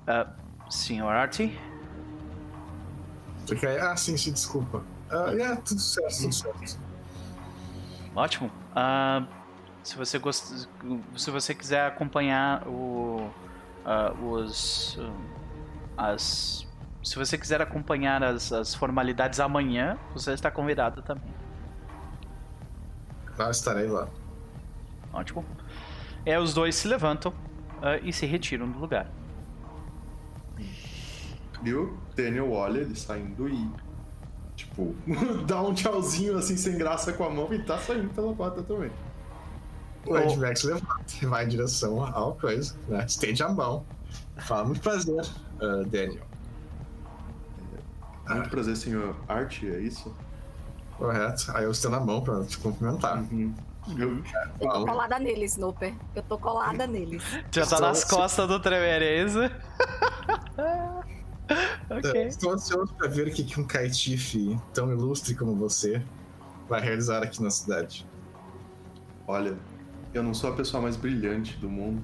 [SPEAKER 1] ah, Senhor Artie?
[SPEAKER 3] Quer- Ah, sim, sim, desculpa. Ah, é, tudo certo, tudo certo.
[SPEAKER 1] Ótimo. Ah, se você gosta, se você quiser acompanhar o, ah, os, ah, as, se você quiser acompanhar as, as formalidades amanhã, você está convidado também.
[SPEAKER 3] Ah, estarei lá.
[SPEAKER 1] Ótimo. É, os dois se levantam ah, e se retiram do lugar.
[SPEAKER 5] E o Daniel olha ele saindo e. Tipo, dá um tchauzinho assim sem graça com a mão e tá saindo pela porta também.
[SPEAKER 3] O Ed Max levanta e vai em direção ao coisa, né? Estende a mão. Fala, muito prazer, ah, Daniel.
[SPEAKER 5] Muito prazer, senhor Art, é isso?
[SPEAKER 3] Correto. Aí eu estendo a mão pra te cumprimentar.
[SPEAKER 5] Uhum. Eu-
[SPEAKER 2] Eu tô colada neles, Snooper. Eu tô colada neles.
[SPEAKER 1] Já tá nas
[SPEAKER 3] ansioso-
[SPEAKER 1] costas do Tremere, é isso? ok.
[SPEAKER 3] Estou ansioso pra ver o que um caetife tão ilustre como você vai realizar aqui na cidade.
[SPEAKER 5] Olha, eu não sou a pessoa mais brilhante do mundo,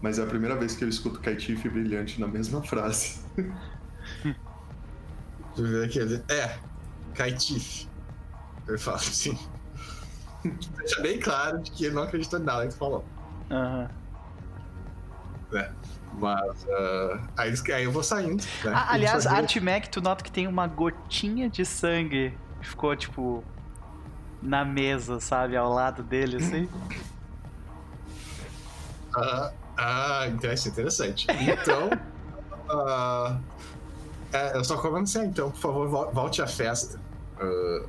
[SPEAKER 5] mas é a primeira vez que eu escuto Caetife brilhante na mesma frase.
[SPEAKER 3] Deixa eu ver aqui. É, caetife. Ele fala assim. Deixa bem claro de que ele não acreditou em nada que tu falou.
[SPEAKER 1] Aham.
[SPEAKER 3] Mas ah, aí, aí eu vou saindo. Né?
[SPEAKER 1] Ah, aliás, Artmec, tu nota que tem uma gotinha de sangue que ficou, tipo, na mesa, sabe? Ao lado dele, assim.
[SPEAKER 3] Ah, ah, interessante, interessante. Então. ah, é, eu só comento assim, ah, então, por favor, vol- volte à festa. Ah,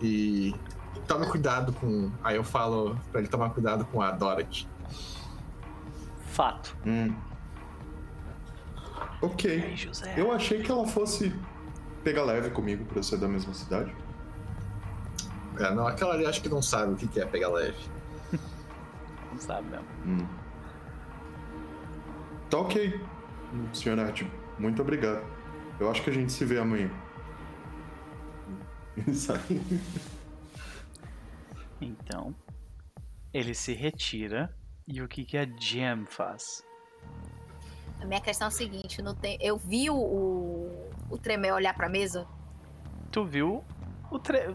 [SPEAKER 3] e tome cuidado com. Aí eu falo pra ele tomar cuidado com a Dorothy.
[SPEAKER 1] Fato.
[SPEAKER 5] Hum. Ok.
[SPEAKER 1] José.
[SPEAKER 5] Eu achei que ela fosse pegar leve comigo pra eu ser da mesma cidade.
[SPEAKER 3] É, não, aquela ali acho que não sabe o que é pegar leve.
[SPEAKER 1] Não sabe mesmo.
[SPEAKER 5] Hum. Tá ok, senhor Art. Muito obrigado. Eu acho que a gente se vê amanhã. Ele sai.
[SPEAKER 1] Então, ele se retira. E o que, que a Jam faz?
[SPEAKER 2] A minha questão é a seguinte: tem... eu vi o, o, Tremel olhar pra mesa.
[SPEAKER 1] Tu viu o tre...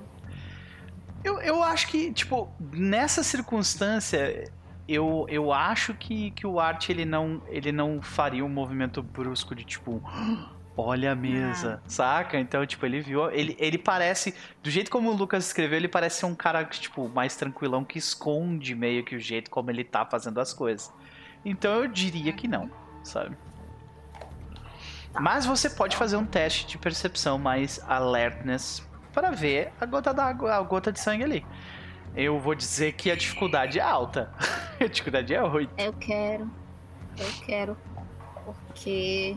[SPEAKER 1] Eu, eu acho que, tipo, nessa circunstância, eu, eu acho que, que o Art ele não, ele não faria um movimento brusco de tipo. Olha a mesa, saca? Então, tipo, ele viu. Ele, ele parece. Do jeito como o Lucas escreveu, ele parece ser um cara, tipo, mais tranquilão que esconde meio que o jeito como ele tá fazendo as coisas. Então eu diria que não, sabe? Mas você pode fazer um teste de percepção mais alertness para ver a gota d'água, a gota de sangue ali. Eu vou dizer que a dificuldade é alta. a dificuldade é 8.
[SPEAKER 2] Eu quero. Eu quero. Porque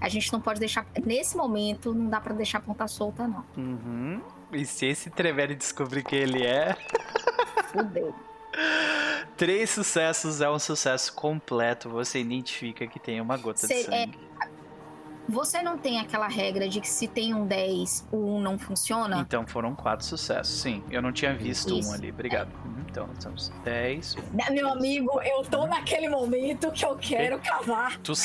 [SPEAKER 2] a gente não pode deixar. Nesse momento, não dá pra deixar a ponta solta, não.
[SPEAKER 1] Uhum. E se esse Trevere descobrir que ele é.
[SPEAKER 2] Fudeu.
[SPEAKER 1] Três sucessos é um sucesso completo. Você identifica que tem uma gota de
[SPEAKER 2] é-
[SPEAKER 1] sangue.
[SPEAKER 2] Você não tem aquela regra de que se tem um 10, o 1 não funciona?
[SPEAKER 1] Então foram quatro sucessos. Sim, eu não tinha visto
[SPEAKER 2] Isso.
[SPEAKER 1] um ali. Obrigado. Uhum, Então, são 10.
[SPEAKER 2] Né, Meu amigo, eu tô naquele momento que eu quero cavar.
[SPEAKER 1] Tu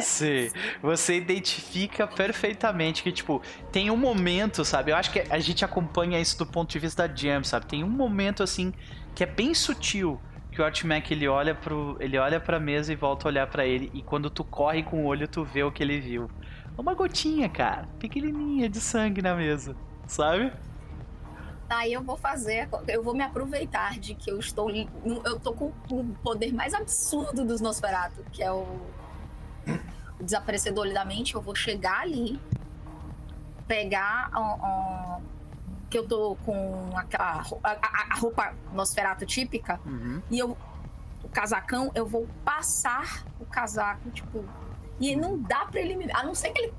[SPEAKER 1] Sim, você identifica perfeitamente que, tipo, tem um momento, sabe? Eu acho que a gente acompanha isso do ponto de vista da Jam, sabe? Tem um momento, assim, que é bem sutil, que o Artmac, ele olha pro, ele olha pra mesa e volta a olhar pra ele, e quando tu corre com o olho, tu vê o que ele viu. Uma gotinha, cara, pequenininha de sangue na mesa, sabe?
[SPEAKER 2] Aí eu vou fazer, eu vou me aproveitar de que eu estou, eu tô com o poder mais absurdo dos Nosferatu, que é o, o desaparecer do olho da mente. Eu vou chegar ali, pegar ó, que eu tô com aquela a, a- a roupa Nosferatu típica
[SPEAKER 1] Uhum.
[SPEAKER 2] e eu o casacão, eu vou passar o casaco, tipo, e não dá pra ele me, a não ser que ele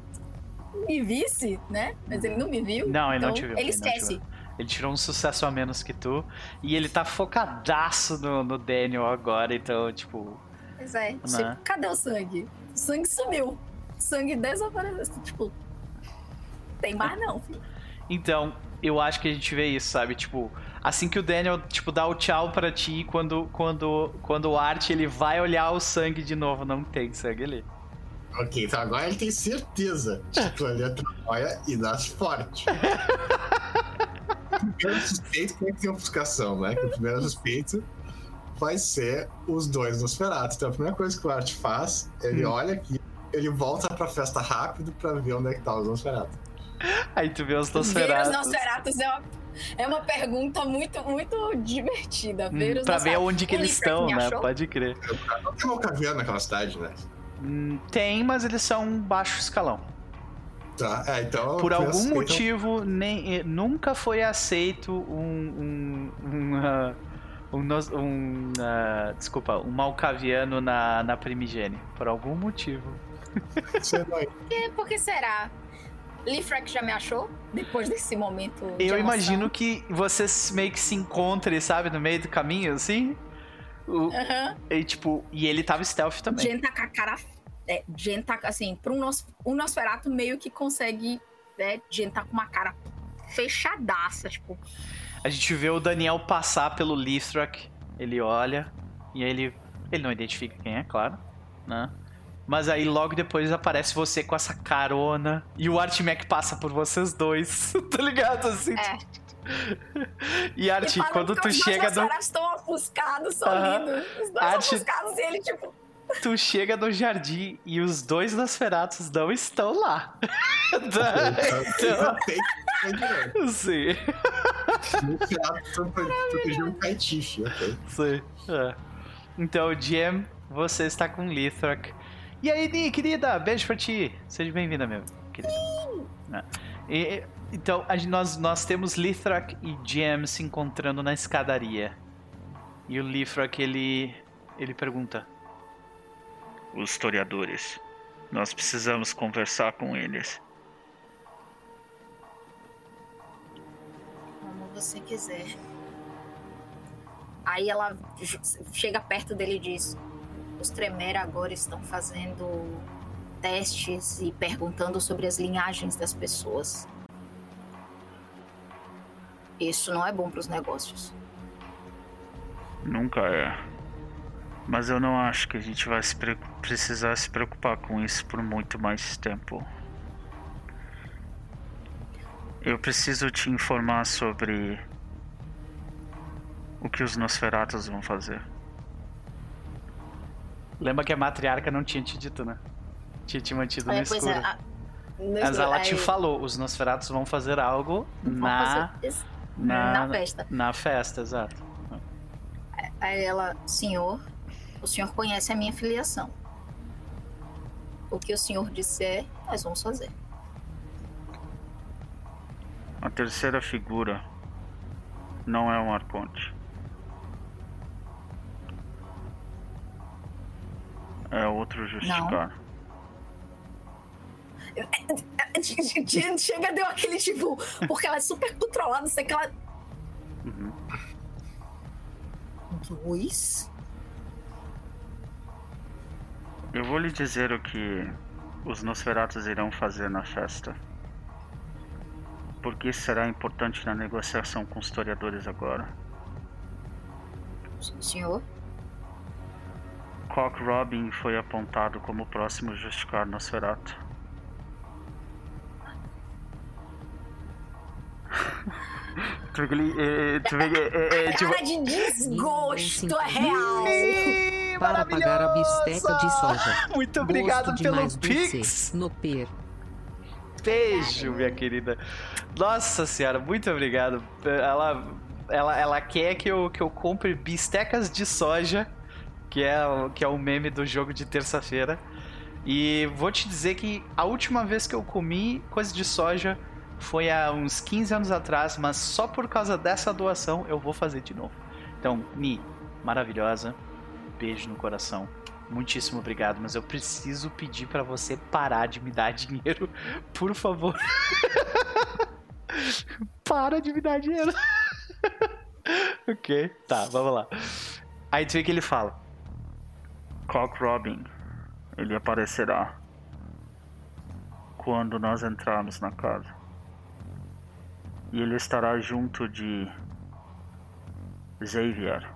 [SPEAKER 2] me visse, né? Mas ele não me viu.
[SPEAKER 1] Não, ele não
[SPEAKER 2] então
[SPEAKER 1] te viu,
[SPEAKER 2] Ele
[SPEAKER 1] ele não
[SPEAKER 2] esquece.
[SPEAKER 1] Ele tirou um sucesso a menos que tu, e ele tá focadaço no, no Daniel agora, então, tipo...
[SPEAKER 2] Pois é.
[SPEAKER 1] Né?
[SPEAKER 2] Tipo, cadê o sangue? O sangue sumiu. O sangue desapareceu. Tipo, tem mais não, filho.
[SPEAKER 1] Então, eu acho que a gente vê isso, sabe? Tipo, assim que o Daniel, tipo, dá o tchau pra ti, quando, quando, quando o Art, ele vai olhar o sangue de novo, não tem sangue ali.
[SPEAKER 3] Ok, então agora ele tem certeza de que aquilo ali é trabalha e das forte. o primeiro suspeito que tem ofuscação, né? Que o primeiro suspeito vai ser os dois Nosferatu. Então a primeira coisa que o Art faz, ele
[SPEAKER 1] Hum.
[SPEAKER 3] olha aqui, ele volta pra festa rápido pra ver onde é que tá os Nosferatu.
[SPEAKER 1] Aí tu vê os
[SPEAKER 2] Ver os
[SPEAKER 1] Nosferatus.
[SPEAKER 2] Nosferatus é uma, é uma pergunta muito, muito divertida. Ver
[SPEAKER 1] Hum,
[SPEAKER 2] os
[SPEAKER 1] pra ver onde que
[SPEAKER 2] O
[SPEAKER 1] eles estão, né?
[SPEAKER 2] achou?
[SPEAKER 1] Pode crer.
[SPEAKER 3] Não tem Malcaviano naquela cidade, né?
[SPEAKER 1] Hum, Tem, mas eles são baixo escalão.
[SPEAKER 3] Tá, é, então.
[SPEAKER 1] Por algum
[SPEAKER 3] suspeito-
[SPEAKER 1] motivo, nem, eh, nunca foi aceito um. um, um, ah, um, um, ah, desculpa, um malcaviano na, na primigênia. Por algum motivo.
[SPEAKER 2] É, Por que será? Lifrak já me achou? Depois desse momento. de
[SPEAKER 1] Eu
[SPEAKER 2] emoção?
[SPEAKER 1] imagino que vocês meio que se encontrem, sabe, no meio do caminho, assim. O-
[SPEAKER 2] Aham.
[SPEAKER 1] e, tipo, e ele tava stealth também.
[SPEAKER 2] Jen tá com a cara. É, Jen tá, assim, um, Nos, um Nosferatu meio que consegue. Né, Jen tá com uma cara fechadaça, tipo.
[SPEAKER 1] A gente vê o Daniel passar pelo Lithrak, ele olha, e aí ele, ele não identifica quem é, claro, né? Mas aí logo depois aparece você com essa carona, e o Artmec passa por vocês dois, tá ligado? Assim,
[SPEAKER 2] É.
[SPEAKER 1] E Art,
[SPEAKER 2] E fala
[SPEAKER 1] quando tu
[SPEAKER 2] os
[SPEAKER 1] chega no,
[SPEAKER 2] Nosferatus estão ofuscados, sorrindo. Os dois
[SPEAKER 1] Arte-
[SPEAKER 2] ofuscados e ele, tipo.
[SPEAKER 1] tu chega no jardim e os dois Nosferatus não estão lá. Tá? então,
[SPEAKER 3] direto.
[SPEAKER 1] sim,
[SPEAKER 3] proteger um caetife, ok?
[SPEAKER 1] sim. é. Então, Jam, você está com Lithrak. E aí, Ni, querida, beijo pra ti. Seja bem-vinda, meu. Querida. É. E- então, a nós, nós temos Lithrak e Jam se encontrando na escadaria. E o Lithrak, ele, ele pergunta: Os historiadores. Nós precisamos conversar com eles.
[SPEAKER 2] Como você quiser. Aí ela chega perto dele e diz: Os Tremere agora estão fazendo testes e perguntando sobre as linhagens das pessoas. Isso não é bom para os negócios.
[SPEAKER 1] Nunca é. Mas eu não acho que a gente vai se pre- precisar se preocupar com isso por muito mais tempo. Eu preciso te informar sobre o que os Nosferatus vão fazer. Lembra que a matriarca não tinha te dito, né? Tinha te mantido no
[SPEAKER 2] É, pois
[SPEAKER 1] escuro.
[SPEAKER 2] é, a- no
[SPEAKER 1] Mas
[SPEAKER 2] escuro,
[SPEAKER 1] ela te
[SPEAKER 2] aí-
[SPEAKER 1] falou, os Nosferatus vão fazer algo
[SPEAKER 2] vão
[SPEAKER 1] na,
[SPEAKER 2] fazer isso
[SPEAKER 1] na,
[SPEAKER 2] na festa.
[SPEAKER 1] na festa, exato.
[SPEAKER 2] Aí ela, senhor, o senhor conhece a minha filiação. O que o senhor disser, nós vamos fazer.
[SPEAKER 1] A terceira figura não é um arconte. É outro justificar.
[SPEAKER 2] Chega, deu aquele tipo. Porque ela é super controlada, sei que ela.
[SPEAKER 1] Uhum.
[SPEAKER 2] Dois?
[SPEAKER 1] Eu vou lhe dizer o que os Nosferatus irão fazer na festa. Porque isso será importante na negociação com os historiadores agora.
[SPEAKER 2] Senhor?
[SPEAKER 1] Cock Robin foi apontado como o próximo justificar Nosferatu. Tu vê que ele. é, Tu vê que. é, é, tipo,
[SPEAKER 2] Cara de desgosto é real.
[SPEAKER 6] Para pagar a bisteca de soja.
[SPEAKER 1] Muito obrigado pelo Pix!
[SPEAKER 6] No per.
[SPEAKER 1] Beijo, minha querida. Nossa senhora, muito obrigado. Ela, ela, ela quer que eu, que eu compre bistecas de soja, que é, o- que é o meme do jogo de terça-feira. E vou te dizer que a última vez que eu comi coisa de soja foi há uns 15 anos atrás, mas só por causa dessa doação eu vou fazer de novo. Então, Mi, maravilhosa. Beijo no coração. Muitíssimo obrigado, mas eu preciso pedir pra você parar de me dar dinheiro, por favor. Para de me dar dinheiro. ok, tá, vamos lá. Aí tu vê que ele fala: Cock Robin, ele aparecerá quando nós entrarmos na casa. E ele estará junto de Xavier.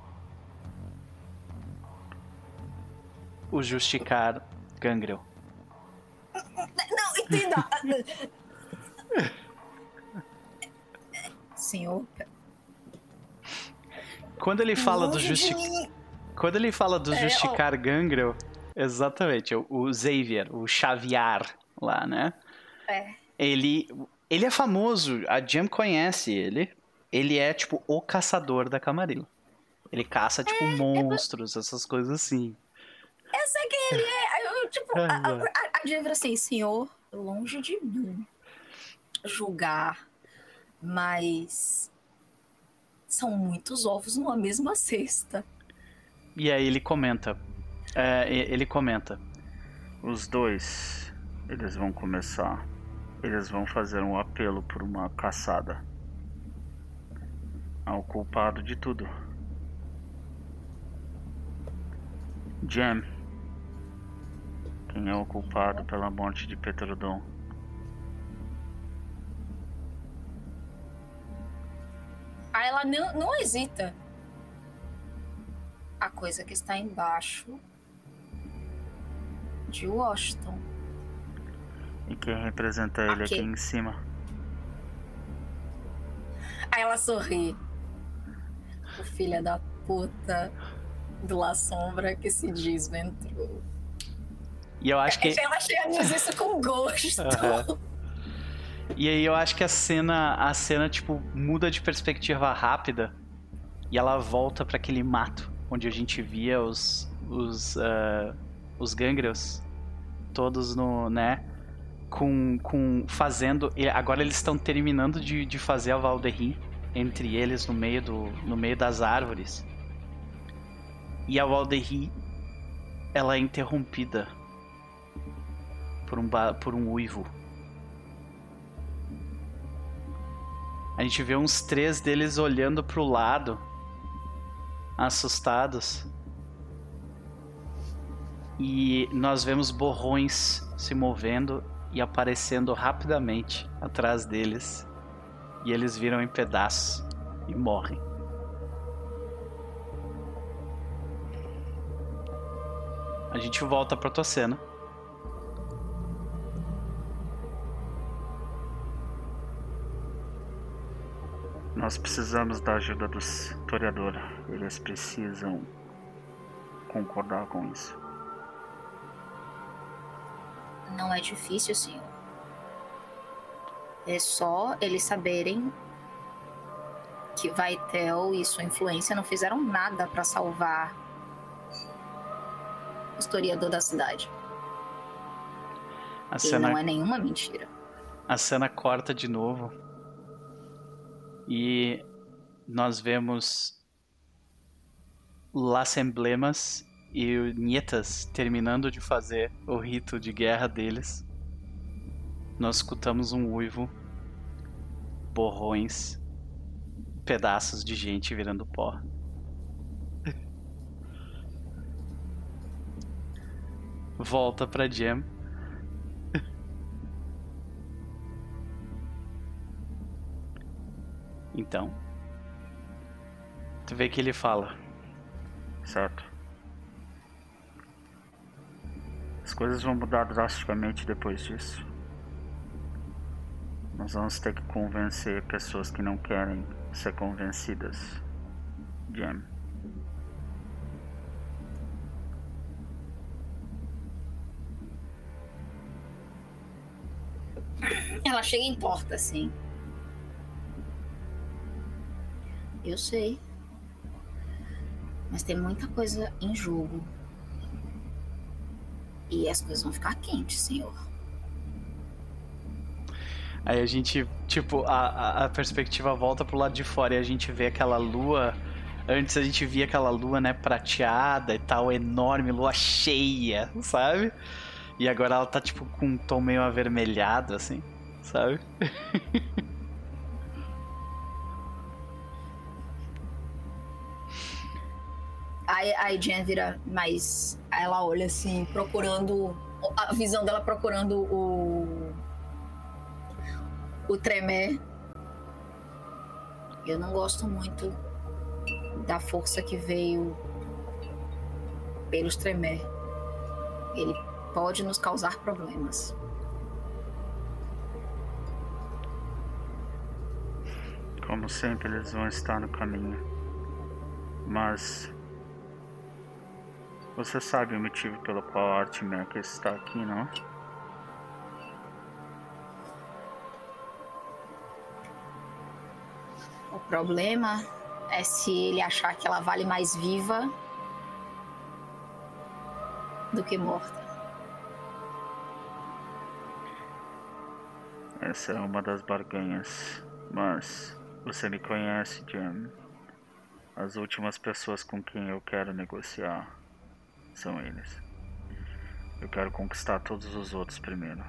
[SPEAKER 1] O Justicar Gangrel.
[SPEAKER 2] Não, entenda. Senhor.
[SPEAKER 1] Quando ele fala do Justicar. Quando ele fala do
[SPEAKER 2] É,
[SPEAKER 1] Justicar Gangrel, exatamente, o, o Xavier, o Xaviar lá, né?
[SPEAKER 2] É.
[SPEAKER 1] Ele, ele é famoso, a Jam conhece ele. Ele é, tipo, o caçador da Camarilla. Ele caça, tipo, monstros, essas coisas assim.
[SPEAKER 2] Eu sei quem ele é. Eu, tipo, a, a, a, assim, senhor, longe de mim julgar, mas são muitos ovos numa mesma cesta.
[SPEAKER 1] E aí ele comenta. é, ele comenta. Os dois, eles vão começar Eles vão fazer um apelo por uma caçada ao culpado de tudo. Jam. Quem é o culpado pela morte de Petrodon?
[SPEAKER 2] Aí ela não, não hesita. A coisa que está embaixo de Washington.
[SPEAKER 1] E quem representa ele
[SPEAKER 2] Aqui.
[SPEAKER 1] aqui em cima?
[SPEAKER 2] Aí ela sorri. O filho da puta do La Sombra que se desventrou.
[SPEAKER 1] E eu acho que.
[SPEAKER 2] Ela chega diz isso com gosto.
[SPEAKER 1] Aham. E aí eu acho que a cena, a cena tipo muda de perspectiva rápida e ela volta pra aquele mato onde a gente via os os ah, os gangreus todos no, né, com com fazendo, agora eles estão terminando de, de fazer a Valderri entre eles no meio do no meio das árvores. E a Valderri ela é interrompida por um por um uivo. A gente vê uns três deles olhando pro lado, assustados. E nós vemos borrões se movendo e aparecendo rapidamente atrás deles. E eles viram em pedaços e morrem. A gente volta pra tua cena. Nós precisamos da ajuda do historiador. Eles precisam concordar com isso.
[SPEAKER 2] Não é difícil, senhor. É só eles saberem que Vaitel e sua influência não fizeram nada para salvar o historiador da cidade.
[SPEAKER 1] A
[SPEAKER 2] E
[SPEAKER 1] cena
[SPEAKER 2] não é nenhuma mentira.
[SPEAKER 1] A cena corta de novo. E nós vemos Las Emblemas e o Nietas terminando de fazer o rito de guerra deles. Nós escutamos um uivo, borrões, pedaços de gente virando pó. Volta pra Jam. Então, tu vê que ele fala, certo? As coisas vão mudar drasticamente depois disso. Nós vamos ter que convencer pessoas que não querem ser convencidas. Jam.
[SPEAKER 2] Ela chega em porta, assim. Eu sei. Mas tem muita coisa em jogo. E as coisas vão ficar quentes, senhor.
[SPEAKER 1] Aí a gente, tipo, a, a, perspectiva volta pro lado de fora e a gente vê aquela lua. Antes a gente via aquela lua, né, prateada e tal, enorme, lua cheia, sabe? E agora ela tá, tipo, com um tom meio avermelhado, assim, sabe?
[SPEAKER 2] Aí, aí Jen vira mais. Ela olha assim, procurando. A visão dela procurando o. O Tremé. Eu não gosto muito da força que veio pelos Tremé. Ele pode nos causar problemas.
[SPEAKER 1] Como sempre, eles vão estar no caminho. Mas. Você sabe o motivo pelo qual a está aqui, não?
[SPEAKER 2] O problema é se ele achar que ela vale mais viva do que morta.
[SPEAKER 1] Essa é uma das barganhas. Mas. Você me conhece, Jam. As últimas pessoas com quem eu quero negociar são eles. Eu quero conquistar todos os outros primeiro.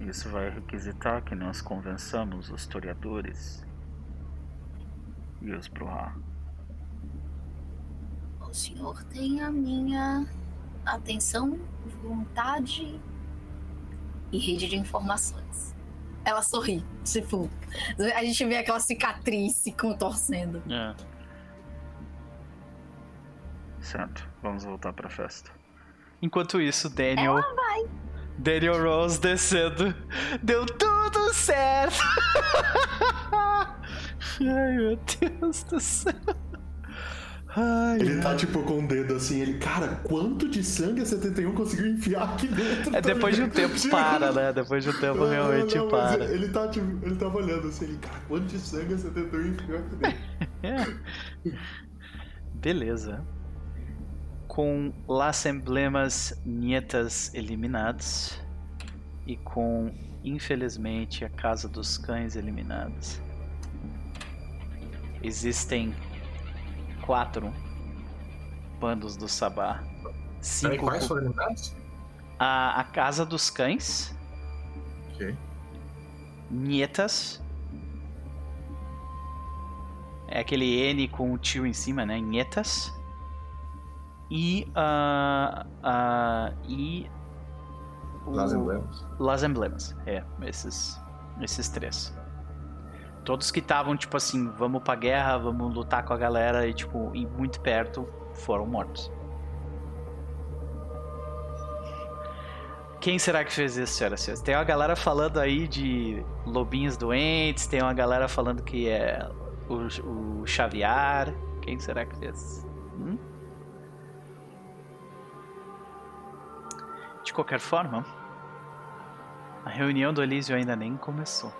[SPEAKER 1] Isso vai requisitar que nós convençamos os historiadores e os Bruhá.
[SPEAKER 2] O senhor tem a minha atenção, vontade e rede de informações. Ela sorri, tipo, a gente vê aquela cicatriz se contorcendo.
[SPEAKER 1] É. Certo, vamos voltar pra festa. Enquanto isso, Daniel. Daniel Rose descendo. Deu tudo certo! Ai, meu Deus do céu. Ai,
[SPEAKER 5] Ele tá tipo com o dedo assim, ele, cara, quanto de sangue a 71 conseguiu enfiar aqui dentro?
[SPEAKER 1] É
[SPEAKER 5] tá
[SPEAKER 1] depois de um tempo para, né? Depois de um tempo
[SPEAKER 5] não,
[SPEAKER 1] realmente
[SPEAKER 5] não,
[SPEAKER 1] para.
[SPEAKER 5] Ele tá tipo, ele tava olhando assim, ele, cara, quanto de sangue a 71 enfiou aqui dentro?
[SPEAKER 1] É. Beleza. Com Las Emblemas Nietas eliminados e com, infelizmente, a Casa dos Cães eliminados, existem quatro bandos do Sabá. Cinco
[SPEAKER 3] quais foram eliminados?
[SPEAKER 1] a, a Casa dos Cães,
[SPEAKER 3] Ok.
[SPEAKER 1] Nietas. É aquele N com o tio em cima, né? Nietas. E. ah, ah, e. o-
[SPEAKER 3] Las emblemas.
[SPEAKER 1] Las Emblemas. É, esses, esses três. Todos que estavam, tipo assim, vamos pra guerra, vamos lutar com a galera e, tipo, ir muito perto, foram mortos. Quem será que fez isso, senhoras e senhores? Tem uma galera falando aí de lobinhos doentes, tem uma galera falando que é o, o Xaviar. Quem será que fez? Hum? Qualquer forma, a reunião do Elísio ainda nem começou.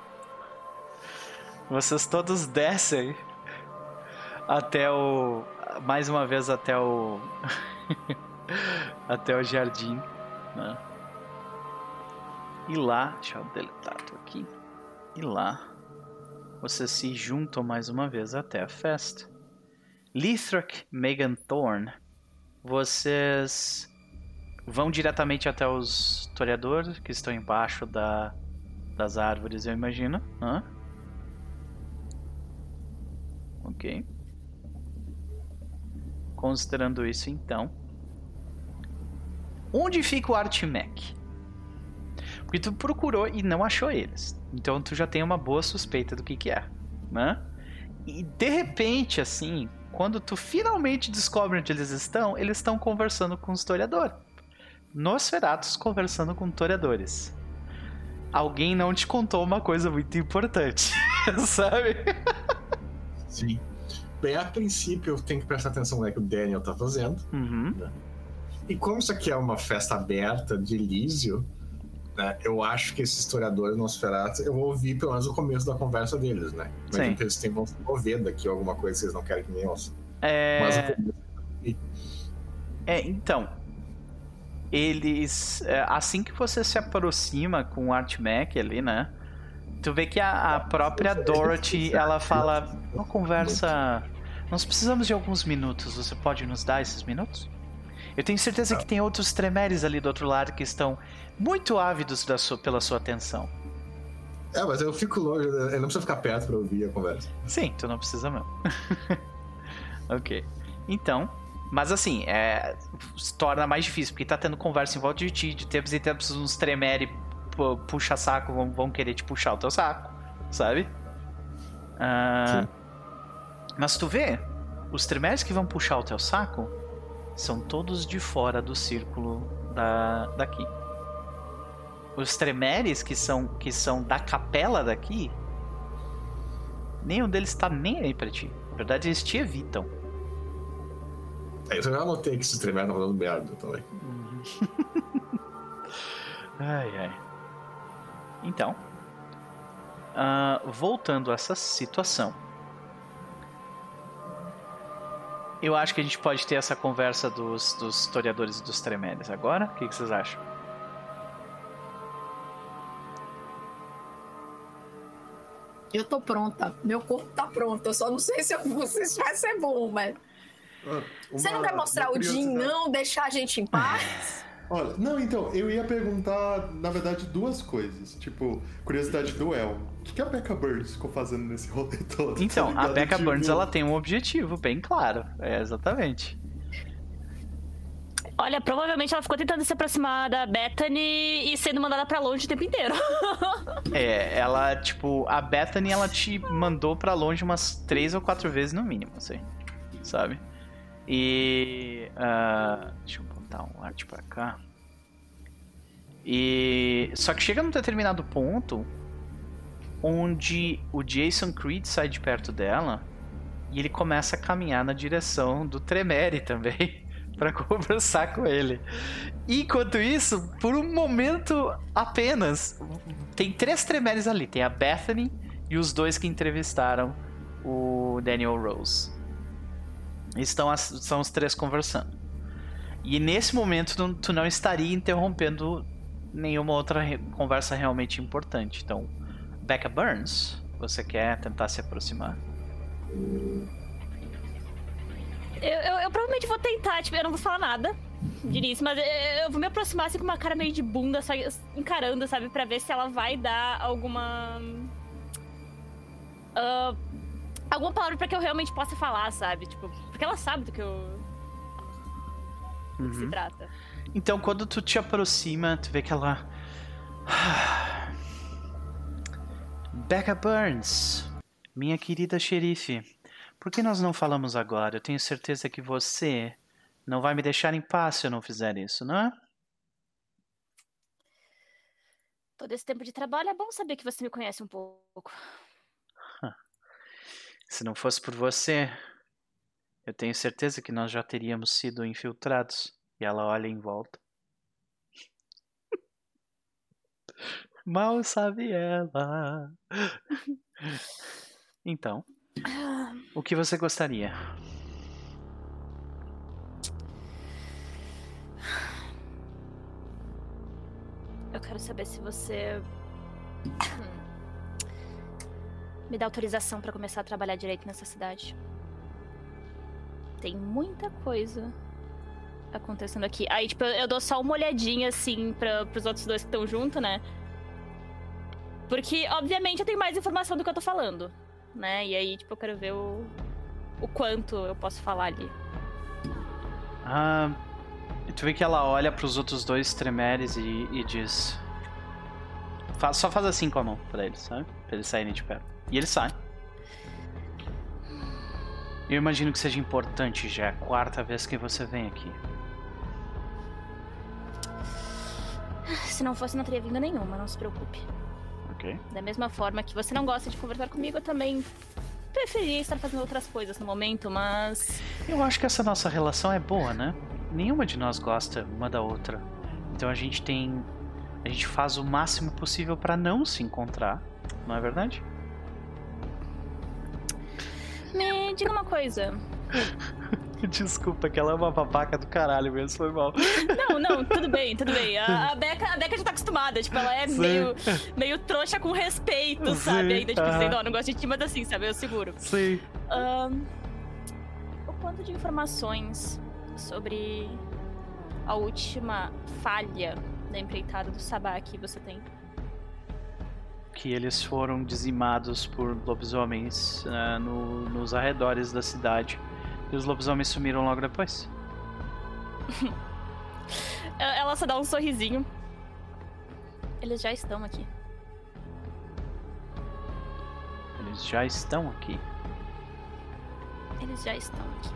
[SPEAKER 1] Vocês todos descem até o. Mais uma vez até o. até o jardim. Né? E lá. Deixa eu deletar aqui. E lá. Vocês se juntam mais uma vez até a festa. Lithrak, Megan Thorne. Vocês vão diretamente até os toreadores que estão embaixo da, das árvores, eu imagino. Hã? Ok. Considerando isso, então. Onde fica o Artmec? Porque tu procurou e não achou eles. Então tu já tem uma boa suspeita do que que é, né? E de repente, assim, quando tu finalmente descobre onde eles estão, eles estão conversando com o historiador. Nosferatus conversando com toreadores. Alguém não te contou uma coisa muito importante, sabe?
[SPEAKER 3] Sim. Bem, a princípio eu tenho que prestar atenção no que o Daniel tá fazendo.
[SPEAKER 1] Uhum.
[SPEAKER 3] E como isso aqui é uma festa aberta de Elísio, né, eu acho que esse historiador Nosferatu, eu ouvi pelo menos o começo da conversa deles, né? Imagino
[SPEAKER 1] Sim.
[SPEAKER 3] que eles têm, vão se mover daqui alguma coisa que vocês não querem que nem ouçam.
[SPEAKER 1] É...
[SPEAKER 3] Mas o começo-
[SPEAKER 1] É, então. Eles. é, assim que você se aproxima com o Art Mac ali, né? Tu vê que a, a própria Dorothy ela fala. Uma conversa. Nós precisamos de alguns minutos. Você pode nos dar esses minutos? Eu tenho certeza que tem outros tremeres ali do outro lado que estão muito ávidos sua- pela sua atenção.
[SPEAKER 3] É, mas eu fico longe, eu não preciso ficar perto pra ouvir a conversa.
[SPEAKER 1] Sim, tu não precisa mesmo. ok. Então, mas assim, é, se torna mais difícil, porque tá tendo conversa em volta de ti, de tempos em tempos uns tremere pu- puxa-saco vão, vão querer te puxar o teu saco, sabe? Ah, mas tu vê, os tremeres que vão puxar o teu saco são todos de fora do círculo da, daqui. Os tremeres que são, que são da capela daqui, nenhum deles tá nem aí pra ti. Na verdade, eles te evitam.
[SPEAKER 3] É, eu já anotei que esses tremer estão falando merda também.
[SPEAKER 1] Ai, ai. Então, ah, voltando a essa situação, eu acho que a gente pode ter essa conversa dos, dos historiadores e dos tremeres agora. O que, que vocês acham?
[SPEAKER 2] Eu tô pronta. Meu corpo tá pronto. Eu só não sei se, eu, se isso vai ser bom, mas.
[SPEAKER 5] Ah,
[SPEAKER 2] Você não
[SPEAKER 5] uma-
[SPEAKER 2] quer mostrar
[SPEAKER 5] uma
[SPEAKER 2] o Jim, não? Deixar a gente em paz?
[SPEAKER 5] Olha, não, então, eu ia perguntar, na verdade, duas coisas. Tipo, curiosidade do El. O que, que a Becca Burns ficou fazendo nesse rolê todo?
[SPEAKER 1] Então,
[SPEAKER 5] tá
[SPEAKER 1] a? Becca
[SPEAKER 5] Tipo,
[SPEAKER 1] Burns ela tem um objetivo bem claro. É, exatamente.
[SPEAKER 4] Olha, provavelmente ela ficou tentando se aproximar da Bethany e sendo mandada pra longe o tempo inteiro.
[SPEAKER 1] É, ela, tipo, a Bethany ela te mandou pra longe umas três ou quatro vezes no mínimo, assim. Sabe? E. ah, deixa eu botar um arte pra cá. E. Só que chega num determinado ponto onde o Jason Creed sai de perto dela e ele começa a caminhar na direção do Tremere também. Pra conversar com ele. Enquanto isso, por um momento apenas, tem três Tremeres ali. Tem a Bethany e os dois que entrevistaram o Daniel Rose. Estão, as- são os três conversando. E nesse momento tu, tu não estaria interrompendo nenhuma outra re- conversa realmente importante. Então, Becca Burns, você quer tentar se aproximar?
[SPEAKER 4] Eu, eu- eu provavelmente vou tentar, tipo, eu não vou falar nada disso, mas eu, eu vou me aproximar assim com uma cara meio de bunda, só encarando, sabe, pra ver se ela vai dar alguma. ah, alguma palavra pra que eu realmente possa falar, sabe? Tipo, porque ela sabe do que eu. do que se
[SPEAKER 1] Uhum.
[SPEAKER 4] trata.
[SPEAKER 1] Então, quando tu te aproxima, tu vê que ela. Becca Burns, minha querida xerife, por que nós não falamos agora? Eu tenho certeza que você não vai me deixar em paz se eu não fizer isso, não é?
[SPEAKER 4] Todo esse tempo de trabalho é bom saber que você me conhece um pouco.
[SPEAKER 1] Se não fosse por você, eu tenho certeza que nós já teríamos sido infiltrados. E ela olha em volta. Mal sabe ela. Então, o que você gostaria?
[SPEAKER 4] Eu quero saber se você. Me dá autorização pra começar a trabalhar direito nessa cidade. Tem muita coisa acontecendo aqui. Aí, tipo, eu, dou só uma olhadinha, assim, pra, pros outros dois que estão junto, né? Porque, obviamente, eu tenho mais informação do que eu tô falando, né? E aí, tipo, eu quero ver o, o quanto eu posso falar ali.
[SPEAKER 1] Ah, tu vê que ela olha pros outros dois tremeres e, e diz: Fa- Só faz assim com a mão pra eles, sabe? Pra eles saírem de perto. E eles saem. Eu imagino que seja importante já. É a quarta vez que você vem aqui.
[SPEAKER 4] Se não fosse, não teria vindo nenhuma, não se preocupe.
[SPEAKER 1] Ok?
[SPEAKER 4] Da mesma forma que você não gosta de conversar comigo, eu também preferiria estar fazendo outras coisas no momento, mas.
[SPEAKER 1] Eu acho que essa nossa relação é boa, né? Nenhuma de nós gosta uma da outra. Então a gente tem. A gente faz o máximo possível pra não se encontrar. Não é verdade?
[SPEAKER 4] Me diga uma coisa.
[SPEAKER 1] Desculpa, que ela é uma babaca do caralho mesmo, foi mal.
[SPEAKER 4] Não, não, tudo bem, tudo bem. A, a, Becca, a Becca já tá acostumada, tipo, ela é
[SPEAKER 1] Sim.
[SPEAKER 4] meio, meio trouxa com respeito,
[SPEAKER 1] Sim,
[SPEAKER 4] sabe? Ainda, tipo, dizendo, ó, não gosto de ti, mas assim, sabe? Eu seguro.
[SPEAKER 1] Sim.
[SPEAKER 4] Ahn, o quanto de informações sobre a última falha da empreitada do Sabá que você tem?
[SPEAKER 1] Que eles foram dizimados por lobisomens ah, no- nos arredores da cidade. E os lobisomens sumiram logo depois.
[SPEAKER 4] Ela só dá um sorrisinho. Eles já estão aqui.
[SPEAKER 1] Eles já estão aqui.
[SPEAKER 4] Eles já estão aqui.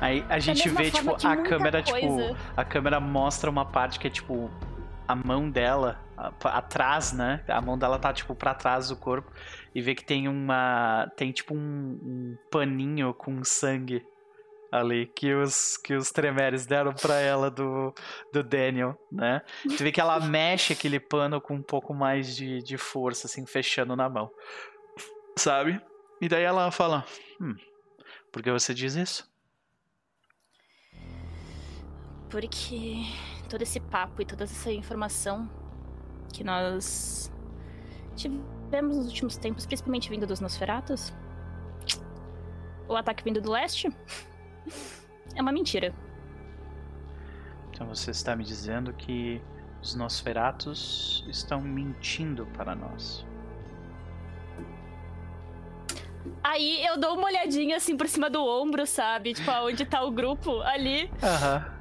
[SPEAKER 1] Aí a gente vê, tipo, a câmera, tipo,
[SPEAKER 4] coisa-
[SPEAKER 1] a câmera mostra uma parte que é, tipo, a mão dela, atrás, né? A mão dela tá, tipo, pra trás do corpo. E vê que tem uma. Tem, tipo, um, um paninho com sangue ali que os, que os tremeres deram pra ela do, do Daniel, né? Tu vê que ela mexe aquele pano com um pouco mais de, de força, assim, fechando na mão. Sabe? E daí ela fala: Hum, por que você diz isso?
[SPEAKER 4] Porque todo esse papo e toda essa informação que nós tivemos nos últimos tempos, principalmente vindo dos Nosferatos, o ataque vindo do leste, é uma mentira.
[SPEAKER 1] Então você está me dizendo que os Nosferatus estão mentindo para nós.
[SPEAKER 4] Aí eu dou uma olhadinha assim por cima do ombro, sabe? Tipo, aonde tá o grupo ali.
[SPEAKER 1] Aham.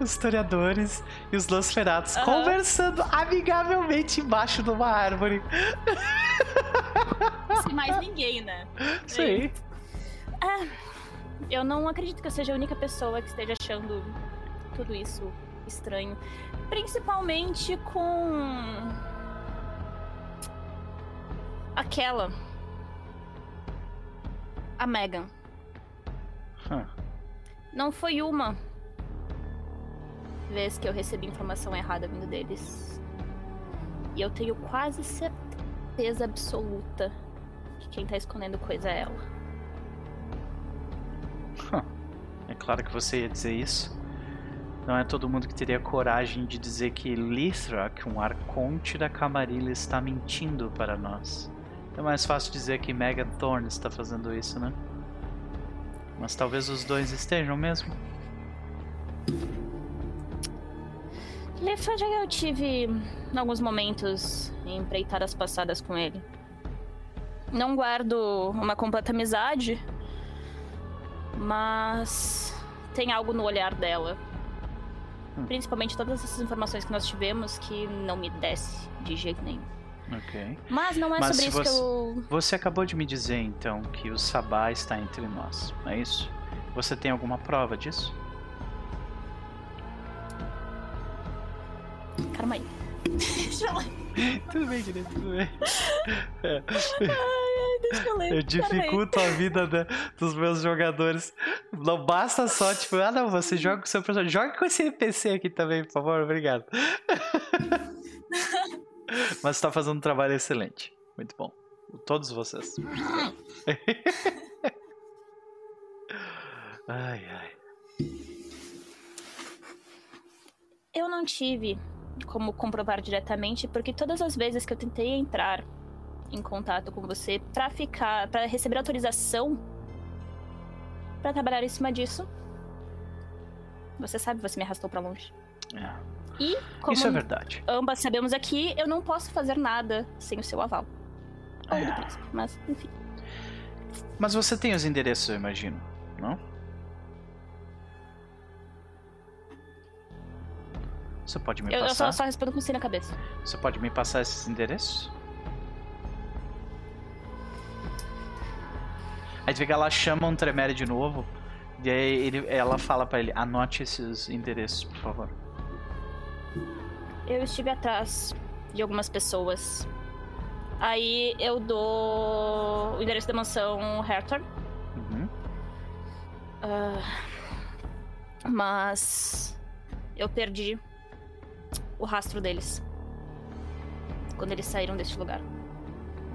[SPEAKER 1] Os historiadores e os Nosferatus
[SPEAKER 4] Aham.
[SPEAKER 1] conversando amigavelmente embaixo de uma árvore.
[SPEAKER 4] Sem mais ninguém, né?
[SPEAKER 1] Sim.
[SPEAKER 4] Eu não acredito que eu seja a única pessoa que esteja achando tudo isso estranho. Principalmente com. Aquela. A Megan.
[SPEAKER 1] Hum.
[SPEAKER 4] Não foi uma vez que eu recebi informação errada vindo deles. E eu tenho quase certeza absoluta que quem tá escondendo coisa é ela.
[SPEAKER 1] É claro que você ia dizer isso. Não é todo mundo que teria coragem de dizer que Lithrak, um arconte da Camarilla, está mentindo para nós. É mais fácil dizer que Megan está fazendo isso, né? Mas talvez os dois estejam mesmo.
[SPEAKER 4] Lefra eu tive alguns momentos em empreitadas passadas com ele. Não guardo uma completa amizade, mas tem algo no olhar dela.
[SPEAKER 1] Hum.
[SPEAKER 4] Principalmente todas essas informações que nós tivemos que não me desce de jeito nenhum.
[SPEAKER 1] Ok.
[SPEAKER 4] Mas não é
[SPEAKER 1] Mas
[SPEAKER 4] sobre isso que
[SPEAKER 1] você-
[SPEAKER 4] eu.
[SPEAKER 1] Você acabou de me dizer então que o Sabá está entre nós, não é isso? Você tem alguma prova disso?
[SPEAKER 4] Calma aí. Deixa eu ler.
[SPEAKER 1] Tudo bem, querido, tudo bem. É.
[SPEAKER 4] Deixa eu ler.
[SPEAKER 1] Eu dificulto a vida da- dos meus jogadores. Não basta só, tipo, ah não, você joga com o seu personagem. Joga com esse NPC aqui também, por favor, obrigado. Mas você tá fazendo um trabalho excelente. Muito bom. Todos vocês. ai, ai.
[SPEAKER 4] Eu não tive como comprovar diretamente, porque todas as vezes que eu tentei entrar em contato com você pra ficar, para receber autorização pra trabalhar em cima disso, você sabe, você me arrastou pra longe.
[SPEAKER 1] É.
[SPEAKER 4] E como
[SPEAKER 1] Isso é verdade.
[SPEAKER 4] ambas sabemos aqui, eu não posso fazer nada sem o seu aval. Ou do
[SPEAKER 1] É.
[SPEAKER 4] príncipe, mas enfim.
[SPEAKER 1] Mas você tem os endereços, eu imagino, não? Você pode me
[SPEAKER 4] Eu, eu só,
[SPEAKER 1] passar?
[SPEAKER 4] só respondo com sim na cabeça.
[SPEAKER 1] Você pode me passar esses endereços? Aí tu vê que ela chama um Tremere de novo. E aí ele, ela fala pra ele: anote esses endereços, por favor.
[SPEAKER 4] Eu estive atrás de algumas pessoas. Aí eu dou o endereço da mansão Hertor.
[SPEAKER 1] Uhum.
[SPEAKER 4] Ah, mas eu perdi o rastro deles quando eles saíram deste lugar.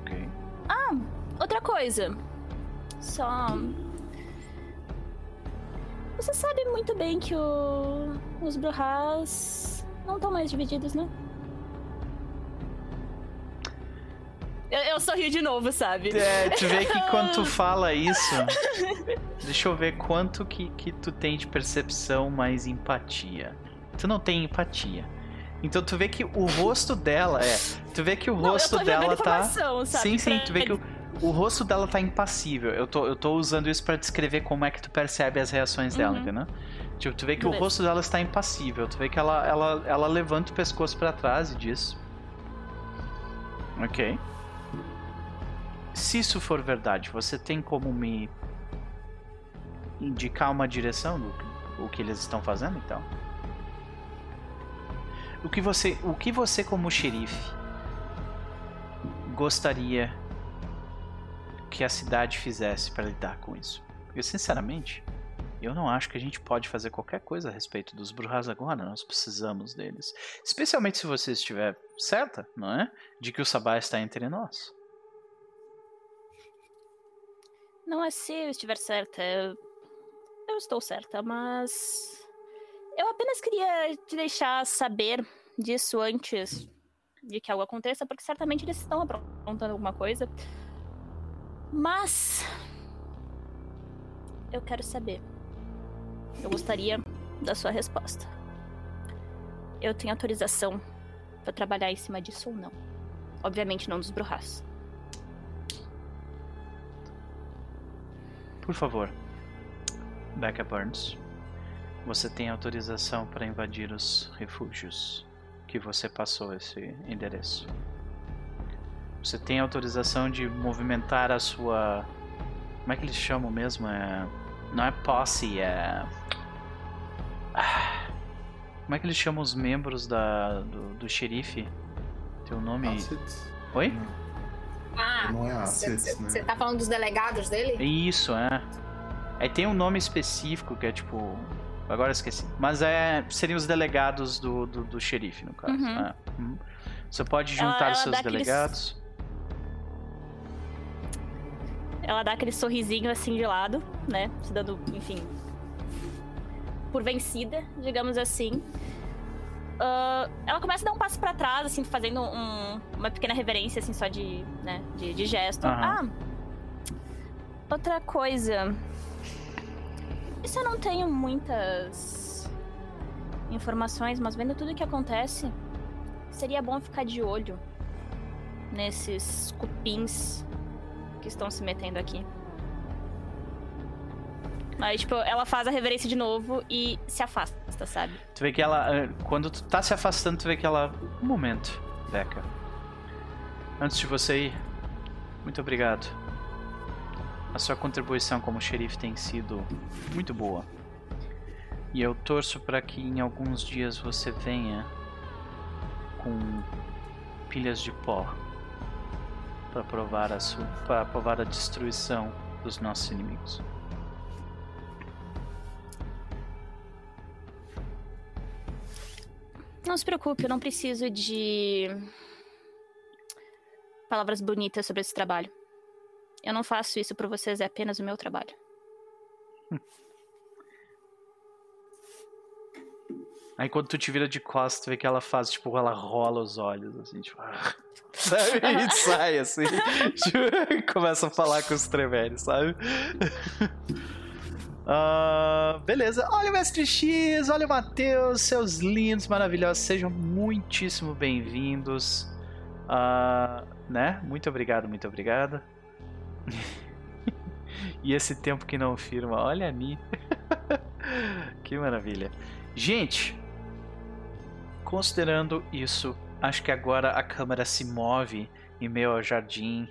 [SPEAKER 1] Ok.
[SPEAKER 4] Outra coisa, só você sabe muito bem que o... os Bruhas não estão mais divididos, né? Eu, eu sorri de novo, sabe?
[SPEAKER 1] É, tu vê que quando tu fala isso. deixa eu ver quanto que, que tu tem de percepção mais empatia. Tu não tem empatia. Então tu vê que o rosto dela é. Tu vê que o
[SPEAKER 4] Não,
[SPEAKER 1] rosto dela tá.
[SPEAKER 4] sabe?
[SPEAKER 1] Sim, sim,
[SPEAKER 4] pra
[SPEAKER 1] tu vê que o, o rosto dela tá impassível. Eu tô, eu tô usando isso pra descrever como é que tu percebe as reações dela,
[SPEAKER 4] Uhum.
[SPEAKER 1] entendeu? Tipo, tu vê que o
[SPEAKER 4] Beleza.
[SPEAKER 1] rosto dela está impassível. Tu vê que ela, ela, ela levanta o pescoço pra trás e diz. Ok. Se isso for verdade, você tem como me indicar uma direção do o que eles estão fazendo, então? O que você, o que você como xerife gostaria que a cidade fizesse para lidar com isso? Porque sinceramente, eu não acho que a gente pode fazer qualquer coisa a respeito dos Bruhas agora. Nós precisamos deles, especialmente se você estiver certa, não é, de que o Sabá está entre nós.
[SPEAKER 4] Não é se eu estiver certa. Eu estou certa, mas. Eu apenas queria te deixar saber disso antes de que algo aconteça, porque certamente eles estão aprontando alguma coisa. Mas. Eu quero saber. Eu gostaria da sua resposta. eu tenho autorização pra trabalhar em cima disso ou não. Obviamente não dos Brujas.
[SPEAKER 1] Por favor, Becca Burns, você tem autorização para invadir os refúgios que você passou esse endereço. Você tem autorização de movimentar a sua. Como é que eles chamam mesmo? É... Não é posse, é. Ah, Como é que eles chamam os membros da... do, do xerife? Tem um nome.
[SPEAKER 5] Assets?
[SPEAKER 1] Oi?
[SPEAKER 2] Ah,
[SPEAKER 5] Não é assets, né?
[SPEAKER 2] você tá falando dos delegados dele?
[SPEAKER 1] Isso, é. Aí tem um nome específico que é tipo. Agora eu esqueci. Mas é. Seriam os delegados do, do, do xerife, no caso.
[SPEAKER 4] Uhum.
[SPEAKER 1] é. Uhum. Você pode juntar
[SPEAKER 4] ela
[SPEAKER 1] os seus
[SPEAKER 4] aqueles-
[SPEAKER 1] delegados.
[SPEAKER 4] Ela dá aquele sorrisinho assim de lado, né? Se dando, enfim. Por vencida, digamos assim. Ah, ela começa a dar um passo pra trás, assim, fazendo um- uma pequena reverência, assim, só de, né, de, de gesto.
[SPEAKER 1] Aham.
[SPEAKER 4] Ah, outra coisa. Isso eu não tenho muitas informações, mas vendo tudo o que acontece, seria bom ficar de olho nesses cupins que estão se metendo aqui. Aí, tipo, ela faz a reverência de novo e se afasta, sabe?
[SPEAKER 1] Tu vê que ela. eh, Quando tu tá se afastando, tu vê que ela. Um momento, Becca. Antes de você ir, muito obrigado. A sua contribuição como xerife tem sido muito boa. E eu torço para que em alguns dias você venha com pilhas de pó para provar a sua, para provar a destruição dos nossos inimigos.
[SPEAKER 4] Não se preocupe, eu não preciso de palavras bonitas sobre esse trabalho. Eu não faço isso por vocês, é apenas o meu trabalho.
[SPEAKER 1] Aí quando tu te vira de costas, tu vê que ela faz, tipo, ela rola os olhos, assim, tipo... Sabe? E sai, assim. tipo, começa a falar com os Treveres, sabe? Ah, beleza. Olha o Mestre X, olha o Matheus, seus lindos, maravilhosos. Sejam muitíssimo bem-vindos. Ah, né? Muito obrigado, muito obrigado. e esse tempo que não firma, olha a mim. que maravilha. Gente, considerando isso, acho que agora a câmera se move em meio ao jardim.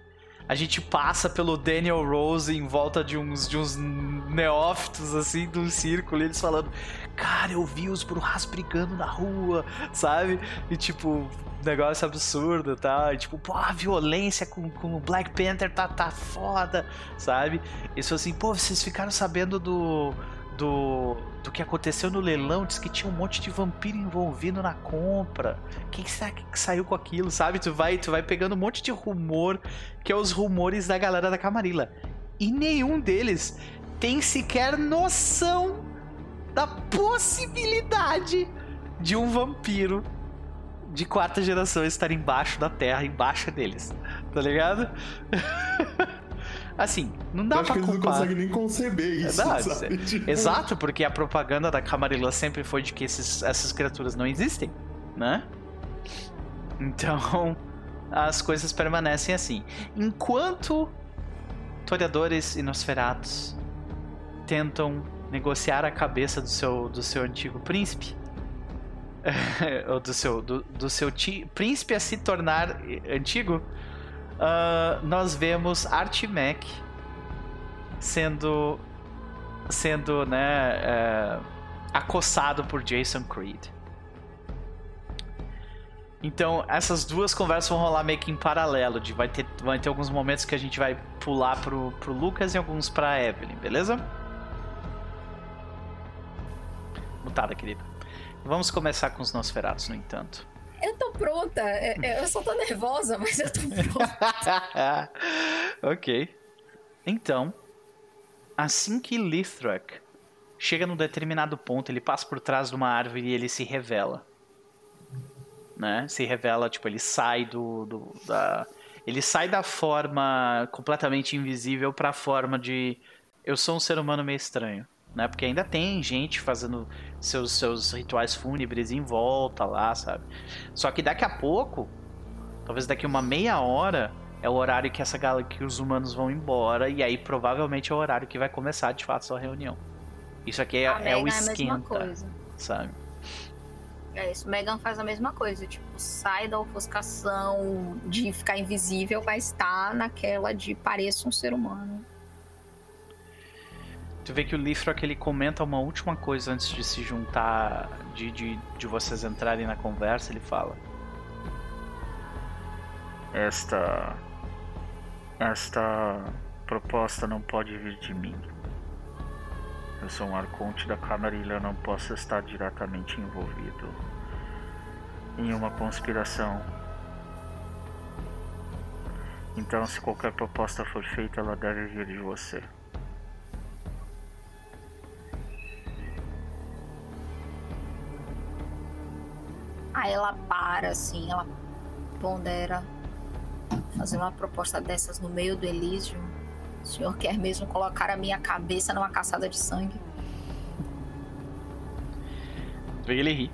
[SPEAKER 1] A gente passa pelo Daniel Rose em volta de uns, de uns neófitos, assim, de um círculo, e eles falando: Cara, eu vi os Brujas brigando na rua, sabe? E tipo, negócio absurdo, tá? E, tipo, pô, a violência com, com o Black Panther tá, tá foda, sabe? Isso assim, pô, vocês ficaram sabendo do, do, do que aconteceu no leilão, diz que tinha um monte de vampiro envolvido na compra. Quem será que saiu com aquilo, sabe? Tu vai, tu vai pegando um monte de rumor, que é os rumores da galera da Camarilla. E nenhum deles tem sequer noção da possibilidade de um vampiro de quarta geração estar embaixo da terra, embaixo deles. Tá ligado? assim, não dá
[SPEAKER 5] Eu acho
[SPEAKER 1] pra
[SPEAKER 5] que eles não
[SPEAKER 1] culpar.
[SPEAKER 5] conseguem nem conceber isso,
[SPEAKER 1] Não,
[SPEAKER 5] sabe? Tipo,
[SPEAKER 1] Exato, porque a propaganda da Camarilla sempre foi de que esses- essas criaturas não existem, né? Então, as coisas permanecem assim. Enquanto toreadores e nosferatos tentam negociar a cabeça do seu, do seu antigo príncipe, ou do seu, do, do seu ti- príncipe a se tornar eh, antigo, ah, nós vemos Artimac sendo sendo, né, é, acossado por Jason Creed. Então, essas duas conversas vão rolar meio que em paralelo. De, vai, ter, vai ter alguns momentos que a gente vai pular pro, pro Lucas e alguns pra Evelyn, beleza? Mutada, querida. Vamos começar com os Nosferatos, no entanto.
[SPEAKER 2] Eu tô pronta. É- é, Eu só tô nervosa, mas eu tô pronta.
[SPEAKER 1] ok. Então, assim que Lithrak chega num determinado ponto, ele passa por trás de uma árvore e ele se revela. Né? Se revela, tipo, ele sai do, do- da ele sai da forma completamente invisível pra forma de eu sou um ser humano meio estranho. Né? Porque ainda tem gente fazendo seus, seus rituais fúnebres em volta lá, sabe? Só que daqui a pouco, talvez daqui uma meia hora, é o horário que essa galera, que os humanos vão embora e aí provavelmente é o horário que vai começar de fato a sua reunião. Isso aqui é,
[SPEAKER 2] A
[SPEAKER 1] é o
[SPEAKER 2] é a mesma
[SPEAKER 1] esquenta,
[SPEAKER 2] coisa.
[SPEAKER 1] sabe?
[SPEAKER 2] É isso, Megan faz a mesma coisa, tipo, sai da ofuscação de ficar invisível, mas tá naquela de pareça um ser humano.
[SPEAKER 1] Tu vê que o Lifrock ele comenta uma última coisa antes de se juntar, de, de, de vocês entrarem na conversa. Ele fala: Esta. Esta proposta não pode vir de mim. Eu sou um arconte da Camarilha, não posso estar diretamente envolvido em uma conspiração. Então, se qualquer proposta for feita, ela deve vir de você.
[SPEAKER 2] Aí ela para, assim, ela pondera fazer uma proposta dessas no meio do Elísio. O senhor quer mesmo colocar a minha cabeça numa caçada de sangue?
[SPEAKER 1] Tu vê que ele ri.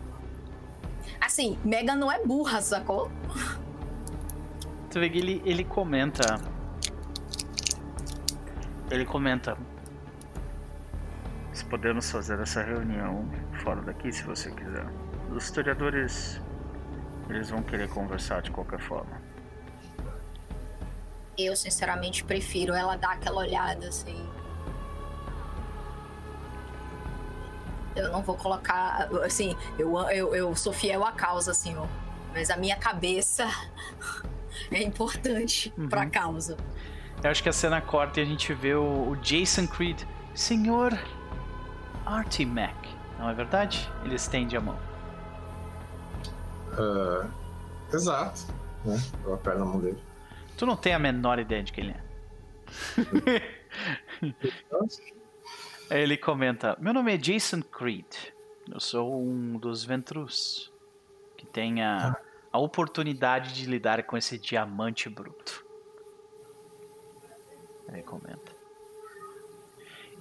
[SPEAKER 2] Assim, Megan não é burra, sacou?
[SPEAKER 1] Tu vê que ele, ele comenta. Ele comenta. Se podemos fazer essa reunião fora daqui, se você quiser. Os historiadores. Eles vão querer conversar de qualquer forma.
[SPEAKER 2] Eu, sinceramente, prefiro ela dar aquela olhada, assim. Eu não vou colocar. Assim, eu, eu, eu sou fiel à causa, senhor. Mas a minha cabeça é importante
[SPEAKER 1] Uhum.
[SPEAKER 2] pra causa.
[SPEAKER 1] Eu acho que a cena corta e a gente vê o, o Jason Creed. Senhor Artie Mac. Não é verdade? Ele estende a mão.
[SPEAKER 3] Ah, exato. Né? Eu aperto na mão dele.
[SPEAKER 1] Tu não tem a menor ideia de quem ele é. Aí ele comenta: Meu nome é Jason Creed. Eu sou um dos Ventrus que tem a, a oportunidade de lidar com esse diamante bruto. Ele comenta.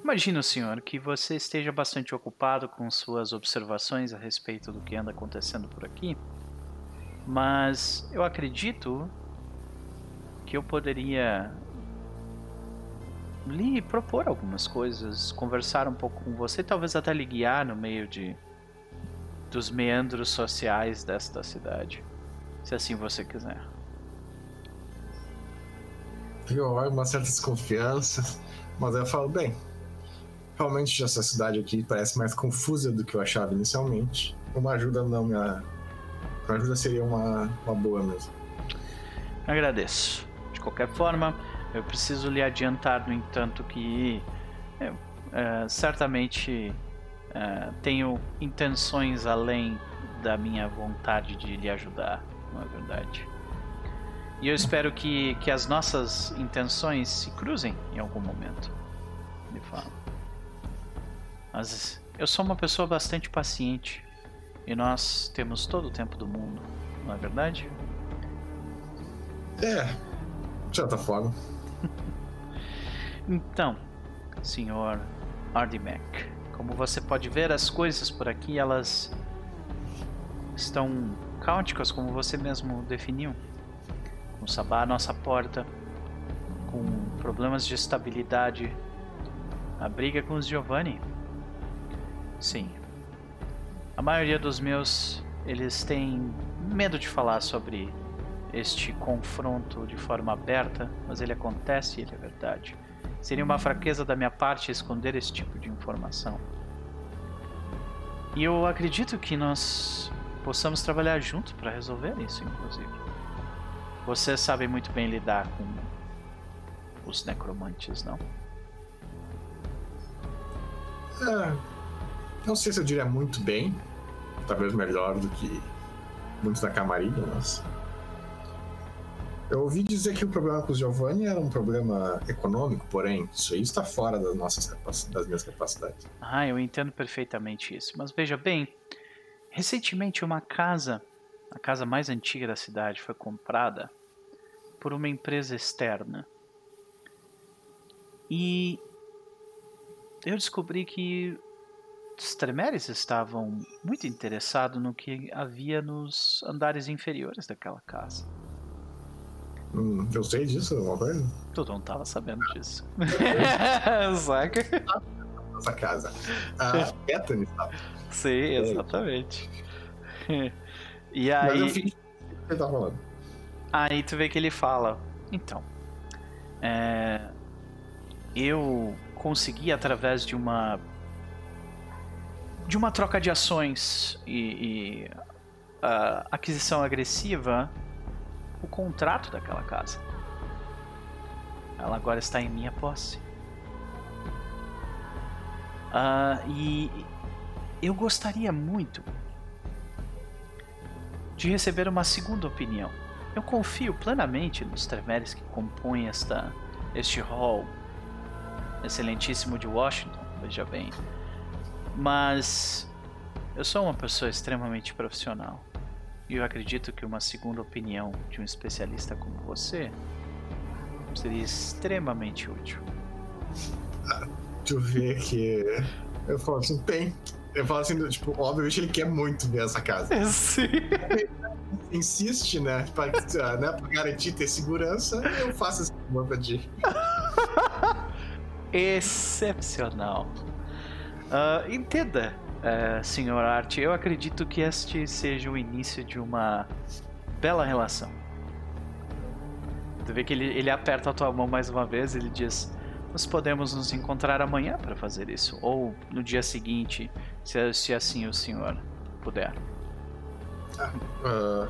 [SPEAKER 1] Imagino, senhor, que você esteja bastante ocupado com suas observações a respeito do que anda acontecendo por aqui, mas eu acredito que eu poderia lhe propor algumas coisas, conversar um pouco com você, talvez até lhe guiar no meio de dos meandros sociais desta cidade, se assim você quiser.
[SPEAKER 3] Eu olho uma certa desconfiança, mas eu falo, bem, realmente essa cidade aqui parece mais confusa do que eu achava inicialmente. Uma ajuda não me. Uma ajuda seria uma, uma boa mesmo.
[SPEAKER 1] Agradeço. De qualquer forma, eu preciso lhe adiantar, no entanto, que eu eh, certamente eh, tenho intenções além da minha vontade de lhe ajudar, não é verdade? E eu espero que, que as nossas intenções se cruzem em algum momento. Ele fala. Mas eu sou uma pessoa bastante paciente. E nós temos todo o tempo do mundo, não é verdade?
[SPEAKER 3] É, de certa forma.
[SPEAKER 1] Então, senhor Ardimac, como você pode ver, as coisas por aqui elas estão caóticas, como você mesmo definiu. Com Sabá à nossa porta, com problemas de estabilidade, a briga com os Giovanni. Sim. A maioria dos meus, eles têm medo de falar sobre este confronto de forma aberta, mas ele acontece e ele é verdade. Seria uma fraqueza da minha parte esconder esse tipo de informação. E eu acredito que nós possamos trabalhar juntos para resolver isso, inclusive. Vocês sabem muito bem lidar com os necromantes, não?
[SPEAKER 3] É, não sei se eu diria muito bem, talvez melhor do que muitos da camarilha, mas. Eu ouvi dizer que o problema com os Giovanni era um problema econômico, porém, isso aí está fora das, nossas das minhas capacidades.
[SPEAKER 1] Ah, eu entendo perfeitamente isso. Mas veja bem, recentemente uma casa, a casa mais antiga da cidade, foi comprada por uma empresa externa. E eu descobri que os Tremeres estavam muito interessados no que havia nos andares inferiores daquela casa.
[SPEAKER 3] Hum, eu sei disso, uma coisa.
[SPEAKER 1] Tu não tava sabendo disso. Saca?
[SPEAKER 3] Essa casa. A Bethany sabe.
[SPEAKER 1] Sim, exatamente. E
[SPEAKER 3] Mas eu
[SPEAKER 1] aí,
[SPEAKER 3] o que ele tá falando.
[SPEAKER 1] aí tu vê que ele fala: Então, é, eu consegui através de uma de uma troca de ações e, e, ah, aquisição agressiva o contrato daquela casa. Ela agora está em minha posse. Ah, e eu gostaria muito de receber uma segunda opinião. Eu confio plenamente nos Tremeres que compõem esta, este hall excelentíssimo de Washington, veja bem. Mas eu sou uma pessoa extremamente profissional. E eu acredito que uma segunda opinião de um especialista como você seria extremamente útil.
[SPEAKER 3] Tu vê que. Eu falo assim, tem. Eu falo assim, tipo, obviamente ele quer muito ver essa casa.
[SPEAKER 1] Sim.
[SPEAKER 3] Insiste, né? Pra, né, pra garantir ter segurança, eu faço favor pra ti.
[SPEAKER 1] Excepcional. Ah, entenda, eh, senhor Art, eu acredito que este seja o início de uma bela relação. Tu vê que ele, ele aperta a tua mão mais uma vez ele diz: Nós podemos nos encontrar amanhã para fazer isso, ou no dia seguinte, se, se assim o senhor puder.
[SPEAKER 3] Ah,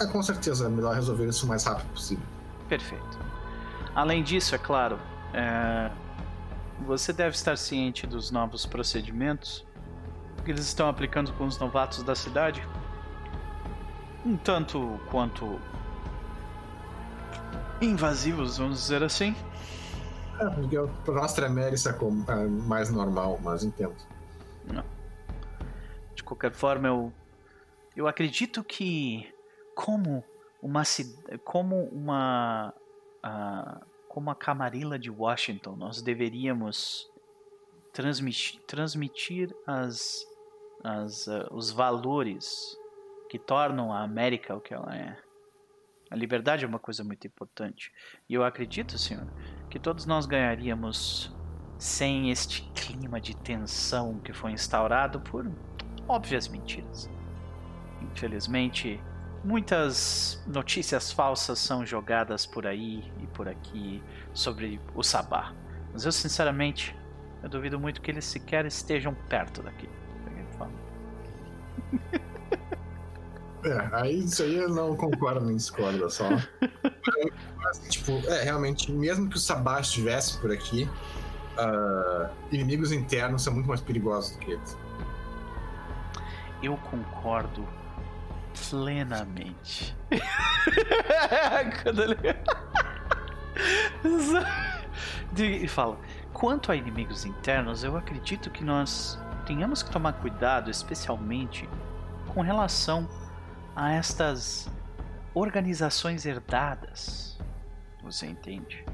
[SPEAKER 3] é, com certeza, é melhor resolver isso o mais rápido possível.
[SPEAKER 1] Perfeito. Além disso, é claro, é, você deve estar ciente dos novos procedimentos que eles estão aplicando com os novatos da cidade. Um tanto quanto invasivos, vamos dizer assim.
[SPEAKER 3] É, pra nós Tremere isso é, mais normal, mas entendo.
[SPEAKER 1] De qualquer forma, eu eu acredito que como uma como uma ah, como a Camarilla de Washington, nós deveríamos transmitir, transmitir as, as, ah, os valores que tornam a América o que ela é. A liberdade é uma coisa muito importante. E eu acredito, senhor, que todos nós ganharíamos sem este clima de tensão que foi instaurado por óbvias mentiras. Infelizmente, muitas notícias falsas são jogadas por aí e por aqui sobre o Sabá. Mas eu, sinceramente, eu duvido muito que eles sequer estejam perto daqui.
[SPEAKER 3] É, aí isso aí eu não concordo nem discordo só. Mas, tipo, é, realmente, mesmo que o Sabá estivesse por aqui, ah, inimigos internos são muito mais perigosos do que eles.
[SPEAKER 1] Eu concordo plenamente. Quando ele. e fala: quanto a inimigos internos, eu acredito que nós tenhamos que tomar cuidado, especialmente com relação a estas organizações herdadas. Você entende?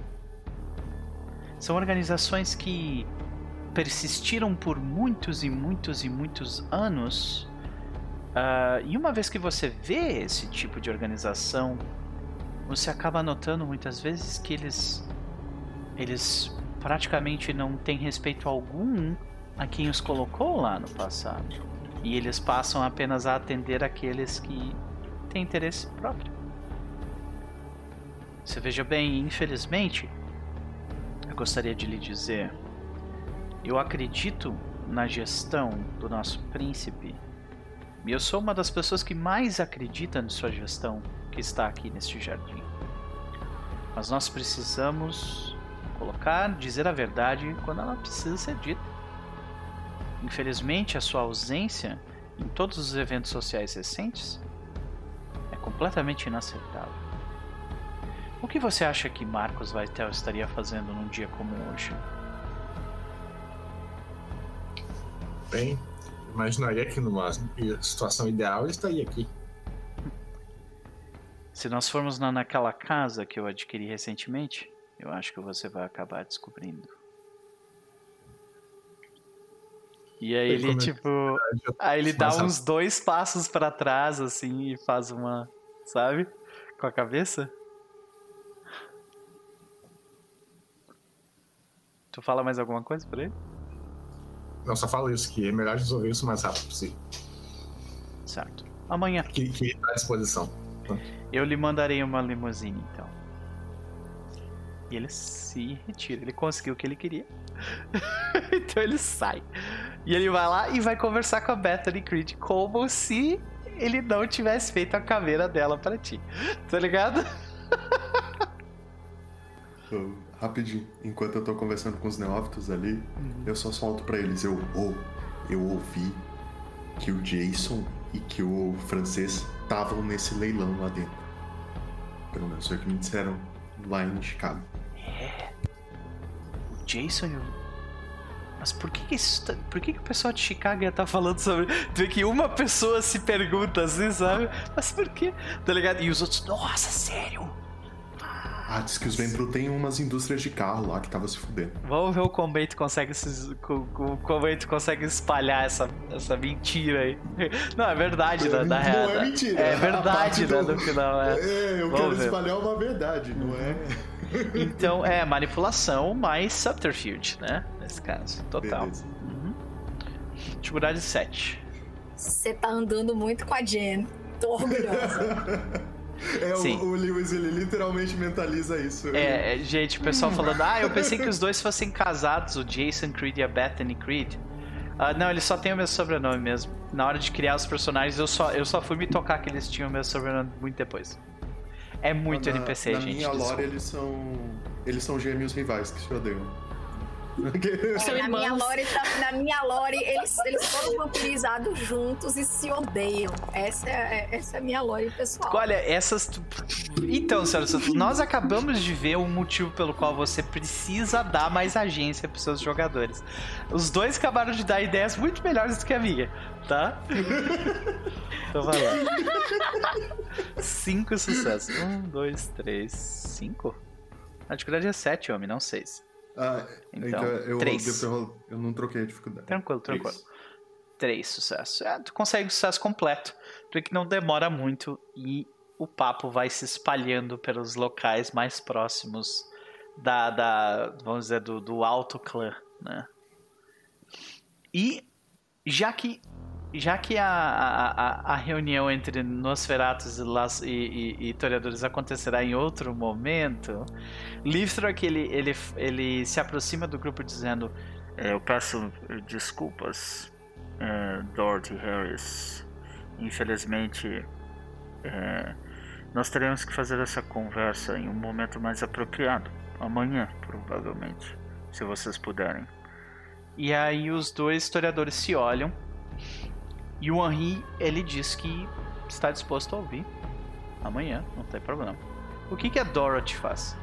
[SPEAKER 1] São organizações que persistiram por muitos e muitos e muitos anos. Ah, e uma vez que você vê esse tipo de organização, você acaba notando muitas vezes que eles eles praticamente não têm respeito algum a quem os colocou lá no passado. E eles passam apenas a atender aqueles que têm interesse próprio. Você veja bem, infelizmente, eu gostaria de lhe dizer eu acredito na gestão do nosso príncipe. E eu sou uma das pessoas que mais acredita na sua gestão que está aqui neste jardim. Mas nós precisamos colocar, dizer a verdade quando ela precisa ser dita. Infelizmente, a sua ausência em todos os eventos sociais recentes é completamente inaceitável. O que você acha que Marcos Vaitel estaria fazendo num dia como hoje?
[SPEAKER 3] Bem, imaginaria que numa situação ideal ele estaria aqui.
[SPEAKER 1] Se nós formos na, naquela casa que eu adquiri recentemente, eu acho que você vai acabar descobrindo. E aí ele, tipo. Aí ele dá uns dois passos pra trás, assim, e faz uma. Sabe? Com a cabeça. Tu fala mais alguma coisa pra ele?
[SPEAKER 3] Não, só falo isso, que é melhor resolver isso o mais rápido possível.
[SPEAKER 1] Certo. Amanhã.
[SPEAKER 3] Que, que tá à disposição.
[SPEAKER 1] Eu lhe mandarei uma limusine, então. E ele se retira. Ele conseguiu o que ele queria. então ele sai. E ele vai lá e vai conversar com a Bethany Creed como se ele não tivesse feito a caveira dela pra ti. Tá ligado?
[SPEAKER 5] Rapidinho, enquanto eu tô conversando com os neófitos ali,
[SPEAKER 1] Uhum.
[SPEAKER 5] eu só solto pra eles. Eu, oh, eu ouvi que o Jason e que o francês estavam nesse leilão lá dentro. Pelo menos foi o que me disseram lá em Chicago.
[SPEAKER 1] O Jason e o. Mas por que, que isso tá- Por que, que o pessoal de Chicago ia estar falando sobre. Tu vê que uma pessoa se pergunta assim, sabe? Mas por quê? Tá ligado? E os outros, nossa, sério?
[SPEAKER 5] Ah, diz que os Ventru tem umas indústrias de carro lá que tava se fudendo.
[SPEAKER 1] Vamos ver o tu consegue se, co- co- como bem tu consegue espalhar essa, essa mentira aí. Não, é verdade, na, na
[SPEAKER 5] Não
[SPEAKER 1] real.
[SPEAKER 5] é mentira,
[SPEAKER 1] É verdade, né,
[SPEAKER 5] do-
[SPEAKER 1] no final. É.
[SPEAKER 5] É, eu
[SPEAKER 1] Vamos
[SPEAKER 5] quero
[SPEAKER 1] ver.
[SPEAKER 5] espalhar uma verdade, não é?
[SPEAKER 1] Então, é manipulação mais subterfuge, né? Nesse caso, total.
[SPEAKER 5] Beleza.
[SPEAKER 1] Uhum. Dificuldade 7.
[SPEAKER 2] Você tá andando muito com a Jen. Tô orgulhosa.
[SPEAKER 5] É,
[SPEAKER 1] Sim.
[SPEAKER 5] o, o Lewis, ele literalmente mentaliza isso.
[SPEAKER 1] É, é, gente, o pessoal falando, ah, eu pensei que os dois fossem casados, o Jason Creed e a Bethany Creed. Ah, não, eles só têm o meu sobrenome mesmo. Na hora de criar os personagens, eu só, eu só fui me tocar que eles tinham o meu sobrenome muito depois. É muito
[SPEAKER 5] na,
[SPEAKER 1] NPC,
[SPEAKER 5] na
[SPEAKER 1] gente.
[SPEAKER 5] minha
[SPEAKER 1] desculpa.
[SPEAKER 5] lore, eles são. Eles são gêmeos rivais que se odeiam.
[SPEAKER 2] Na, minha lore, tá- na minha lore, eles, eles foram vampirizados juntos e se odeiam. Essa é, é- essa é a minha lore pessoal.
[SPEAKER 1] Olha, essas. Então, senhora Santos, nós acabamos de ver o motivo pelo qual você precisa dar mais agência para seus jogadores. Os dois acabaram de dar ideias muito melhores do que a minha, tá? Então vai lá. Cinco sucessos. Um, dois, três, cinco? A dificuldade é sete, homem, não seis.
[SPEAKER 5] Ah,
[SPEAKER 1] Então,
[SPEAKER 5] então, eu,
[SPEAKER 1] três.
[SPEAKER 5] Eu, eu não troquei a dificuldade.
[SPEAKER 1] Tranquilo, tranquilo.
[SPEAKER 5] Três.
[SPEAKER 1] Três sucessos. É, tu consegue o sucesso completo, porque não demora muito e o papo vai se espalhando pelos locais mais próximos da, da vamos dizer, do, do alto clã, né? E já que já que a, a, a- reunião entre Nosferatus e, Las, e, e, e Toreadores acontecerá em outro momento, Liftrak ele, ele, ele se aproxima do grupo dizendo "É, eu peço desculpas, eh, Dorothy Harris. Infelizmente, eh, nós teremos que fazer essa conversa em um momento mais apropriado. Amanhã, provavelmente, se vocês puderem. E aí os dois historiadores se olham e o Henri ele diz que está disposto a ouvir amanhã, não tem problema. O que, que a Dorothy faz?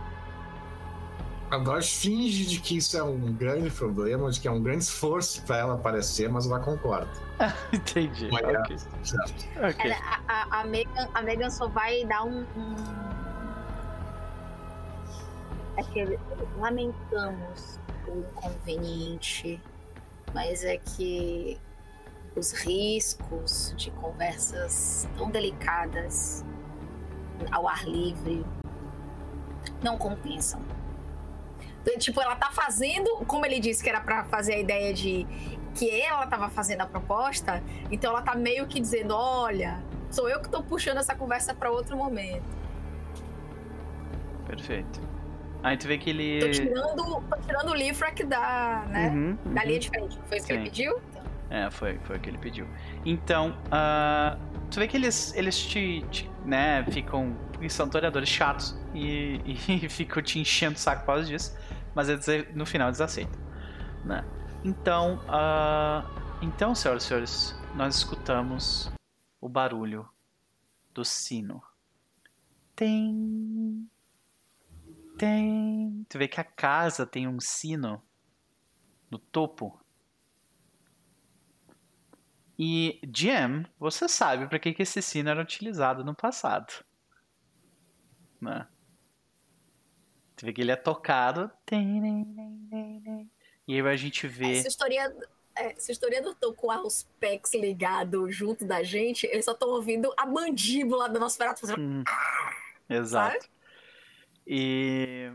[SPEAKER 3] A Dorothy finge de que isso é um grande problema, de que é um grande esforço pra ela aparecer, mas ela concorda.
[SPEAKER 1] Entendi.
[SPEAKER 3] Mas,
[SPEAKER 1] ok.
[SPEAKER 3] certo.
[SPEAKER 1] ok.
[SPEAKER 2] Ela- a, a, Megan, a Megan só vai dar um. um... É que lamentamos o inconveniente, mas é que os riscos de conversas tão delicadas ao ar livre não compensam. Então, Tipo, ela tá fazendo, como ele disse que era pra fazer a ideia de que ela tava fazendo a proposta, então ela tá meio que dizendo, olha, sou eu que tô puxando essa conversa pra outro momento.
[SPEAKER 1] Perfeito. Aí tu vê que
[SPEAKER 2] Tô
[SPEAKER 1] ele.
[SPEAKER 2] tirando, tô tirando o Lifrak da, né,
[SPEAKER 1] Uhum,
[SPEAKER 2] da
[SPEAKER 1] uhum.
[SPEAKER 2] linha de frente. Foi isso que ele
[SPEAKER 1] Sim.
[SPEAKER 2] pediu?
[SPEAKER 1] É, foi, foi o que ele pediu. Então, ah, tu vê que eles, eles te, te, né, ficam. São toreadores chatos e, e ficam te enchendo o saco por causa disso. Mas eles, no final eles aceitam. Né? Então, ah, então, senhoras e senhores, nós escutamos o barulho do sino. Tem. Tem. Tu vê que a casa tem um sino no topo. E, Jam, você sabe para que, que esse sino era utilizado no passado. Né? Tu vê que ele é tocado. E aí a gente vê.
[SPEAKER 2] essa história. é, se o historiador estão com os pecs ligados junto da gente, eles só estão ouvindo a mandíbula do nosso ferato fazendo.
[SPEAKER 1] Hum, exato. E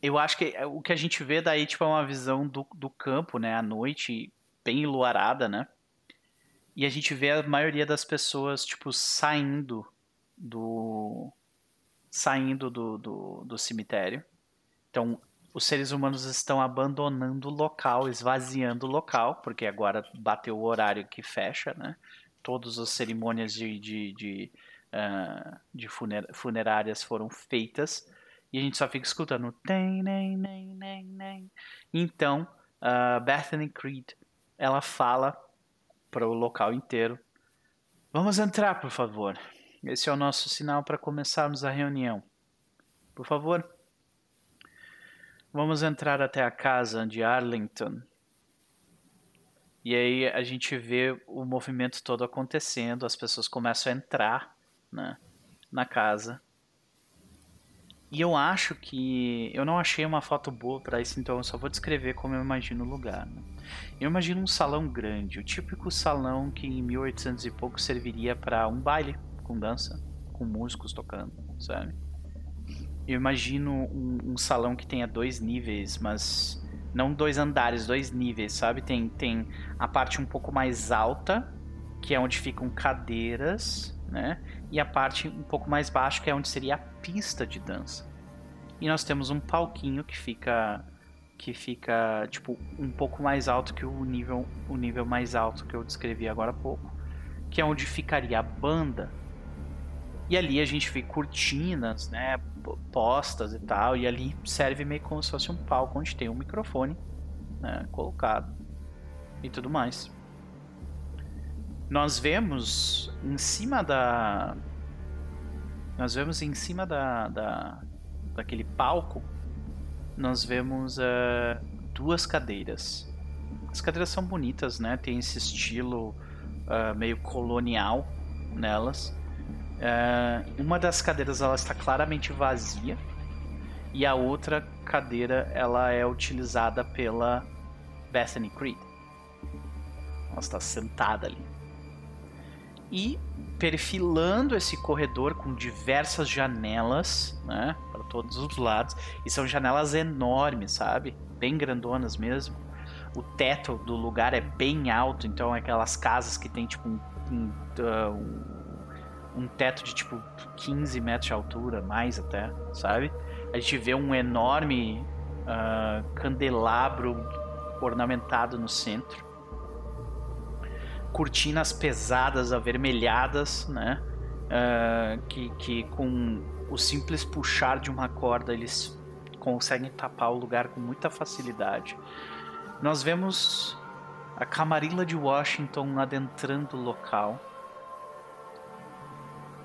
[SPEAKER 1] eu acho que o que a gente vê daí tipo, é uma visão do, do campo, né? À noite, bem enluarada, né? E a gente vê a maioria das pessoas, tipo, saindo do. saindo do, do, do cemitério. Então, os seres humanos estão abandonando o local, esvaziando o local, porque agora bateu o horário que fecha, né? Todas as cerimônias de, de, de, uh, de funer funerárias foram feitas e a gente só fica escutando. Então, uh, Bethany Creed, ela fala para o local inteiro: Vamos entrar, por favor. Esse é o nosso sinal para começarmos a reunião. Por favor. Vamos entrar até a casa de Arlington. E aí a gente vê o movimento todo acontecendo, as pessoas começam a entrar né, na casa. E eu acho que. Eu não achei uma foto boa para isso, então eu só vou descrever como eu imagino o lugar. Né? Eu imagino um salão grande, o típico salão que em 1800 e pouco serviria para um baile com dança, com músicos tocando, sabe? Eu imagino um, um, salão que tenha dois níveis, mas não dois andares, dois níveis, sabe? Tem, tem a parte um pouco mais alta, que é onde ficam cadeiras, né? E a parte um pouco mais baixa, que é onde seria a pista de dança. E nós temos um palquinho que fica que fica tipo um pouco mais alto que o nível o nível mais alto que eu descrevi agora há pouco, que é onde ficaria a banda. E ali a gente vê cortinas, né, postas e tal, e ali serve meio como se fosse um palco onde tem um microfone, né, colocado e tudo mais nós vemos em cima da. Nós vemos em cima da, da daquele palco, nós vemos uh, duas cadeiras. As cadeiras são bonitas, né? Tem esse estilo uh, meio colonial nelas. Uh, uma das cadeiras ela está claramente vazia e a outra cadeira ela é utilizada pela Bethany Creed. Ela está sentada ali e perfilando esse corredor com diversas janelas, né, para todos os lados, e são janelas enormes, sabe? Bem grandonas mesmo. O teto do lugar é bem alto, então é aquelas casas que tem tipo um, um, uh, um teto de tipo 15 metros de altura, mais até, sabe? A gente vê um enorme uh, candelabro ornamentado no centro cortinas pesadas, avermelhadas, né? Uh, que, que com o simples puxar de uma corda eles conseguem tapar o lugar com muita facilidade. Nós vemos a Camarilla de Washington adentrando o local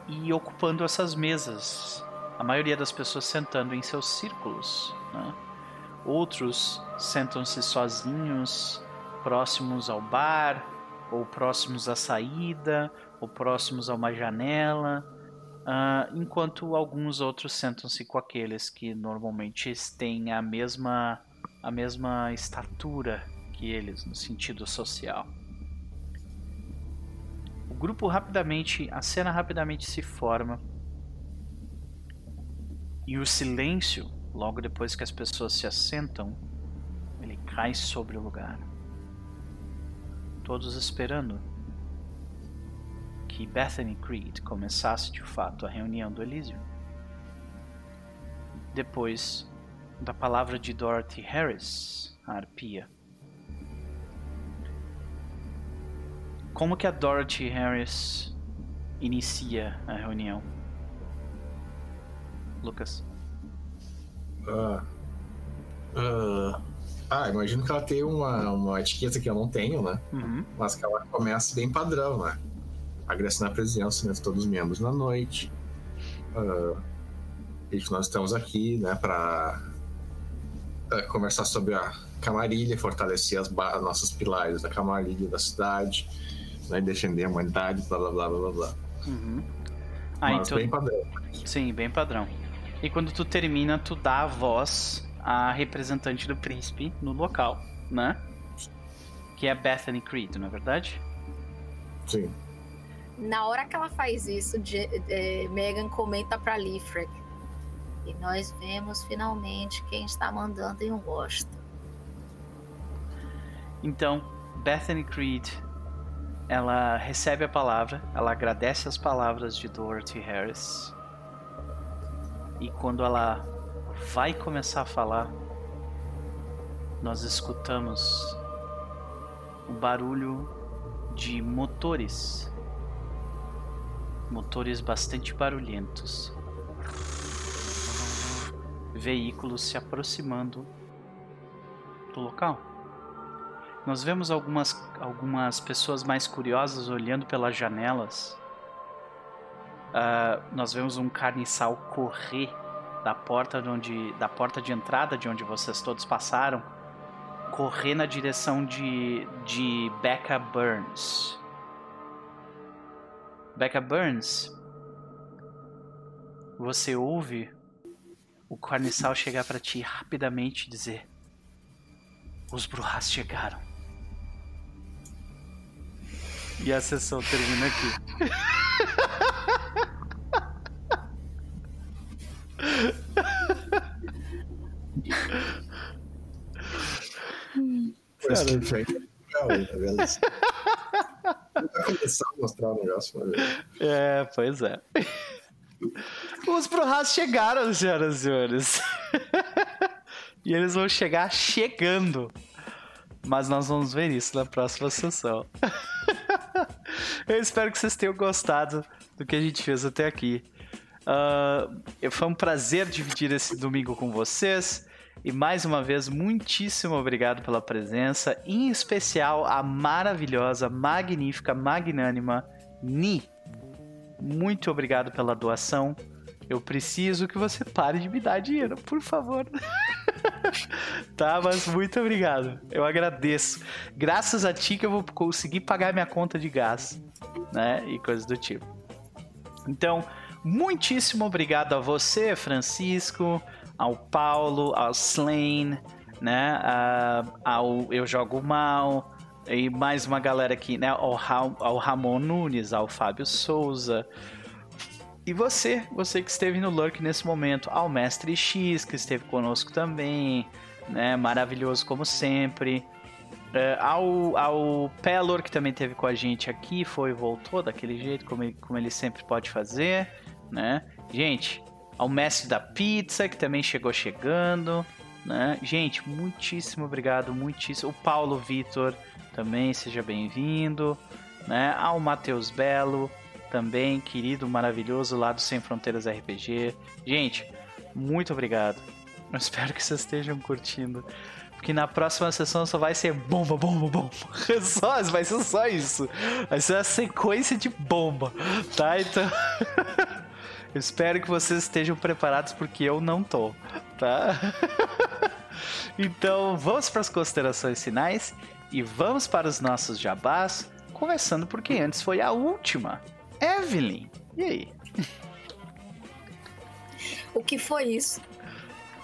[SPEAKER 1] e ocupando essas mesas. A maioria das pessoas sentando em seus círculos. Né? Outros sentam-se sozinhos, próximos ao bar, ou próximos à saída, ou próximos a uma janela, uh, enquanto alguns outros sentam-se com aqueles que normalmente têm a mesma, a mesma estatura que eles no sentido social. O grupo rapidamente, a cena rapidamente se forma e o silêncio, logo depois que as pessoas se assentam, ele cai sobre o lugar todos esperando que Bethany Creed começasse de fato a reunião do Elísio. Depois da palavra de Dorothy Harris, a arpia. Como que a Dorothy Harris inicia a reunião? Lucas.
[SPEAKER 3] Uh, uh, ah, imagino que ela tem uma, uma etiqueta que eu não tenho, né?
[SPEAKER 1] Uhum.
[SPEAKER 3] Mas que ela começa bem padrão, né? Agressão na presença de todos os membros na noite. Uh, e nós estamos aqui, né, para uh, conversar sobre a camarilha, fortalecer as, as nossos pilares da camarilha da cidade, né, defender a humanidade, blá blá blá blá blá.
[SPEAKER 1] Uhum. Ah,
[SPEAKER 3] Mas
[SPEAKER 1] então...
[SPEAKER 3] bem padrão.
[SPEAKER 1] Sim, bem padrão. E quando tu termina, tu dá a voz a representante do príncipe no local, né? Que é Bethany Creed, não é verdade?
[SPEAKER 3] Sim.
[SPEAKER 2] Na hora que ela faz isso, Je- é, Megan comenta pra Lifrek. E nós vemos finalmente quem está mandando em Washington.
[SPEAKER 1] Então, Bethany Creed, ela recebe a palavra, ela agradece as palavras de Dorothy Harris. E quando ela vai começar a falar, nós escutamos o barulho de motores. Motores bastante barulhentos. Veículos se aproximando do local. Nós vemos algumas, algumas pessoas mais curiosas olhando pelas janelas. Ah, nós vemos um carniçal correr da porta de onde, da porta de entrada de onde vocês todos passaram, correr na direção de, de Becca Burns. Becca Burns, você ouve o carniçal chegar para ti rapidamente e dizer: Os Bruhas chegaram. E a sessão termina aqui.
[SPEAKER 3] Foi legal, tá? Vai começar a mostrar o negócio, ver.
[SPEAKER 1] É, pois é. Os Bruhas chegaram, senhoras e senhores. e eles vão chegar chegando. Mas nós vamos ver isso na próxima sessão. Eu espero que vocês tenham gostado do que a gente fez até aqui. Ah, foi um prazer dividir esse domingo com vocês. E mais uma vez, muitíssimo obrigado pela presença. Em especial, a maravilhosa, magnífica, magnânima Ni. Muito obrigado pela doação. Eu preciso que você pare de me dar dinheiro, por favor. tá, mas muito obrigado. Eu agradeço. Graças a ti que eu vou conseguir pagar minha conta de gás, né? E coisas do tipo. Então, muitíssimo obrigado a você, Francisco, ao Paulo, ao Slane, né? a- ao Eu Jogo Mal, e mais uma galera aqui, né? Ao, Ra- ao Ramon Nunes, ao Fábio Souza. E você, você que esteve no Lurk nesse momento, ao Mestre X, que esteve conosco também, né? Maravilhoso como sempre. É, ao, ao Pelor, que também esteve com a gente aqui, foi voltou daquele jeito, como ele, como ele sempre pode fazer, né? Gente, ao Mestre da Pizza, que também chegou chegando, né? Gente, muitíssimo obrigado, muitíssimo. O Paulo Vitor também, seja bem-vindo, né? Ao Matheus Belo, também, querido, maravilhoso, lá do Sem Fronteiras RPG. Gente, muito obrigado. Eu espero que vocês estejam curtindo. Porque na próxima sessão só vai ser bomba, bomba, bomba. Só, vai ser só isso. Vai ser uma sequência de bomba, tá? Então. Eu espero que vocês estejam preparados porque eu não tô, tá? Então, vamos para as considerações finais e vamos para os nossos jabás, começando porque antes foi a última. Evelyn, e aí?
[SPEAKER 2] O que foi isso?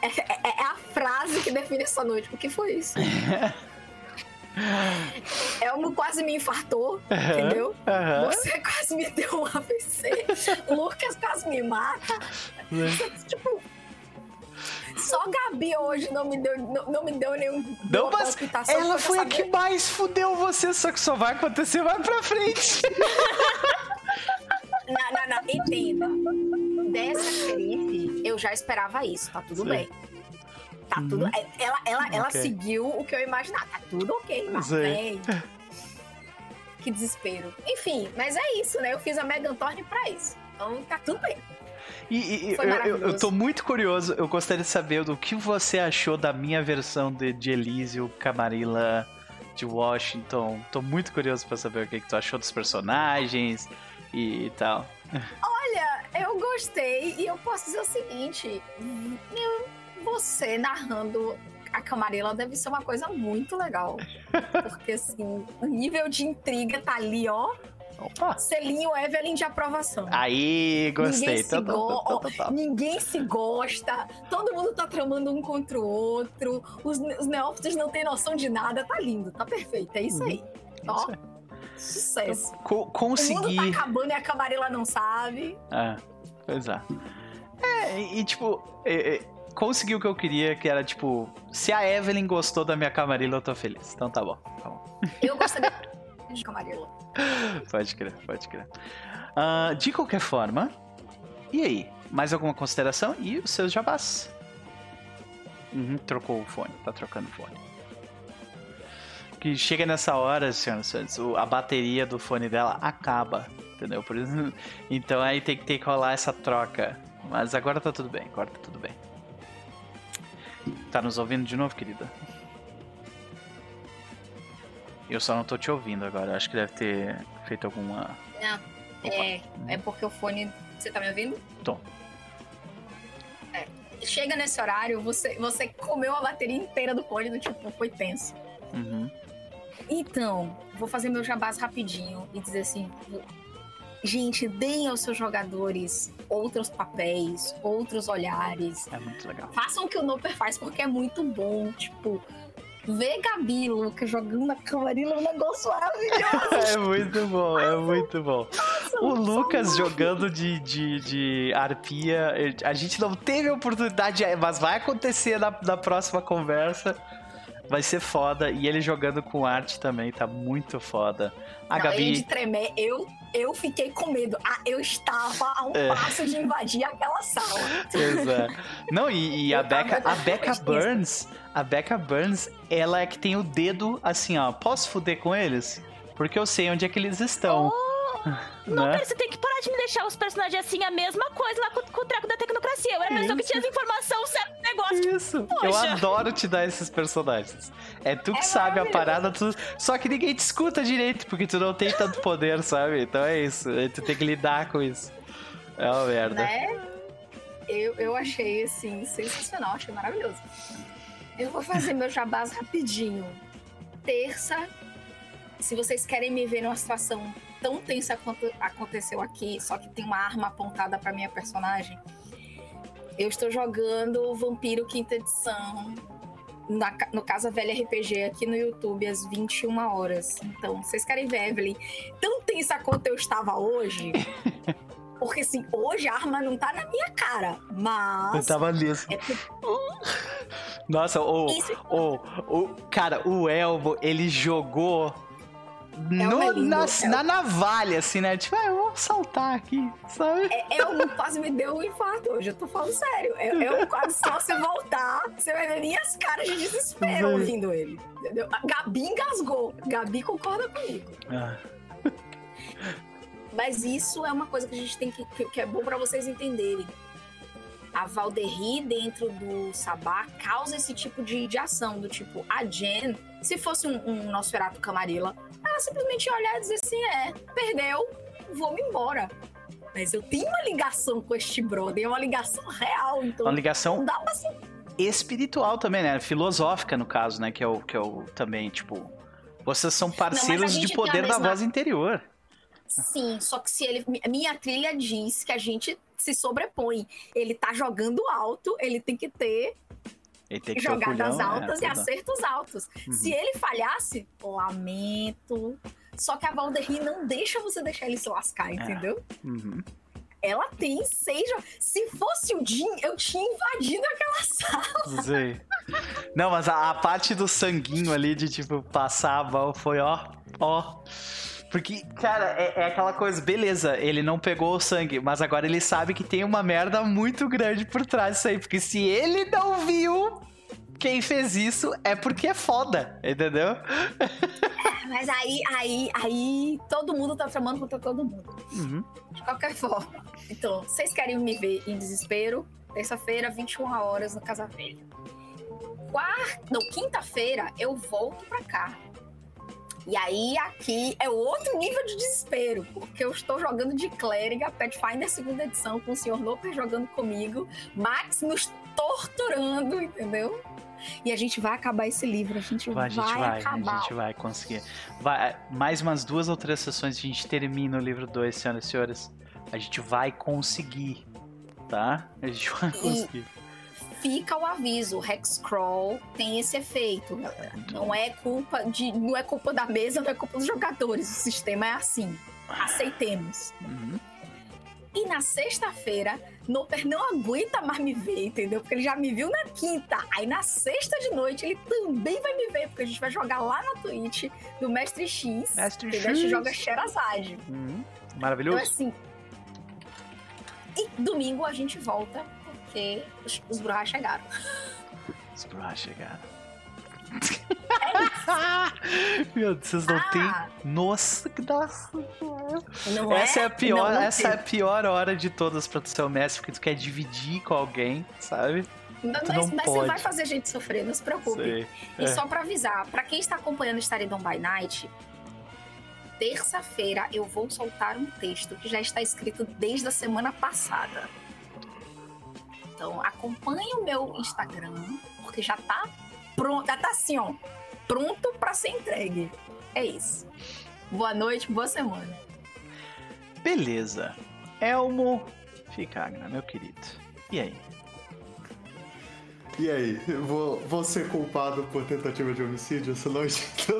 [SPEAKER 2] É, é- é a frase que define essa noite. O que foi isso? Elmo quase me infartou, entendeu?
[SPEAKER 1] Aham.
[SPEAKER 2] Você quase me deu um AVC. Lucas quase me mata. tipo. Só Gabi hoje não me deu, não, não me deu nenhum.
[SPEAKER 1] Não, mas ela foi a que mais fudeu você, só que só vai acontecer mais pra frente.
[SPEAKER 2] Não, não, não, entenda. Dessa grife, eu já esperava isso, tá tudo
[SPEAKER 1] Sim.
[SPEAKER 2] bem. Tá
[SPEAKER 1] Uhum.
[SPEAKER 2] tudo. Ela, ela, ela
[SPEAKER 1] Ok.
[SPEAKER 2] seguiu o que eu imaginava. Tá tudo ok, mas bem. Que desespero. Enfim, mas é isso, né? Eu fiz a Megan Thorne pra isso. Então tá tudo bem.
[SPEAKER 1] E, e- eu, eu, eu tô muito curioso, eu gostaria de saber do que você achou da minha versão de, de Elísio Camarilla de Washington. Tô muito curioso pra saber o que, que tu achou dos personagens e, e tal.
[SPEAKER 2] Olha, eu gostei e eu posso dizer o seguinte: eu- você narrando a Camarilla deve ser uma coisa muito legal. Porque assim, o nível de intriga tá ali, ó.
[SPEAKER 1] Opa!
[SPEAKER 2] Selinho Evelyn de aprovação.
[SPEAKER 1] Aí, gostei.
[SPEAKER 2] Ninguém se,
[SPEAKER 1] Então,
[SPEAKER 2] go-
[SPEAKER 1] então, então, então.
[SPEAKER 2] Ninguém se gosta, todo mundo tá tramando um contra o outro, os, os neófitos não têm noção de nada, tá lindo, tá perfeito, é isso aí. Ó,
[SPEAKER 1] Isso aí.
[SPEAKER 2] sucesso.
[SPEAKER 1] Co-
[SPEAKER 2] O mundo
[SPEAKER 1] consegui.
[SPEAKER 2] tá acabando e a camarela não sabe.
[SPEAKER 1] É, pois é. É, e, tipo, é, consegui o que eu queria, que era tipo, se a Evelyn gostou da minha camarilla, eu tô feliz. Então tá bom. Tá bom.
[SPEAKER 2] Eu gostaria de camarela.
[SPEAKER 1] Pode crer, pode crer. Ah, de qualquer forma, e aí? Mais alguma consideração? E os seus jabás? Uhum, trocou o fone, tá trocando o fone. Que chega nessa hora, senhoras e senhores, a bateria do fone dela acaba, entendeu? Por isso, então aí tem que ter que rolar essa troca. Mas agora tá tudo bem, agora tá tudo bem. Tá nos ouvindo de novo, querida? Eu só não tô te ouvindo agora, acho que deve ter feito alguma.
[SPEAKER 2] Não, é, é porque o fone. Você tá me ouvindo?
[SPEAKER 1] Tô.
[SPEAKER 2] É, chega nesse horário, você, você comeu a bateria inteira do fone do tipo, foi tenso.
[SPEAKER 1] Uhum.
[SPEAKER 2] Então, vou fazer meu jabás rapidinho e dizer assim: gente, deem aos seus jogadores outros papéis, outros olhares.
[SPEAKER 1] É muito legal.
[SPEAKER 2] Façam o que o Noper faz porque é muito bom. Tipo, ver Gabi e Lucas jogando na camarilla é um negócio maravilhoso.
[SPEAKER 1] É muito bom, é muito bom. O Lucas jogando de, de, de arpia, a gente não teve oportunidade, mas vai acontecer na, na próxima conversa. Vai ser foda. E ele jogando com arte também, tá muito foda. A
[SPEAKER 2] Não, ele de
[SPEAKER 1] Gabi.
[SPEAKER 2] tremer, eu, eu fiquei com medo. Ah, eu estava a um
[SPEAKER 1] É.
[SPEAKER 2] passo de invadir aquela sala.
[SPEAKER 1] Exato. Não, e, e a Becca, a Becca. Burns, a Becca Burns, ela é que tem o dedo assim, ó. Posso fuder com eles? Porque eu sei onde é que eles estão.
[SPEAKER 4] Não,
[SPEAKER 1] né?
[SPEAKER 4] pera, você tem que parar de me deixar os personagens assim, a mesma coisa lá com, com o treco da tecnocracia. Eu era a pessoa que tinha as informações, certo negócio.
[SPEAKER 1] Isso, eu adoro te dar esses personagens. É tu que
[SPEAKER 2] É
[SPEAKER 1] sabe a parada, tu... só que ninguém te escuta direito, porque tu não tem tanto poder, sabe? Então é isso, aí tu tem que lidar com isso. É uma merda.
[SPEAKER 2] Né? Eu, eu achei, assim, sensacional. Achei maravilhoso. Eu vou fazer meu jabás rapidinho. Terça, se vocês querem me ver numa situação tão tensa quanto aconteceu aqui, só que tem uma arma apontada pra minha personagem, eu estou jogando Vampiro Quinta Edição na no Casa Velha RPG aqui no YouTube às 21 horas. Então, vocês querem ver, Evelyn, tão tensa quanto eu estava hoje? Porque assim, hoje a arma não tá na minha cara,
[SPEAKER 1] Eu
[SPEAKER 2] mas.
[SPEAKER 1] tava liso.
[SPEAKER 2] É porque
[SPEAKER 1] Nossa, o,
[SPEAKER 2] isso
[SPEAKER 1] o, o. Cara, o Elmo, ele jogou. No,
[SPEAKER 2] é lindo,
[SPEAKER 1] na,
[SPEAKER 2] é
[SPEAKER 1] na navalha, assim, né? Tipo, ah, eu vou saltar aqui, sabe?
[SPEAKER 2] é, é um quase me deu um infarto hoje, eu tô falando sério. É, é um quase só você voltar, você vai ver minhas caras de desespero ouvindo ele. Entendeu? A Gabi engasgou. Gabi concorda comigo.
[SPEAKER 1] Ah,
[SPEAKER 2] Mas isso é uma coisa que a gente tem que. que, que é bom pra vocês entenderem. A Valderri dentro do Sabá causa esse tipo de, de ação, do tipo, a Jen, se fosse um, um Nosferatu Camarilla, ela simplesmente ia olhar e dizer assim: é, perdeu, vou-me embora. Mas eu tenho uma ligação com este brother, é uma ligação real, então
[SPEAKER 1] uma ligação
[SPEAKER 2] não dá pra ser.
[SPEAKER 1] espiritual também, né? Filosófica, no caso, né? Que é o, que é o também, tipo. Vocês são parceiros
[SPEAKER 2] gente
[SPEAKER 1] de poder da
[SPEAKER 2] mesma-
[SPEAKER 1] voz interior.
[SPEAKER 2] Sim, só que se ele. Minha trilha diz que a gente se sobrepõe. Ele tá jogando alto, ele tem que ter
[SPEAKER 1] Ele tem que
[SPEAKER 2] jogadas
[SPEAKER 1] orgulhão,
[SPEAKER 2] altas
[SPEAKER 1] é,
[SPEAKER 2] e acertos altos.
[SPEAKER 1] Uhum.
[SPEAKER 2] Se ele falhasse, lamento. Só que a Valderri não deixa você deixar ele se lascar, entendeu?
[SPEAKER 1] Uhum.
[SPEAKER 2] Ela tem seis. Se fosse o Jim, eu tinha invadido aquela sala.
[SPEAKER 1] Sei. Não, mas a, a parte do sanguinho ali de, tipo, passar a foi ó, ó. Porque, cara, é, é aquela coisa, beleza, ele não pegou o sangue, mas agora ele sabe que tem uma merda muito grande por trás disso aí. Porque se ele não viu quem fez isso, é porque é foda, entendeu?
[SPEAKER 2] Mas aí, aí, aí, todo mundo tá tramando contra todo mundo.
[SPEAKER 1] Uhum.
[SPEAKER 2] De qualquer forma. Então, vocês querem me ver em desespero? Terça-feira, 21 horas no Casa Velha. Quarta, não, quinta-feira eu volto pra cá. E aí aqui é outro nível de desespero, porque eu estou jogando de clériga, Pathfinder segunda edição, com o Sr. Loper jogando comigo, Max nos torturando, entendeu? E a gente vai acabar esse livro. A gente
[SPEAKER 1] Vai,
[SPEAKER 2] vai,
[SPEAKER 1] a gente vai,
[SPEAKER 2] acabar.
[SPEAKER 1] a gente vai conseguir. Vai, mais umas duas ou três sessões a gente termina o livro 2, senhoras e senhores. A gente vai conseguir, tá? A gente vai conseguir.
[SPEAKER 2] Fica o aviso, o Hexcrawl tem esse efeito, galera. Não é culpa de, não é culpa da mesa, não é culpa dos jogadores. O sistema é assim. Aceitemos.
[SPEAKER 1] Uhum.
[SPEAKER 2] E na sexta-feira, Noper não aguenta mais me ver, entendeu? Porque ele já me viu na quinta. Aí na sexta de noite ele também vai me ver, porque a gente vai jogar lá na Twitch do Mestre X.
[SPEAKER 1] Mestre
[SPEAKER 2] entendeu? A gente
[SPEAKER 1] X.
[SPEAKER 2] joga Sherazade.
[SPEAKER 1] Uhum.
[SPEAKER 2] Então,
[SPEAKER 1] Maravilhoso.
[SPEAKER 2] assim. E domingo a gente volta, porque os, os Bruhas chegaram.
[SPEAKER 1] Os Bruhas chegaram. Meu Deus, vocês não
[SPEAKER 2] Ah.
[SPEAKER 1] têm. Nossa, que nossa.
[SPEAKER 2] Não
[SPEAKER 1] Essa é a pior,
[SPEAKER 2] Não, não
[SPEAKER 1] essa é a pior hora de todas pra tu ser o mestre, porque tu quer dividir com alguém, sabe?
[SPEAKER 2] Mas,
[SPEAKER 1] tu não
[SPEAKER 2] mas você
[SPEAKER 1] pode.
[SPEAKER 2] vai fazer a gente sofrer, não se preocupe.
[SPEAKER 1] Sei.
[SPEAKER 2] E
[SPEAKER 1] É.
[SPEAKER 2] só pra avisar, pra quem está acompanhando Staridon by Night, terça-feira eu vou soltar um texto que já está escrito desde a semana passada. Então acompanhe o meu Instagram, porque já tá pronto, já tá assim, ó, pronto pra ser entregue. É isso. Boa noite, boa semana.
[SPEAKER 1] Beleza. Elmo Ficagna, meu querido. E aí?
[SPEAKER 5] E aí, vou, vou ser culpado por tentativa de homicídio essa noite? Então,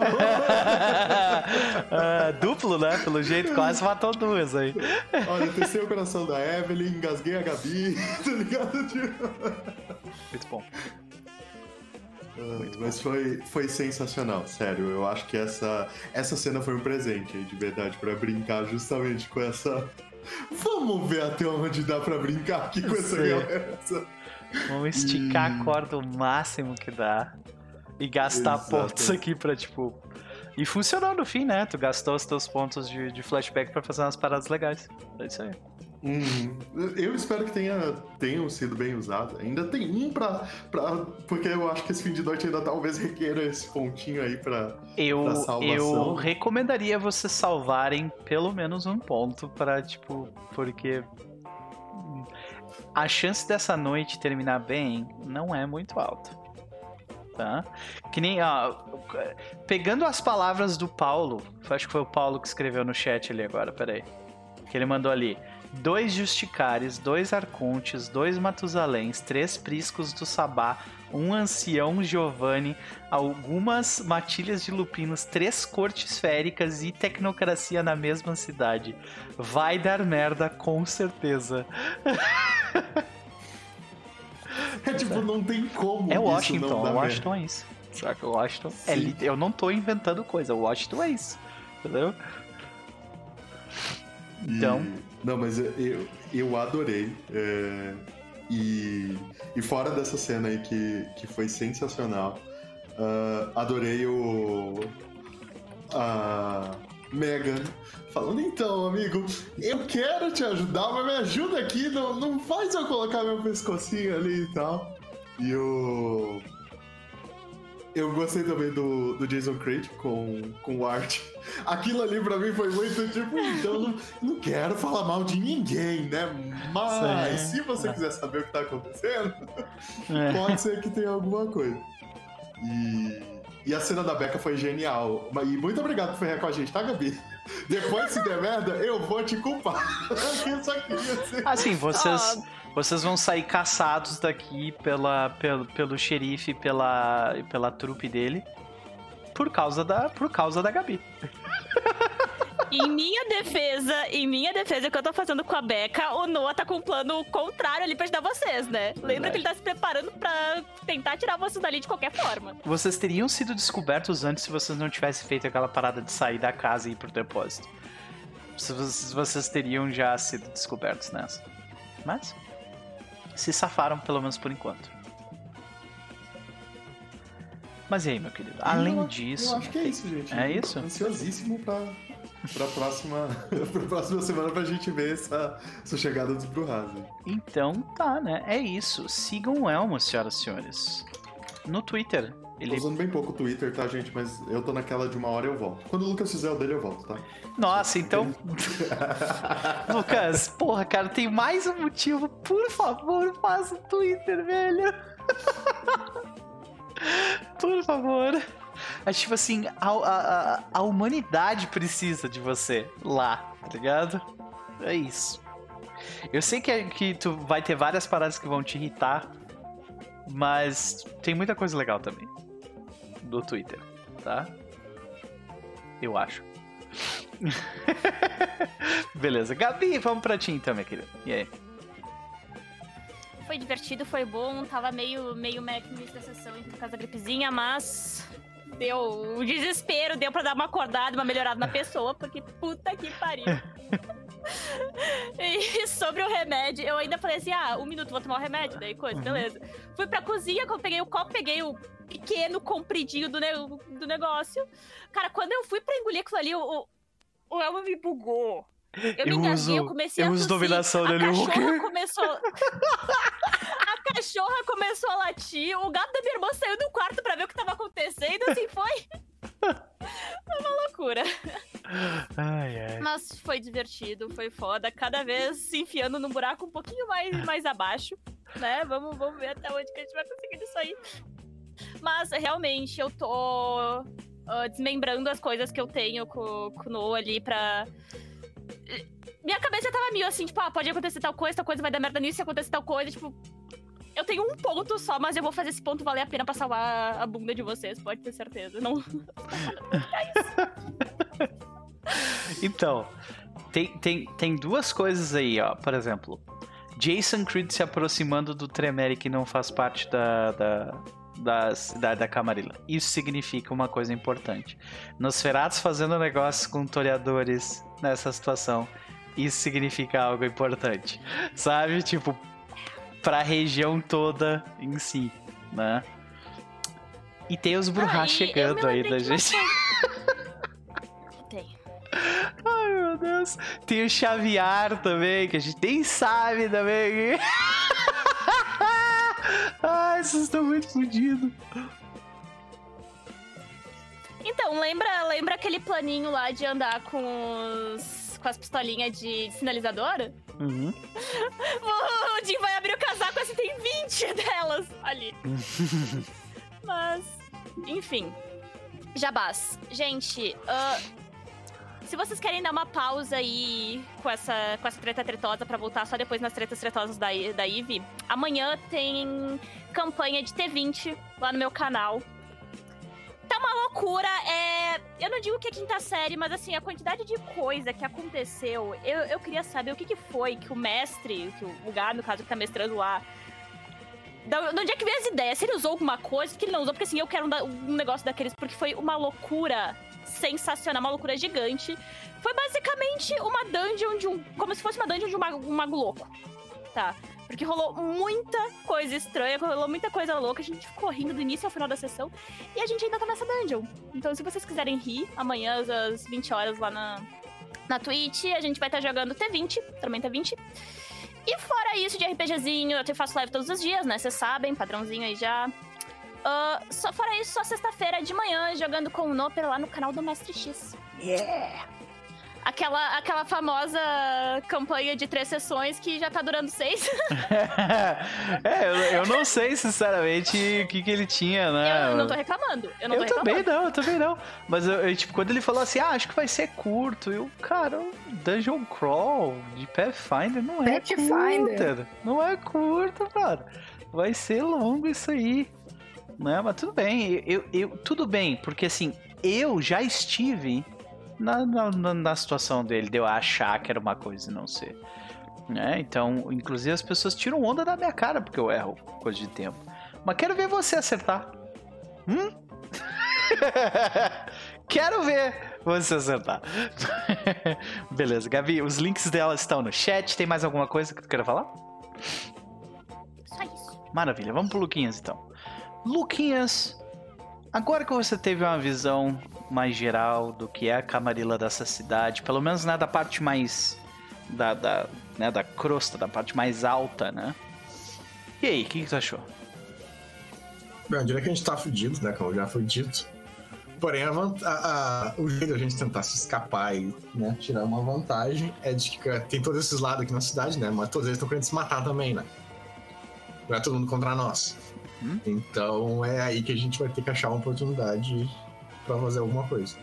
[SPEAKER 1] Ah, duplo, né? Pelo jeito, quase matou duas aí.
[SPEAKER 5] olha, testei o coração da Evelyn, engasguei a Gabi, tá ligado? Tipo,
[SPEAKER 1] Muito bom.
[SPEAKER 5] ah, Mas foi, foi sensacional, sério. Eu acho que essa, essa cena foi um presente, aí, de verdade, pra brincar justamente com essa. Vamos ver até onde dá pra brincar aqui com essa
[SPEAKER 1] Sei.
[SPEAKER 5] galera.
[SPEAKER 1] Vamos esticar a corda o máximo que dá. E gastar
[SPEAKER 5] Exato.
[SPEAKER 1] pontos aqui pra, tipo. E funcionou no fim, né? Tu gastou os teus pontos de, de flashback pra fazer umas paradas legais. É isso aí.
[SPEAKER 5] Uhum. Eu espero que tenha, tenham sido bem usados. Ainda tem um pra, pra. Porque eu acho que esse fim de noite ainda talvez requeira esse pontinho aí pra.
[SPEAKER 1] Eu,
[SPEAKER 5] Pra salvação.
[SPEAKER 1] eu recomendaria vocês salvarem pelo menos um ponto pra, tipo, porque hum, a chance dessa noite terminar bem não é muito alta. Tá? Que nem, ó, pegando as palavras do Paulo, acho que foi o Paulo que escreveu no chat ali agora, peraí. Que ele mandou ali. Dois Justicares, dois Arcontes, dois Matusaléns, três Priscos do Sabá, um Ancião Giovanni, algumas matilhas de lupinos, três cortes féricas e tecnocracia na mesma cidade. Vai dar merda com certeza.
[SPEAKER 5] É tipo, não tem como.
[SPEAKER 1] É
[SPEAKER 5] isso
[SPEAKER 1] Washington,
[SPEAKER 5] dar
[SPEAKER 1] Washington é isso. Saca? Washington é li- Eu não tô inventando coisa, Washington é isso. Entendeu?
[SPEAKER 5] merda. E-
[SPEAKER 1] Então.
[SPEAKER 5] Não, mas eu, eu adorei. é, E, e fora dessa cena aí que, que foi sensacional, ah, adorei o. A Megan falando, então, amigo, eu quero te ajudar, mas me ajuda aqui, não, não faz eu colocar meu pescocinho ali e tal. E o. Eu gostei também do, do Jason Craig com, com o Art. Aquilo ali pra mim foi muito tipo, então não, não quero falar mal de ninguém, né? Mas
[SPEAKER 1] Sim.
[SPEAKER 5] se você quiser saber o que tá acontecendo,
[SPEAKER 1] É.
[SPEAKER 5] pode ser que tenha alguma coisa. E, e a cena da Becca foi genial. E muito obrigado por ferrar com a gente, tá, Gabi? Depois, se der merda, eu vou te culpar. Eu só queria ser.
[SPEAKER 1] Assim, vocês, vocês vão sair caçados daqui pela, pelo, pelo xerife e pela, pela trupe dele por causa da, por causa da Gabi.
[SPEAKER 4] Em minha defesa, em minha defesa, o que eu tô fazendo com a Becca, o Noah tá com um plano contrário ali pra ajudar vocês, né? Lembra que ele tá se preparando pra tentar tirar vocês dali de qualquer forma.
[SPEAKER 1] Vocês teriam sido descobertos antes se vocês não tivessem feito aquela parada de sair da casa e ir pro depósito. Vocês, vocês teriam já sido descobertos nessa. Mas se safaram pelo menos por enquanto. Mas e aí, meu querido? Além
[SPEAKER 5] Eu-
[SPEAKER 1] disso,
[SPEAKER 5] Eu acho que é isso, gente.
[SPEAKER 1] É isso?
[SPEAKER 5] Ansiosíssimo pra, pra, próxima, pra próxima semana pra gente ver essa, essa chegada dos Bruhas. né?
[SPEAKER 1] Então tá, né? É isso. Sigam o Elmo, senhoras e senhores. No Twitter.
[SPEAKER 5] Tô
[SPEAKER 1] Ele.
[SPEAKER 5] usando bem pouco o Twitter, tá, gente? Mas eu tô naquela de uma hora eu volto. Quando o Lucas fizer o dele, eu volto, tá?
[SPEAKER 1] Nossa, então. Lucas, porra, cara, tem mais um motivo. Por favor, faça o Twitter, velho. Por favor. É tipo assim, a, a, a- a humanidade precisa de você lá, tá ligado? É isso. Eu sei que, é- que tu vai ter várias paradas que vão te irritar, mas tem muita coisa legal também. Do Twitter, tá? Eu acho. Beleza. Gabi, vamos pra ti então, minha querida. E aí?
[SPEAKER 4] Foi divertido, foi bom. Tava meio, meio mec no início da sessão por causa da gripezinha, mas deu o desespero, deu pra dar uma acordada, uma melhorada na pessoa, porque puta que pariu. e sobre o remédio, eu ainda falei assim: ah, um minuto, vou tomar o remédio, daí coisa,
[SPEAKER 1] Uhum.
[SPEAKER 4] beleza. Fui pra cozinha, peguei o copo, peguei o pequeno compridinho do, ne- do negócio. Cara, quando eu fui pra engolir aquilo ali, o, o, Elmo me bugou. Eu, me
[SPEAKER 1] Eu
[SPEAKER 4] engasguei,
[SPEAKER 1] uso-
[SPEAKER 4] eu comecei
[SPEAKER 1] eu
[SPEAKER 4] a
[SPEAKER 1] uso
[SPEAKER 4] tossir.
[SPEAKER 1] dominação dele, o
[SPEAKER 4] cachorra
[SPEAKER 1] quê?
[SPEAKER 4] começou... a cachorra começou a latir, o gato da minha irmã saiu do quarto pra ver o que tava acontecendo, assim, foi... Foi uma loucura.
[SPEAKER 1] Ai, ai.
[SPEAKER 4] Mas foi divertido, foi foda. Cada vez se enfiando num buraco um pouquinho mais, mais abaixo, né? Vamos, vamos ver até onde que a gente vai conseguir isso aí. Mas realmente eu tô ah, desmembrando as coisas que eu tenho com, com o Noah ali pra. Minha cabeça tava meio assim, tipo, ah, pode acontecer tal coisa, tal coisa vai dar merda nisso, se acontecer tal coisa, tipo. Eu tenho um ponto só, mas eu vou fazer esse ponto valer a pena pra salvar a bunda de vocês, pode ter certeza. Não.
[SPEAKER 1] Então, tem, tem, tem duas coisas aí, ó. Por exemplo, Jason Creed se aproximando do Tremere que não faz parte da, da, da cidade da Camarilla. Isso significa uma coisa importante. Nosferatus fazendo negócio com toreadores nessa situação. Isso significa algo importante. Sabe? Tipo, pra região toda em si, né? E tem os Bruhá
[SPEAKER 4] Ah,
[SPEAKER 1] chegando
[SPEAKER 4] me
[SPEAKER 1] aí
[SPEAKER 4] lembrei
[SPEAKER 1] da
[SPEAKER 4] de uma
[SPEAKER 1] gente.
[SPEAKER 4] Tem.
[SPEAKER 1] Ai, meu Deus. Tem o Xaviar também, que a gente nem sabe também. Ai, vocês estão muito fodidos.
[SPEAKER 4] Então, lembra, lembra aquele planinho lá de andar com os. Com as pistolinhas de sinalizador?
[SPEAKER 1] Uhum.
[SPEAKER 4] O Jim vai abrir o casaco assim, tem 20 delas ali. Mas, enfim. Jabás. Gente, ah, se vocês querem dar uma pausa aí com essa, com essa treta tretosa pra voltar só depois nas tretas tretosas da, da Eve, amanhã tem campanha de T20 lá no meu canal. Tá uma loucura, é. Eu não digo que é quinta série, mas assim, a quantidade de coisa que aconteceu, eu, eu queria saber o que, que foi que o mestre, que o lugar, no caso, que tá mestrando lá. De onde é que veio as ideias? Se ele usou alguma coisa, que ele não usou, porque assim, eu quero um, um negócio daqueles, porque foi uma loucura sensacional, uma loucura gigante. Foi basicamente uma dungeon de um. Como se fosse uma dungeon de um mago, um mago louco. Tá? Porque rolou muita coisa estranha, rolou muita coisa louca. A gente ficou rindo do início ao final da sessão. E a gente ainda tá nessa dungeon. Então, se vocês quiserem rir, amanhã às- às 20 horas lá na, na Twitch, a gente vai estar jogando T20, Tormenta 20. E fora isso de RPGzinho, eu faço live todos os dias, né? Vocês sabem, padrãozinho aí já. Ah, só fora isso, só sexta-feira de manhã, jogando com o Noper lá no canal do Mestre X. Yeah! Aquela, aquela famosa campanha de três sessões que já tá durando seis.
[SPEAKER 1] é, eu, eu não sei, sinceramente, o que, que ele tinha, né?
[SPEAKER 4] eu não tô reclamando. Eu não
[SPEAKER 1] Eu
[SPEAKER 4] tô
[SPEAKER 1] também
[SPEAKER 4] reclamando.
[SPEAKER 1] não, eu também não. Mas eu, eu, tipo, quando ele falou assim, ah, acho que vai ser curto, eu, cara, Dungeon Crawl de Pathfinder não é
[SPEAKER 2] Pathfinder.
[SPEAKER 1] curto. Não é curto, cara. Vai ser longo isso aí. Né? Mas tudo bem, eu, eu, tudo bem, porque assim, eu já estive na, na, na- situação dele, de eu achar que era uma coisa e não ser. Né? Então, inclusive as pessoas tiram onda da minha cara porque eu erro coisa de tempo. Mas quero ver você acertar. Hum? Quero ver você acertar. Beleza, Gabi, os links dela estão no chat. Tem mais alguma coisa que tu queira falar?
[SPEAKER 4] Só isso.
[SPEAKER 1] Maravilha, vamos pro Luquinhas então. Luquinhas, agora que você teve uma visão mais geral do que é a camarila dessa cidade, pelo menos né, da parte mais. da, da, né, da crosta, da parte mais alta, né? E aí, o que, que tu achou?
[SPEAKER 3] Bem, eu diria que a gente tá fudido, né? Como já foi dito. Porém, a a- a- o jeito da gente tentar se escapar e né, tirar uma vantagem é de que cara, tem todos esses lados aqui na cidade, né? Mas todos eles estão querendo se matar também, né? Não é todo mundo contra nós.
[SPEAKER 1] Hum?
[SPEAKER 3] Então é aí que a gente vai ter que achar uma oportunidade pra fazer alguma coisa.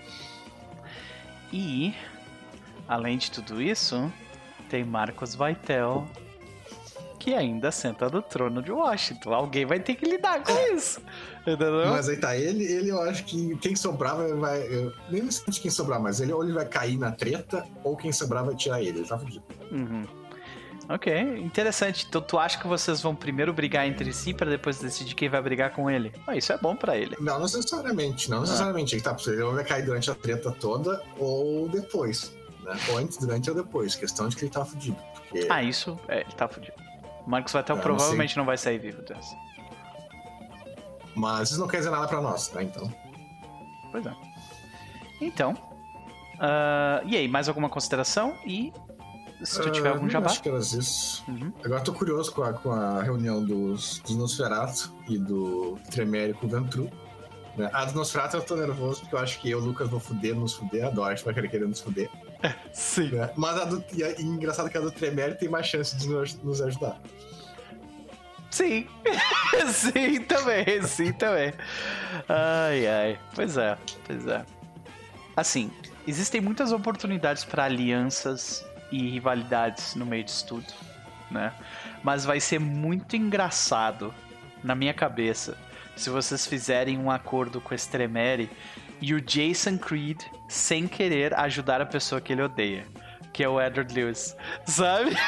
[SPEAKER 1] E, além de tudo isso, tem Marcos Vaitel, que ainda senta no trono de Washington. Alguém vai ter que lidar com isso. Entendeu?
[SPEAKER 3] Mas aí tá, ele, ele eu acho que quem sobrar vai. vai eu, nem me de quem sobrar, mas ele ou ele vai cair na treta, ou quem sobrar vai tirar ele. Ele tá fudido.
[SPEAKER 1] Uhum. Ok, interessante. Então tu acha que vocês vão primeiro brigar entre si pra depois decidir quem vai brigar com ele? Ah, isso é bom pra ele.
[SPEAKER 3] Não necessariamente, não necessariamente. Aí Tá, ele vai cair durante a treta toda, ou depois. Né? Ou antes, durante ou depois. Questão de que ele tá fudido. Porque
[SPEAKER 1] Ah, isso, é, ele tá fudido. Marcos Vaitel
[SPEAKER 3] Eu não
[SPEAKER 1] provavelmente não vai sair vivo dessa.
[SPEAKER 3] Mas isso não quer dizer nada pra nós, tá? Então.
[SPEAKER 1] Pois é. Então. ah, e aí, mais alguma consideração? E se tu tiver
[SPEAKER 3] Ah,
[SPEAKER 1] algum jabá?
[SPEAKER 3] Acho que era isso.
[SPEAKER 1] Uhum.
[SPEAKER 3] Agora eu tô curioso com a, com a reunião dos, dos Nosferatu e do Tremere com o Ventru. Né? A dos Nosferatu eu tô nervoso porque eu acho que eu e o Lucas vou fuder, nos fuder. A Dort vai querer querer nos fuder.
[SPEAKER 1] Sim.
[SPEAKER 3] né? Mas a do, e, a- e engraçado que a do Tremere tem mais chance de nos, nos ajudar.
[SPEAKER 1] Sim. sim, também, sim, também. Ai, ai. Pois é, pois é. Assim, existem muitas oportunidades para alianças e rivalidades no meio disso tudo, né? Mas vai ser muito engraçado, na minha cabeça, se vocês fizerem um acordo com esse Tremere e o Jason Creed, sem querer, ajudar a pessoa que ele odeia, que é o Edward Lewis, sabe?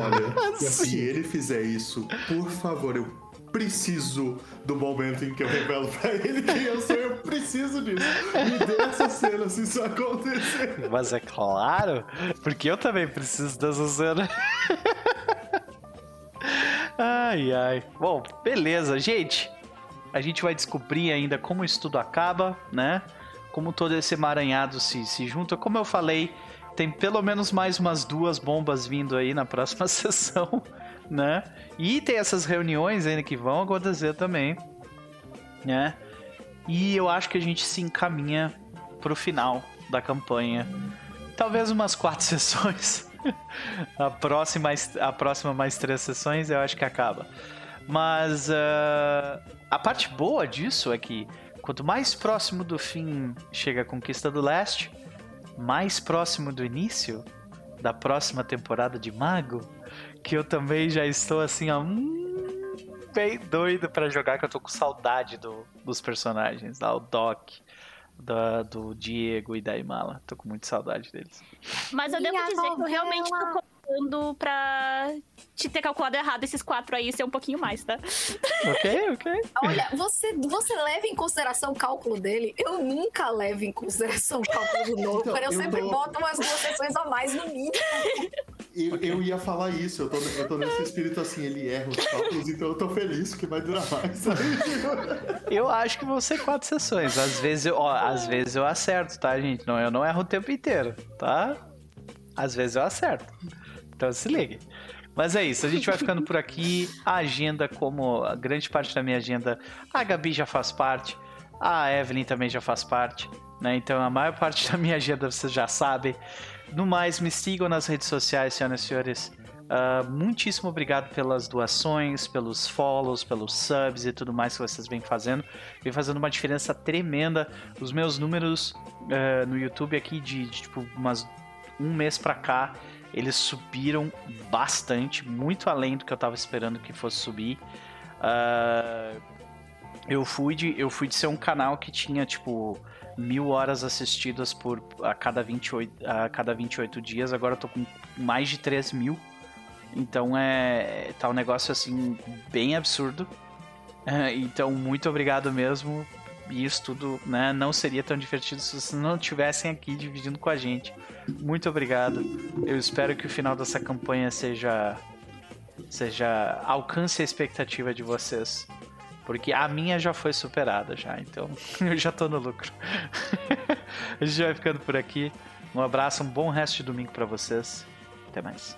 [SPEAKER 5] Olha,
[SPEAKER 3] é
[SPEAKER 5] se ele fizer isso, por favor, eu preciso do momento em que eu revelo pra ele quem eu sou. Eu preciso disso. Me dê essa cena se isso acontecer.
[SPEAKER 1] Mas é claro, porque eu também preciso dessa cena. ai, ai. Bom, beleza, gente. A gente vai descobrir ainda como o estudo acaba, né? Como todo esse emaranhado se, se junta. Como eu falei, tem pelo menos mais umas duas bombas vindo aí na próxima sessão, né? E tem essas reuniões ainda que vão acontecer também, né? E eu acho que a gente se encaminha pro final da campanha. Talvez umas quatro sessões. a, próxima, a próxima mais três sessões eu acho que acaba. Mas ah, a parte boa disso é que quanto mais próximo do fim chega a Conquista do Leste, mais próximo do início da próxima temporada de Mago, que eu também já estou assim, ó, hum, bem doido pra jogar, que eu tô com saudade do- dos personagens, lá, o Doc, da- do Diego e da Imala. Tô com muita saudade deles.
[SPEAKER 4] Mas eu devo
[SPEAKER 2] Minha
[SPEAKER 4] dizer que eu realmente tô
[SPEAKER 2] novela.
[SPEAKER 4] Contando pra te ter calculado errado esses quatro aí ser um pouquinho mais, tá?
[SPEAKER 1] Ok, ok.
[SPEAKER 2] Olha, você, você leva em consideração o cálculo dele? Eu nunca levo em consideração o cálculo do novo.
[SPEAKER 5] Então,
[SPEAKER 2] eu,
[SPEAKER 5] eu
[SPEAKER 2] sempre
[SPEAKER 5] tô-
[SPEAKER 2] boto umas duas sessões a mais no mínimo.
[SPEAKER 5] Eu, eu ia falar isso, eu tô, eu tô nesse espírito assim, ele erra os cálculos, então eu tô feliz que vai durar mais. sabe?
[SPEAKER 1] Eu acho que vão ser quatro sessões. Às vezes eu, ó, às vezes eu acerto, tá, gente? Não, eu não erro o tempo inteiro, tá? Às vezes eu acerto. Então se ligue. Mas é isso, a gente vai ficando por aqui. A agenda, como a grande parte da minha agenda, a Gabi já faz parte, a Evelyn também já faz parte, né? Então a maior parte da minha agenda vocês já sabem. No mais, me sigam nas redes sociais, senhoras e senhores. Ah, muitíssimo obrigado pelas doações, pelos follows, pelos subs e tudo mais que vocês vêm fazendo. Vem fazendo uma diferença tremenda. Os meus números eh, no YouTube aqui de, de, tipo umas um mês pra cá, eles subiram bastante, muito além do que eu tava esperando que fosse subir. Ah, eu fui de eu fui de ser um canal que tinha tipo mil horas assistidas por a cada 28 a cada 28 dias. Agora eu tô com mais de 3 mil. Então é tá um negócio assim bem absurdo. Então muito obrigado mesmo e isso tudo né, não seria tão divertido se vocês não estivessem aqui dividindo com a gente muito obrigado eu espero que o final dessa campanha seja seja alcance a expectativa de vocês porque a minha já foi superada já, então eu já tô no lucro. a gente vai ficando por aqui. Um abraço, um bom resto de domingo pra vocês. Até mais.